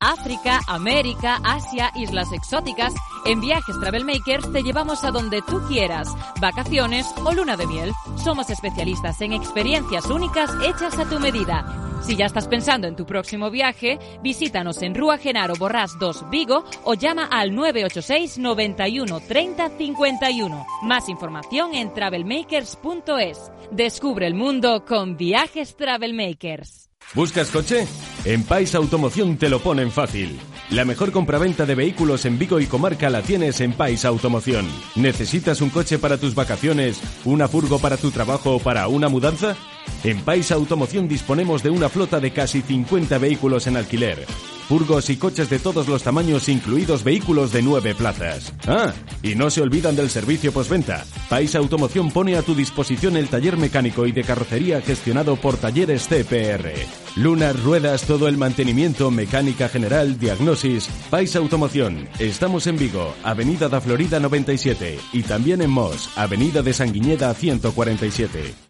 África, América, Asia, islas exóticas. En Viajes Travel Makers te llevamos a donde tú quieras, vacaciones o luna de miel. Somos especialistas en experiencias únicas hechas a tu medida. Si ya estás pensando en tu próximo viaje, visítanos en Rúa Genaro Borrás 2 Vigo o llama al 986 91 30 51. Más información en travelmakers.es. Descubre el mundo con Viajes Travel Makers. ¿Buscas coche? En Pais Automoción te lo ponen fácil. La mejor compraventa de vehículos en Vigo y comarca la tienes en Pais Automoción. ¿Necesitas un coche para tus vacaciones, una furgo para tu trabajo o para una mudanza? En Pais Automoción disponemos de una flota de casi 50 vehículos en alquiler. Furgos y coches de todos los tamaños, incluidos vehículos de 9 plazas. Ah, y no se olvidan del servicio postventa. Pais Automoción pone a tu disposición el taller mecánico y de carrocería gestionado por Talleres CPR. Lunas, ruedas, todo el mantenimiento, mecánica general, diagnosis. Pais Automoción. Estamos en Vigo, Avenida da Florida 97 y también en Mos, Avenida de Sanguiñeda 147.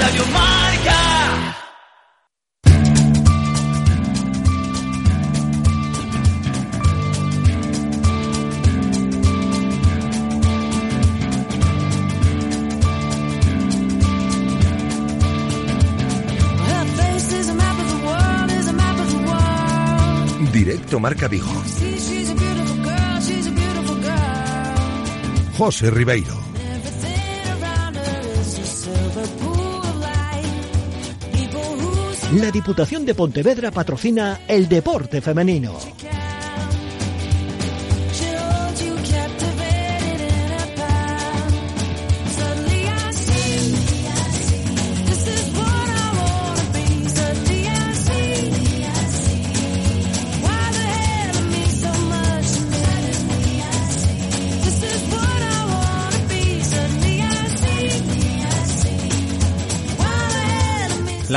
Marca. Directo Marca Vigo. José Ribeiro. La Diputación de Pontevedra patrocina el deporte femenino.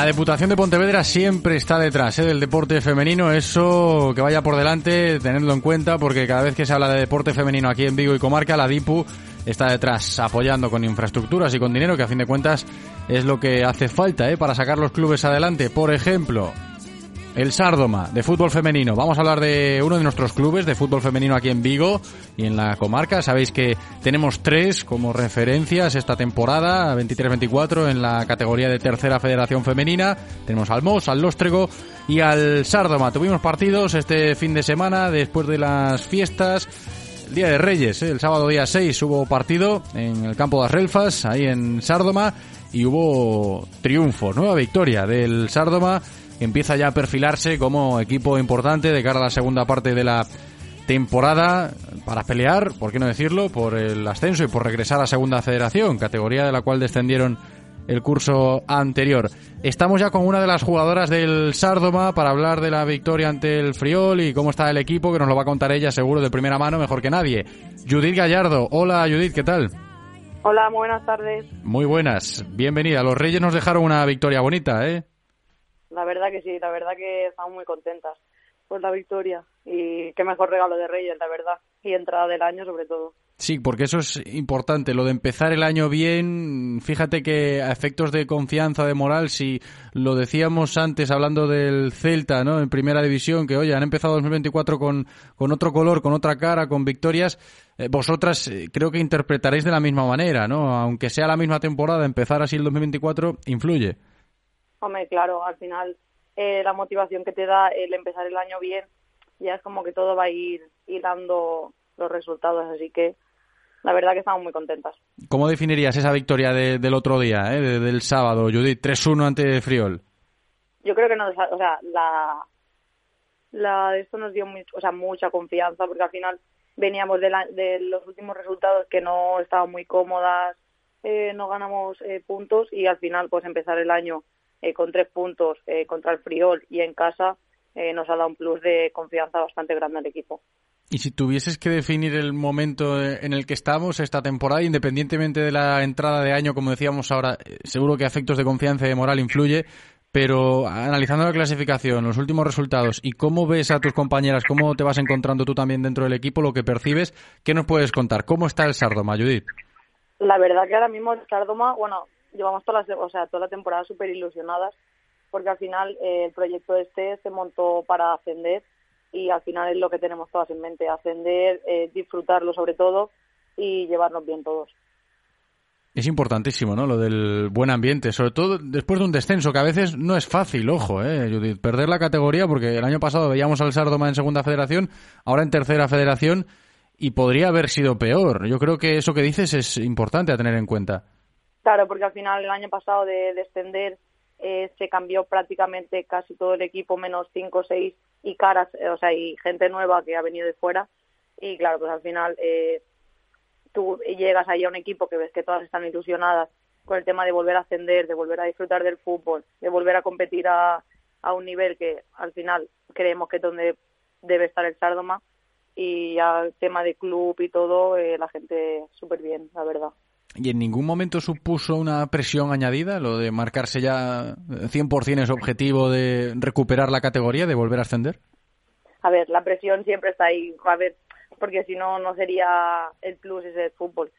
La Diputación de Pontevedra siempre está detrás ¿eh? del deporte femenino, eso que vaya por delante, tenedlo en cuenta, porque cada vez que se habla de deporte femenino aquí en Vigo y Comarca, la DIPU está detrás apoyando con infraestructuras y con dinero, que a fin de cuentas es lo que hace falta ¿eh? para sacar los clubes adelante. Por ejemplo, el Sárdoma de fútbol femenino. Vamos a hablar de uno de nuestros clubes de fútbol femenino aquí en Vigo y en la comarca. Sabéis que tenemos tres como referencias esta temporada, 23-24 en la categoría de tercera federación femenina. Tenemos al Mos, al Lóstrego y al Sárdoma. Tuvimos partidos este fin de semana después de las fiestas. El Día de Reyes, ¿eh? el sábado día 6 hubo partido en el campo de las Relfas, ahí en Sárdoma, y hubo triunfo, nueva victoria del Sárdoma, empieza ya a perfilarse como equipo importante de cara a la segunda parte de la temporada para pelear, por qué no decirlo, por el ascenso y por regresar a segunda federación, categoría de la cual descendieron el curso anterior. Estamos ya con una de las jugadoras del Sárdoma para hablar de la victoria ante el Friol y cómo está el equipo, que nos lo va a contar ella seguro de primera mano, mejor que nadie. Judith Gallardo. Hola Judith, ¿qué tal? Hola, muy buenas tardes. Muy buenas, bienvenida. Los Reyes nos dejaron una victoria bonita, ¿eh? La verdad que sí, la verdad que estamos muy contentas por la victoria y qué mejor regalo de Reyes, la verdad, y entrada del año sobre todo. Sí, porque eso es importante, lo de empezar el año bien, fíjate que a efectos de confianza, de moral, si lo decíamos antes hablando del Celta, ¿no? En primera división, que oye, han empezado 2024 con, con otro color, con otra cara, con victorias, eh, vosotras eh, creo que interpretaréis de la misma manera, ¿no? Aunque sea la misma temporada, empezar así el 2024 influye. Hombre, claro, al final eh, la motivación que te da el empezar el año bien, ya es como que todo va a ir hilando los resultados, así que la verdad que estamos muy contentas. ¿Cómo definirías esa victoria de- del otro día, eh, de- del sábado, Judith? 3-1 ante Friol. Yo creo que nos, o sea, la, la esto nos dio o sea, mucha confianza porque al final veníamos de, la- de los últimos resultados que no estaban muy cómodas, eh, no ganamos eh, puntos y al final pues empezar el año eh, con tres puntos eh, contra el Friol y en casa eh, nos ha dado un plus de confianza bastante grande al equipo. Y si tuvieses que definir el momento eh, en el que estamos esta temporada, independientemente de la entrada de año, como decíamos ahora, eh, seguro que afectos de confianza y de moral influye, pero analizando la clasificación, los últimos resultados y cómo ves a tus compañeras, cómo te vas encontrando tú también dentro del equipo, lo que percibes, ¿qué nos puedes contar? ¿Cómo está el Sardoma, Judith? La verdad que ahora mismo el Sardoma, bueno, llevamos toda la, o sea, toda la temporada súper ilusionadas porque al final eh, el proyecto este se montó para ascender y al final es lo que tenemos todas en mente, ascender, eh, disfrutarlo sobre todo y llevarnos bien todos. Es importantísimo, ¿no? Lo del buen ambiente, sobre todo después de un descenso, que a veces no es fácil, ojo, ¿eh? Perder la categoría, porque el año pasado veíamos al Sardoma en segunda federación, ahora en tercera federación, y podría haber sido peor. Yo creo que eso que dices es importante a tener en cuenta. Claro, porque al final el año pasado de descender eh, se cambió prácticamente casi todo el equipo, menos cinco o seis y caras, eh, o sea, y gente nueva que ha venido de fuera. Y claro, pues al final eh, tú llegas ahí a un equipo que ves que todas están ilusionadas con el tema de volver a ascender, de volver a disfrutar del fútbol, de volver a competir a, a un nivel que al final creemos que es donde debe estar el Sardoma. Y ya el tema de club y todo, eh, la gente súper bien, la verdad. ¿Y en ningún momento supuso una presión añadida, lo de marcarse ya 100% ese objetivo de recuperar la categoría, de volver a ascender? a ver, la presión siempre está ahí, a ver, porque si no, no sería el plus ese fútbol.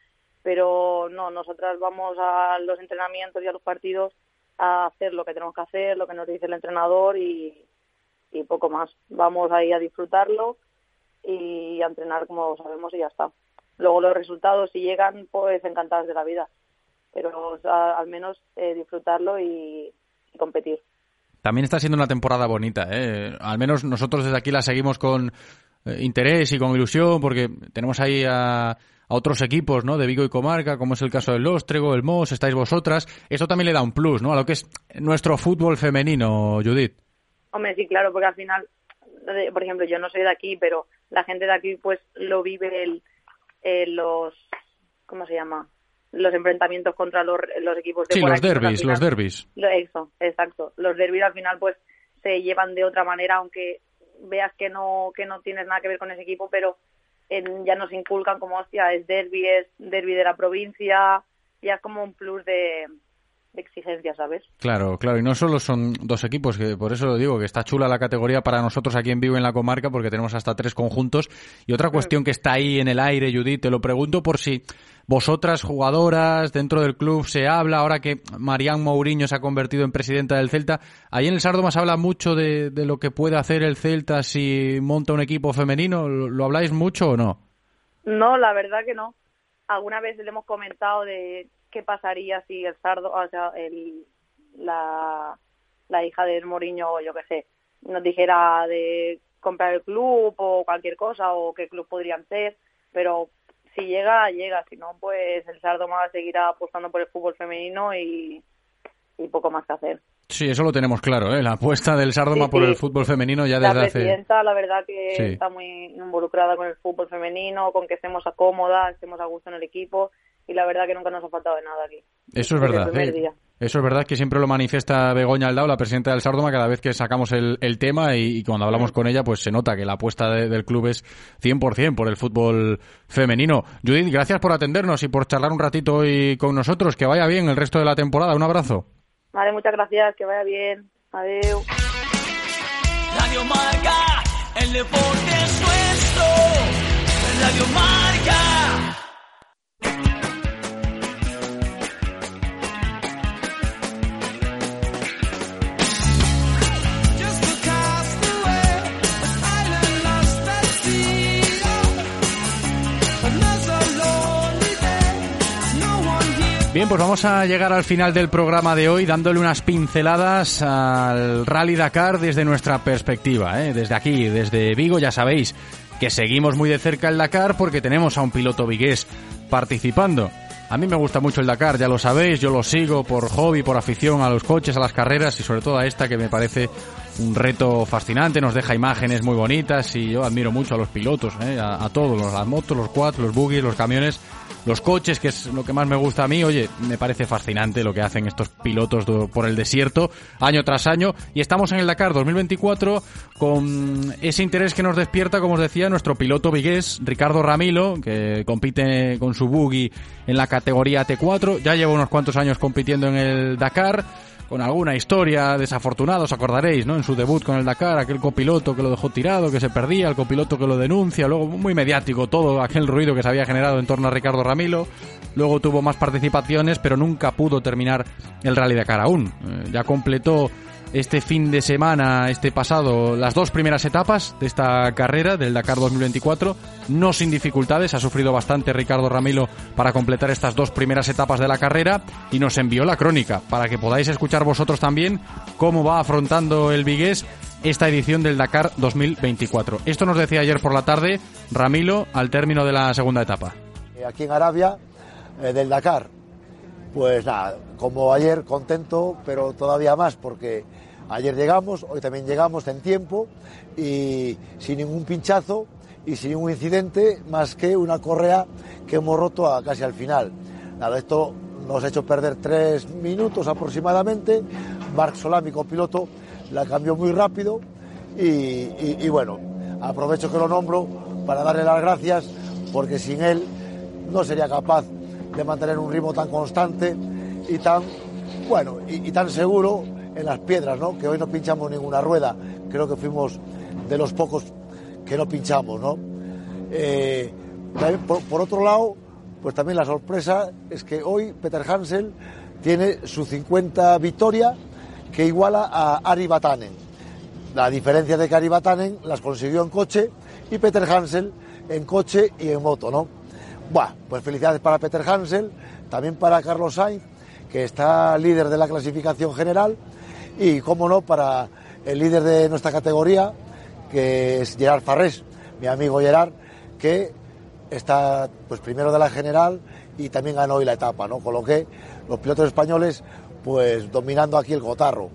Pero no, nosotras vamos a los entrenamientos y a los partidos a hacer lo que tenemos que hacer, lo que nos dice el entrenador y poco más. Vamos ahí a disfrutarlo y a entrenar como sabemos y ya está. Luego los resultados, si llegan, pues encantadas de la vida. Pero al menos eh, disfrutarlo y, y competir. también está siendo una temporada bonita. ¿eh? Al menos nosotros desde aquí la seguimos con eh, interés y con ilusión porque tenemos ahí a, a otros equipos ¿no? de Vigo y Comarca, como es el caso del Lóstrego, el Mos, estáis vosotras. Esto también le da un plus ¿no? a lo que es nuestro fútbol femenino, Judith. Hombre, sí, claro, porque al final, por ejemplo, yo no soy de aquí, pero la gente de aquí pues lo vive el, el- los, ¿cómo se llama? Los enfrentamientos contra los, los equipos de Sí, por los aquí, derbis, los derbis. Lo- Eso, exacto. Los derbis al final pues se llevan de otra manera, aunque veas que no que no tienes nada que ver con ese equipo, pero en- ya nos inculcan como, hostia, es derby, es derby de la provincia, ya es como un plus de, de exigencia, ¿sabes? Claro, claro, y no solo son dos equipos, que por eso digo que está chula la categoría para nosotros aquí en Vivo en la comarca, porque tenemos hasta tres conjuntos. Y otra cuestión que está ahí en el aire, Judith, te lo pregunto por si vosotras, jugadoras, dentro del club se habla, ahora que Marián Mourinho se ha convertido en presidenta del Celta, ahí en el Sardo se habla mucho de, de lo que puede hacer el Celta si monta un equipo femenino, ¿lo, lo habláis mucho o no? No, la verdad que no. Alguna vez le hemos comentado de qué pasaría si el Sardo, o sea, el, la, la hija del Moriño, o yo qué sé, nos dijera de comprar el club o cualquier cosa, o qué club podrían ser, pero si llega, llega, si no, pues el Sardo más seguirá apostando por el fútbol femenino y, y poco más que hacer. Sí, eso lo tenemos claro, ¿eh? la apuesta del Sardoma Sí, por el fútbol femenino ya la desde hace... presidenta, la verdad que Sí. está muy involucrada con el fútbol femenino, con que estemos cómodas, estemos a gusto en el equipo y la verdad que nunca nos ha faltado de nada aquí. Eso es verdad. primer ¿eh? día. Eso es verdad que siempre lo manifiesta Begoña Aldao, la presidenta del Sardoma, cada vez que sacamos el, el tema y, y cuando hablamos con ella, pues se nota que la apuesta de- del club es 100% por el fútbol femenino. Judith, gracias por atendernos y por charlar un ratito hoy con nosotros. Que vaya bien el resto de la temporada. Un abrazo. Vale, muchas gracias, que vaya bien. Adiós. Radio Marca, el deporte es nuestro. Radio Marca. Bien, pues vamos a llegar al final del programa de hoy dándole unas pinceladas al Rally Dakar desde nuestra perspectiva, ¿eh? desde aquí, desde Vigo, ya sabéis que seguimos muy de cerca el Dakar porque tenemos a un piloto vigués participando. A mí me gusta mucho el Dakar, ya lo sabéis, yo lo sigo por hobby, por afición a los coches, a las carreras y sobre todo a esta que me parece un reto fascinante, nos deja imágenes muy bonitas y yo admiro mucho a los pilotos, ¿eh? a, todos, los- las motos, los quads, los buggies, los camiones, los coches, que es lo que más me gusta a mí. Oye, me parece fascinante lo que hacen estos pilotos por el desierto año tras año y estamos en el Dakar 2024 con ese interés que nos despierta, como os decía, nuestro piloto vigués, Ricardo Ramilo, que compite con su buggy en la categoría T4, ya lleva unos cuantos años compitiendo en el Dakar con alguna historia desafortunada, os acordaréis, ¿no? En su debut con el Dakar, aquel copiloto que lo dejó tirado, que se perdía, el copiloto que lo denuncia, luego muy mediático todo aquel ruido que se había generado en torno a Ricardo Ramilo. Luego tuvo más participaciones, pero nunca pudo terminar el Rally Dakar aún. Eh, ya completó este fin de semana, este pasado, las dos primeras etapas de esta carrera del Dakar 2024, no sin dificultades, ha sufrido bastante Ricardo Ramilo para completar estas dos primeras etapas de la carrera y nos envió la crónica para que podáis escuchar vosotros también cómo va afrontando el Vigués esta edición del Dakar 2024. Esto nos decía ayer por la tarde Ramilo al término de la segunda etapa. eh, aquí en Arabia eh, del Dakar. Pues nada, como ayer contento, pero todavía más porque ayer llegamos, hoy también llegamos en tiempo y sin ningún pinchazo y sin ningún incidente más que una correa que hemos roto a casi al final. Esto nos ha hecho perder tres minutos aproximadamente. Marc Solá, mi copiloto, la cambió muy rápido y, bueno, aprovecho que lo nombro para darle las gracias porque sin él no sería capaz de mantener un ritmo tan constante y tan bueno y tan seguro en las piedras, ¿no? Que hoy no pinchamos ninguna rueda. Creo que fuimos de los pocos que no pinchamos, ¿no? Eh, por, otro lado, pues también la sorpresa es que hoy Peter Hansel tiene su 50 victoria que iguala a Ari Vatanen. La diferencia de que Ari Vatanen las consiguió en coche y Peter Hansel en coche y en moto, ¿no? Buah, pues felicidades para Peter Hansel, también para Carlos Sainz, que está líder de la clasificación general, Y, cómo no, para el líder de nuestra categoría, que es Gerard Farrés, mi amigo Gerard, que está pues primero de la general y también ganó hoy la etapa, ¿no? Con lo que los pilotos españoles pues dominando aquí el cotarro.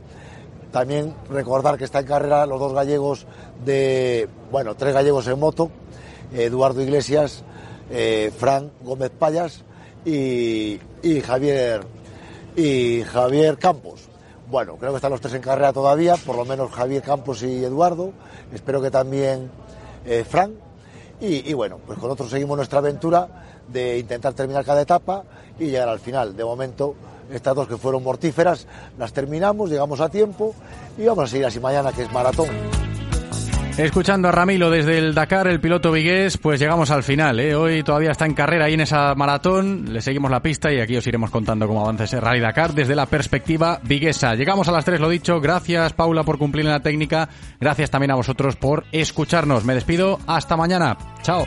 También recordar que está en carrera los dos gallegos de, bueno, tres gallegos en moto, Eduardo Iglesias, eh, Fran Gómez Payas y, y Javier y Javier Campos. Bueno, creo que están los tres en carrera todavía, por lo menos Javier Campos y Eduardo. Espero que también eh, Fran. Y, y bueno, pues con otros seguimos nuestra aventura de intentar terminar cada etapa y llegar al final. De momento, estas dos que fueron mortíferas, las terminamos, llegamos a tiempo y vamos a seguir así mañana, que es maratón. Escuchando a Ramilo desde el Dakar, el piloto vigués, pues llegamos al final. ¿eh? Hoy todavía está en carrera ahí en esa maratón. Le seguimos la pista y aquí os iremos contando cómo avanza ese Rally Dakar desde la perspectiva viguesa. Llegamos a las tres, lo dicho. Gracias, Paula, por cumplir en la técnica. Gracias también a vosotros por escucharnos. Me despido. Hasta mañana. Chao.